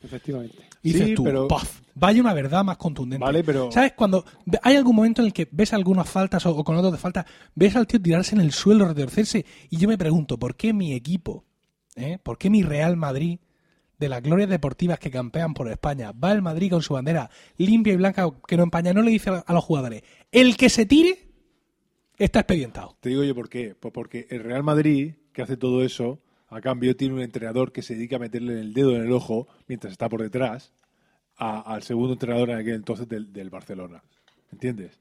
Efectivamente. Y Sí, dices tú, pero- "Paf, vaya una verdad más contundente. Vale, pero- ¿Sabes? Cuando hay algún momento en el que ves algunas faltas o, o con otros de falta, ves al tío tirarse en el suelo, retorcerse, y yo me pregunto, ¿por qué mi equipo, eh? por qué mi Real Madrid, de las glorias deportivas que campean por España, va el Madrid con su bandera limpia y blanca que no empaña, no le dice a los jugadores, el que se tire está expedientado? Te digo yo por qué. Pues porque el Real Madrid, que hace todo eso, a cambio tiene un entrenador que se dedica a meterle el dedo en el ojo mientras está por detrás al segundo entrenador en aquel entonces del, del Barcelona. ¿Entiendes?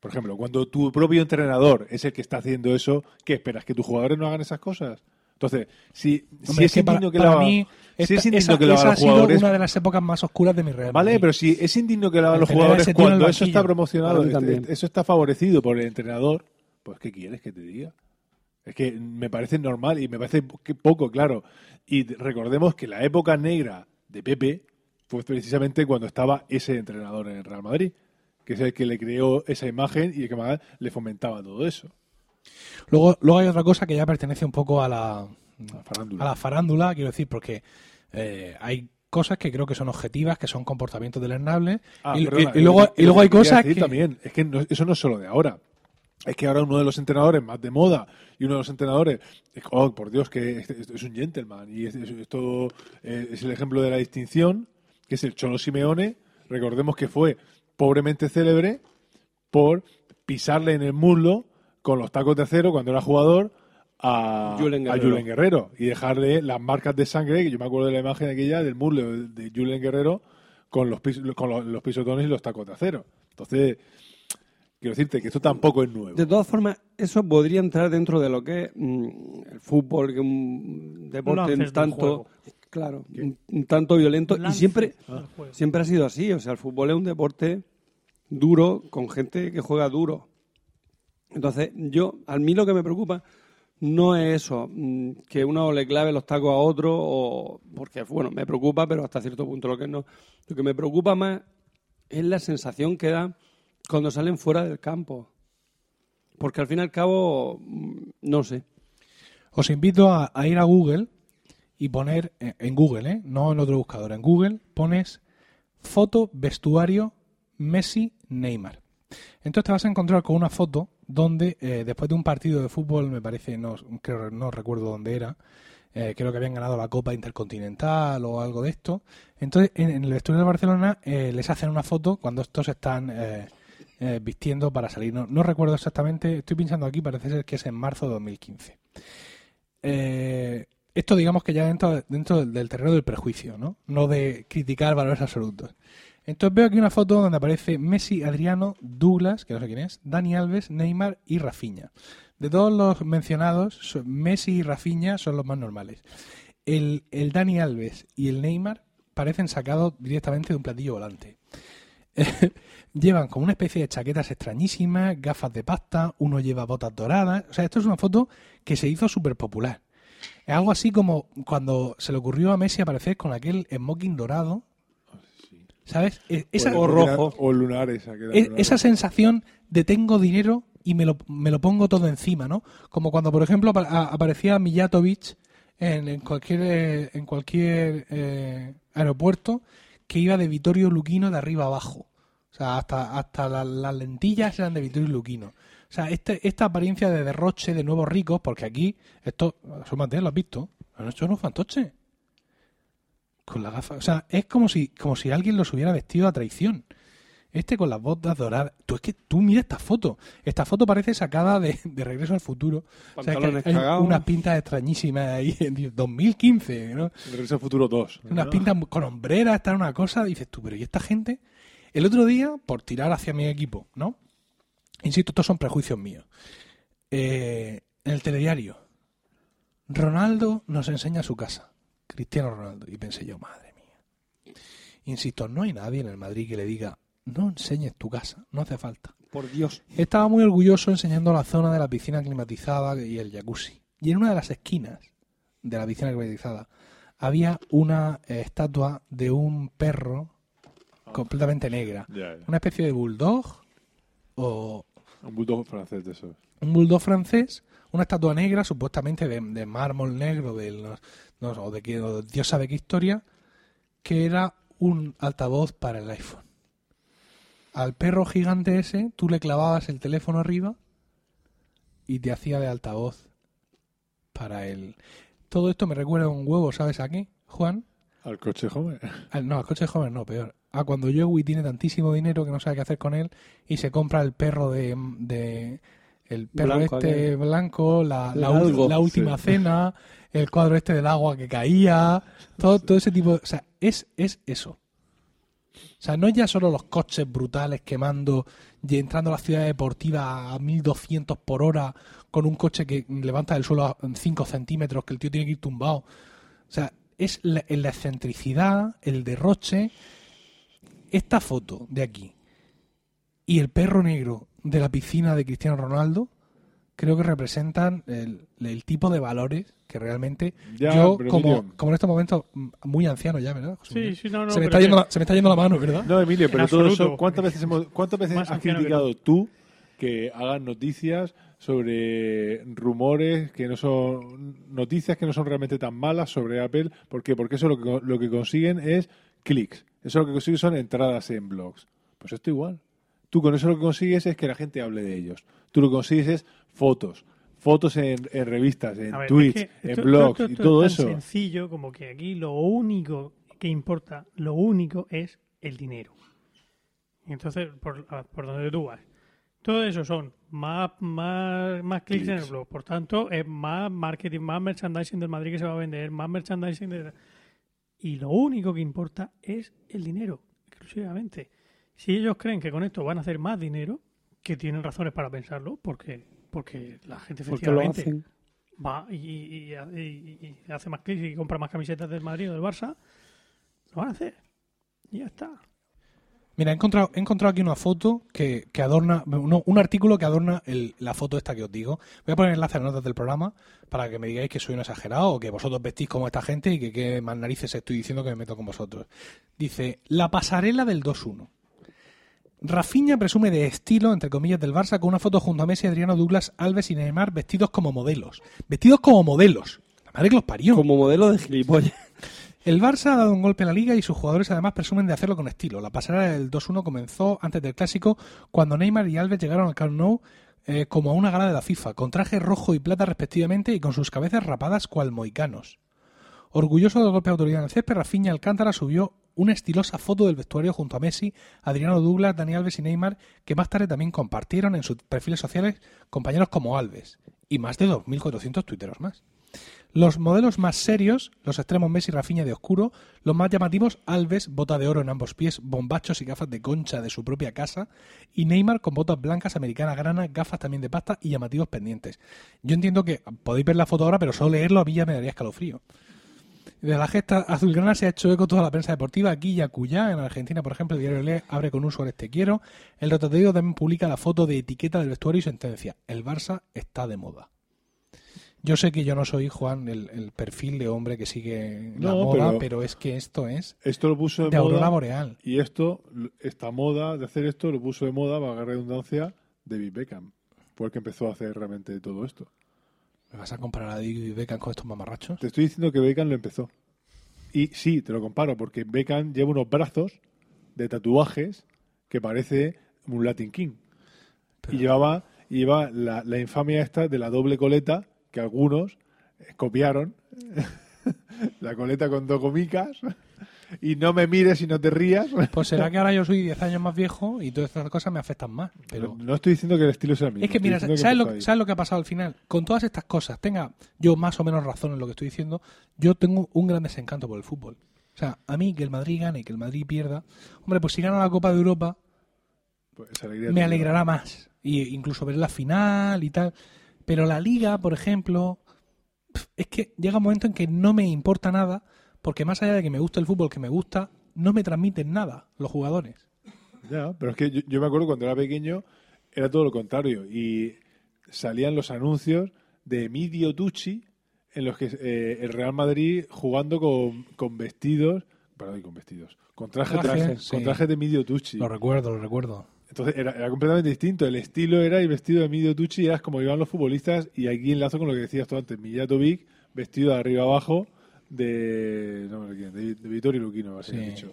Por ejemplo, cuando tu propio entrenador es el que está haciendo eso, ¿qué esperas? ¿Que tus jugadores no hagan esas cosas? Entonces, si, es que para, que para lo haga- mí, si esta- es indigno esa, que lo esa hagan ha los sido jugadores, una de las épocas más oscuras de mi Real Vale, pero si es indigno que lo hagan los jugadores cuando eso está promocionado, este- también. eso está favorecido por el entrenador, pues ¿qué quieres que te diga? Es que me parece normal y me parece poco, claro. Y recordemos que la época negra de Pepe fue precisamente cuando estaba ese entrenador en el Real Madrid, que es el que le creó esa imagen y el que más le fomentaba todo eso. Luego, luego hay otra cosa que ya pertenece un poco a la, La farándula. a la farándula, quiero decir, porque eh, hay cosas que creo que son objetivas, que son comportamientos deleznables, Ah, y, perdona, y- y luego, y luego hay cosas que... también, es que no- eso no es solo de ahora. Es que ahora uno de los entrenadores más de moda y uno de los entrenadores, es- oh, por Dios, que es, es- un gentleman y es- es- esto eh, es el ejemplo de la distinción, que es el Cholo Simeone. Recordemos que fue pobremente célebre por pisarle en el muslo con los tacos de acero cuando era jugador a Julen a Guerrero. Julen Guerrero y dejarle las marcas de sangre, que yo me acuerdo de la imagen aquella del muslo de, Julen Guerrero con los, pis- con los, los pisotones y los tacos de acero. Entonces, quiero decirte que esto tampoco es nuevo. De todas formas, eso podría entrar dentro de lo que es mm, el fútbol, que es un deporte tanto, claro, un, un tanto violento y siempre, siempre ha sido así. O sea, el fútbol es un deporte duro con gente que juega duro. Entonces, yo, a mí lo que me preocupa no es eso, mm, que uno le clave los tacos a otro, o porque, bueno, me preocupa, pero hasta cierto punto lo que no. Lo que me preocupa más es la sensación que da cuando salen fuera del campo. Porque al fin y al cabo, mm, no sé. Os invito a, a ir a Google y poner eh, en Google, ¿eh? no en otro buscador, en Google pones foto vestuario Messi Neymar. Entonces te vas a encontrar con una foto donde eh, después de un partido de fútbol, me parece, no, creo, no recuerdo dónde era, eh, creo que habían ganado la Copa Intercontinental o algo de esto. Entonces en, el vestuario de Barcelona eh, les hacen una foto cuando estos están vistiendo para salir. No, no recuerdo exactamente, estoy pensando aquí, parece ser que es en marzo de 2015. Eh, esto digamos que ya dentro, dentro del terreno del prejuicio, ¿no? No de criticar valores absolutos. Entonces veo aquí una foto donde aparece Messi, Adriano, Douglas, que no sé quién es, Dani Alves, Neymar y Rafinha. De todos los mencionados, Messi y Rafinha son los más normales. El, el Dani Alves y el Neymar parecen sacados directamente de un platillo volante. Llevan como una especie de chaquetas extrañísimas, gafas de pasta, uno lleva botas doradas. O sea, esto es una foto que se hizo súper popular. Es algo así como cuando se le ocurrió a Messi aparecer con aquel smoking dorado. ¿Sabes? E- Esa, o, rojo. O lunares. aquel e- lunar. esa sensación de tengo dinero y me lo, me lo pongo todo encima, ¿no? Como cuando, por ejemplo, a- aparecía Mijatovic en, en cualquier, eh, en cualquier eh, aeropuerto que iba de Vittorio Luquino de arriba abajo. O sea, hasta, hasta la- las lentillas eran de Vittorio Luquino. O sea, este, esta apariencia de derroche de nuevos ricos, porque aquí, esto, asómate, ¿lo has visto? Han hecho unos fantoches. Con la gafa. O sea, es como si, como si alguien los hubiera vestido a traición. Este con las botas doradas. Tú es que tú mira esta foto. Esta foto parece sacada de, de Regreso al Futuro. O sea, que hay unas pintas extrañísimas ahí en 2015, ¿no? Regreso al futuro 2. Unas pintas con hombreras, está una cosa. Dices tú, pero ¿y esta gente? El otro día, por tirar hacia mi equipo, ¿no? Insisto, estos son prejuicios míos. Eh, en el telediario, Ronaldo nos enseña su casa. Cristiano Ronaldo. Y pensé yo, madre mía. Insisto, no hay nadie en el Madrid que le diga, no enseñes tu casa, no hace falta. Por Dios. Estaba muy orgulloso enseñando la zona de la piscina climatizada y el jacuzzi. Y en una de las esquinas de la piscina climatizada había una eh, estatua de un perro completamente negra. Una especie de bulldog o Un bulldog francés de esos. un bulldog francés, una estatua negra, supuestamente de, de mármol negro, de no, o de Dios sabe qué historia, que era un altavoz para el iPhone. Al perro gigante ese, tú le clavabas el teléfono arriba y te hacía de altavoz para él. Todo esto me recuerda un huevo, ¿sabes a qué, Juan? Al coche joven. Al- no, al coche joven no, peor. A cuando Joey tiene tantísimo dinero que no sabe qué hacer con él y se compra el perro de... de- el perro Blanco, este aquel. blanco, la, la, algo, última cena, el cuadro este del agua que caía, todo, todo ese tipo... O sea, es, es eso. O sea, no es ya solo los coches brutales quemando y entrando a la ciudad deportiva a 1200 por hora con un coche que levanta del suelo a 5 centímetros, que el tío tiene que ir tumbado. O sea, es la, la excentricidad, el derroche. Esta foto de aquí y el perro negro de la piscina de Cristiano Ronaldo creo que representan el, el tipo de valores que realmente Ya, yo, como, Emilio. como en este momento, mm, muy anciano ya, ¿verdad? José Sí, Miguel? sí, no, no. se, me está yendo la, se me está yendo la mano, ¿verdad? No, Emilio, pero En todo absoluto. eso, ¿cuántas veces, hemos, ¿cuántas veces Más has criticado tú que hagan noticias sobre rumores que no son noticias que no son realmente tan malas sobre Apple? ¿Por qué? Porque eso lo que, lo que consiguen es clics. Eso lo que consiguen son entradas en blogs. Pues esto igual. Tú con eso lo que consigues es que la gente hable de ellos. Tú lo que consigues es fotos. Fotos en, en revistas, en ver, tweets, es que en blogs esto- y todo es tan eso. sencillo como que aquí lo único que importa, lo único es el dinero. Entonces, por, por donde tú vas. Todo eso son más, más, más clics en el blog. Por tanto, es más marketing, más merchandising del Madrid que se va a vender, más merchandising de... Y lo único que importa es el dinero, exclusivamente. Si ellos creen que con esto van a hacer más dinero, que tienen razones para pensarlo, porque, porque la gente efectivamente va y, y- y- y- hace más clics y compra más camisetas del Madrid o del Barça, lo van a hacer. Y ya está. Mira, he encontrado, he encontrado aquí una foto que, que adorna, no, un artículo que adorna el- la foto esta que os digo. Voy a poner el enlace en las notas del programa para que me digáis que soy un exagerado o que vosotros vestís como esta gente y que qué más narices estoy diciendo que me meto con vosotros. Dice, la pasarela del 2-1. Rafinha presume de estilo, entre comillas, del Barça con una foto junto a Messi, Adriano Douglas, Alves y Neymar vestidos como modelos. Vestidos como modelos. La madre que los parió. Como modelo de gilipollas. El Barça ha dado un golpe a la liga y sus jugadores además presumen de hacerlo con estilo. La pasarela del 2-1 comenzó antes del clásico cuando Neymar y Alves llegaron al Camp Nou eh, como a una gala de la FIFA, con traje rojo y plata respectivamente y con sus cabezas rapadas cual moicanos. Orgulloso del golpe de autoridad en el césped, Rafinha Alcántara subió una estilosa foto del vestuario junto a Messi, Adriano Douglas, Dani Alves y Neymar, que más tarde también compartieron en sus perfiles sociales compañeros como Alves y más de 2.400 tuiteros más. Los modelos más serios, los extremos Messi y Rafinha de oscuro, los más llamativos Alves, bota de oro en ambos pies, bombachos y gafas de concha de su propia casa, y Neymar con botas blancas, americana grana, gafas también de pasta y llamativos pendientes. Yo entiendo que podéis ver la foto ahora, pero solo leerlo a mí ya me daría escalofrío. De la gesta azulgrana se ha hecho eco toda la prensa deportiva, aquí y acullá. En Argentina, por ejemplo, el diario Le abre con un Suárez te quiero. El rotativo también publica la foto de etiqueta del vestuario y sentencia. El Barça está de moda. Yo sé que yo no soy, Juan, el, el perfil de hombre que sigue la No, moda, pero... pero- es que esto es Esto lo puso de, de aurora boreal. Y esto, esta moda de hacer esto, lo puso de moda, valga redundancia, David Beckham. Fue el que empezó a hacer realmente todo esto. ¿Me vas a comparar a David Beckham con estos mamarrachos? Te estoy diciendo que Beckham lo empezó. Y sí, te lo comparo, porque Beckham lleva unos brazos de tatuajes que parece un Latin King. Pero- Y llevaba, y la, la infamia esta de la doble coleta que algunos copiaron. la coleta con dos gomicas. Y no me mires y no te rías. Pues será que ahora yo soy 10 años más viejo y todas estas cosas me afectan más. Pero no estoy diciendo que el estilo sea el mismo. Es que mira, ¿sabes lo, empezó ahí. ¿sabes lo que ha pasado al final? Con todas estas cosas, tenga yo más o menos razón en lo que estoy diciendo, yo tengo un gran desencanto por el fútbol. O sea, a mí que el Madrid gane y que el Madrid pierda, hombre, pues si gana la Copa de Europa, Pues me alegrará más. Y incluso ver la final y tal. Pero la liga, por ejemplo, es que llega un momento en que no me importa nada, porque más allá de que me gusta el fútbol, que me gusta, no me transmiten nada los jugadores. Ya, pero es que yo, yo me acuerdo cuando era pequeño era todo lo contrario y salían los anuncios de Emilio Tucci en los que eh, el Real Madrid jugando con, con vestidos, perdón, con vestidos, con trajes, Trajes, de, sí. con trajes de Emilio Tucci. Lo recuerdo, lo recuerdo. Entonces era, era completamente distinto. El estilo era el vestido de Emilio Tucci eras como iban los futbolistas y aquí enlazo con lo que decías tú antes, Mijatovic vestido de arriba abajo de, no me acuerdo quién, de, de Vittorio Luquino, así Sí. dicho.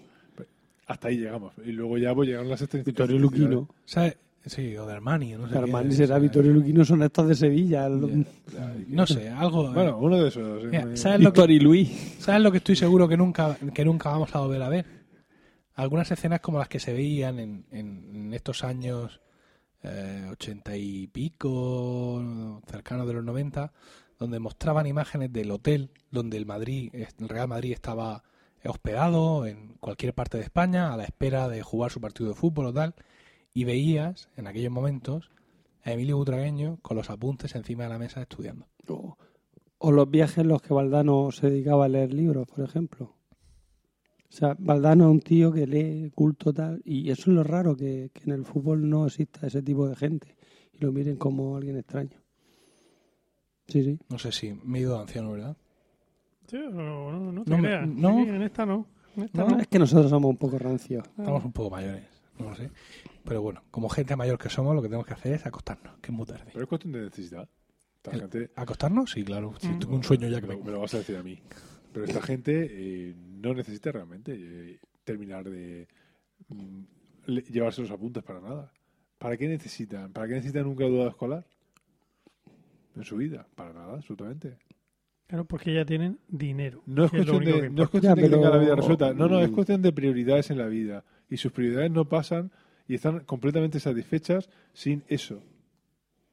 Hasta ahí llegamos. Y luego ya pues llegaron las extensiones. Vittorio Luquino. ¿Sabes? Sí, o de Armani, no sé. Armani será. Vittorio Luquino, son estos de Sevilla. No sé, algo. Bueno, uno de esos. Mira, eh, ¿sabes, lo que, Víctor y Luis. ¿Sabes lo que estoy seguro que nunca, que nunca vamos a volver a ver? Algunas escenas como las que se veían en, en- en estos años eh, ochenta y pico, cercanos de los 90, donde mostraban imágenes del hotel donde el Madrid, el Real Madrid estaba hospedado en cualquier parte de España a la espera de jugar su partido de fútbol o tal, y veías en aquellos momentos a Emilio Butragueño con los apuntes encima de la mesa estudiando. O, los viajes en los que Valdano se dedicaba a leer libros, por ejemplo. O sea, Valdano es un tío que lee culto tal, y eso es lo raro, que, que en el fútbol no exista ese tipo de gente y lo miren como alguien extraño. Sí, sí. No sé si me he ido de anciano, ¿verdad? Sí, no, no, no te No creas. no. En esta no. En esta No. no. Es que nosotros somos un poco rancios. Estamos un poco mayores, no lo sé. Pero bueno, como gente mayor que somos, lo que tenemos que hacer es acostarnos, que es muy tarde. Pero es cuestión de necesidad. Esta El- gente, ¿Acostarnos? Sí, claro. Si Mm. tengo un sueño ya que me, lo vas a decir a mí. Pero esta gente eh, no necesita realmente eh, terminar de mm, le- llevarse los apuntes para nada. ¿Para qué necesitan? ¿Para qué necesitan un graduado escolar? En su vida. Para nada, absolutamente. Claro, porque ya tienen dinero. No es que cuestión de, que no es cuestión Ya, de que tenga la vida resuelta. No, no, es cuestión de prioridades en la vida. Y sus prioridades no pasan y están completamente satisfechas sin eso.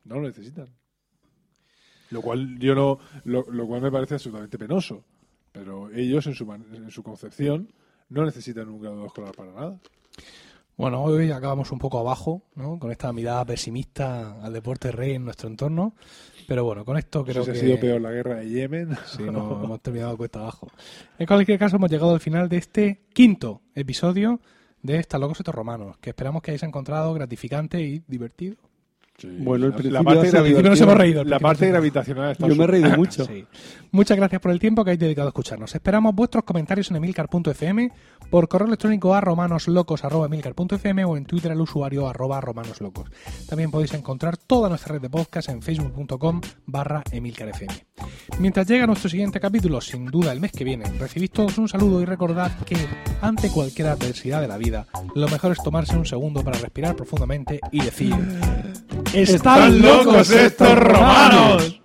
No lo necesitan. Lo cual yo no, lo, lo cual me parece absolutamente penoso. Pero ellos en su, man- en su concepción no necesitan un grado escolar para nada. Bueno, hoy acabamos un poco abajo, ¿no? Con esta mirada pesimista al deporte rey en nuestro entorno. Pero bueno, con esto creo No sé que... ha sido peor la guerra de Yemen. Sí, no, hemos terminado cuesta abajo. En cualquier caso, hemos llegado al final de este quinto episodio de Estas Locos Estos Romanos, que esperamos que hayáis encontrado gratificante y divertido. Bueno, el La- principio la parte, nos hemos reído, la parte gravitacional está Yo me he reído mucho. Sí. Muchas gracias por el tiempo que habéis dedicado a escucharnos. Esperamos vuestros comentarios en emilcar.fm, por correo electrónico a romanoslocos.fm o en Twitter al usuario arroba romanoslocos. También podéis encontrar toda nuestra red de podcast en facebook.com barra emilcarfm. Mientras llega nuestro siguiente capítulo, sin duda el mes que viene, recibís todos un saludo y recordad que ante cualquier adversidad de la vida, lo mejor es tomarse un segundo para respirar profundamente y decir... ¡Están locos estos romanos!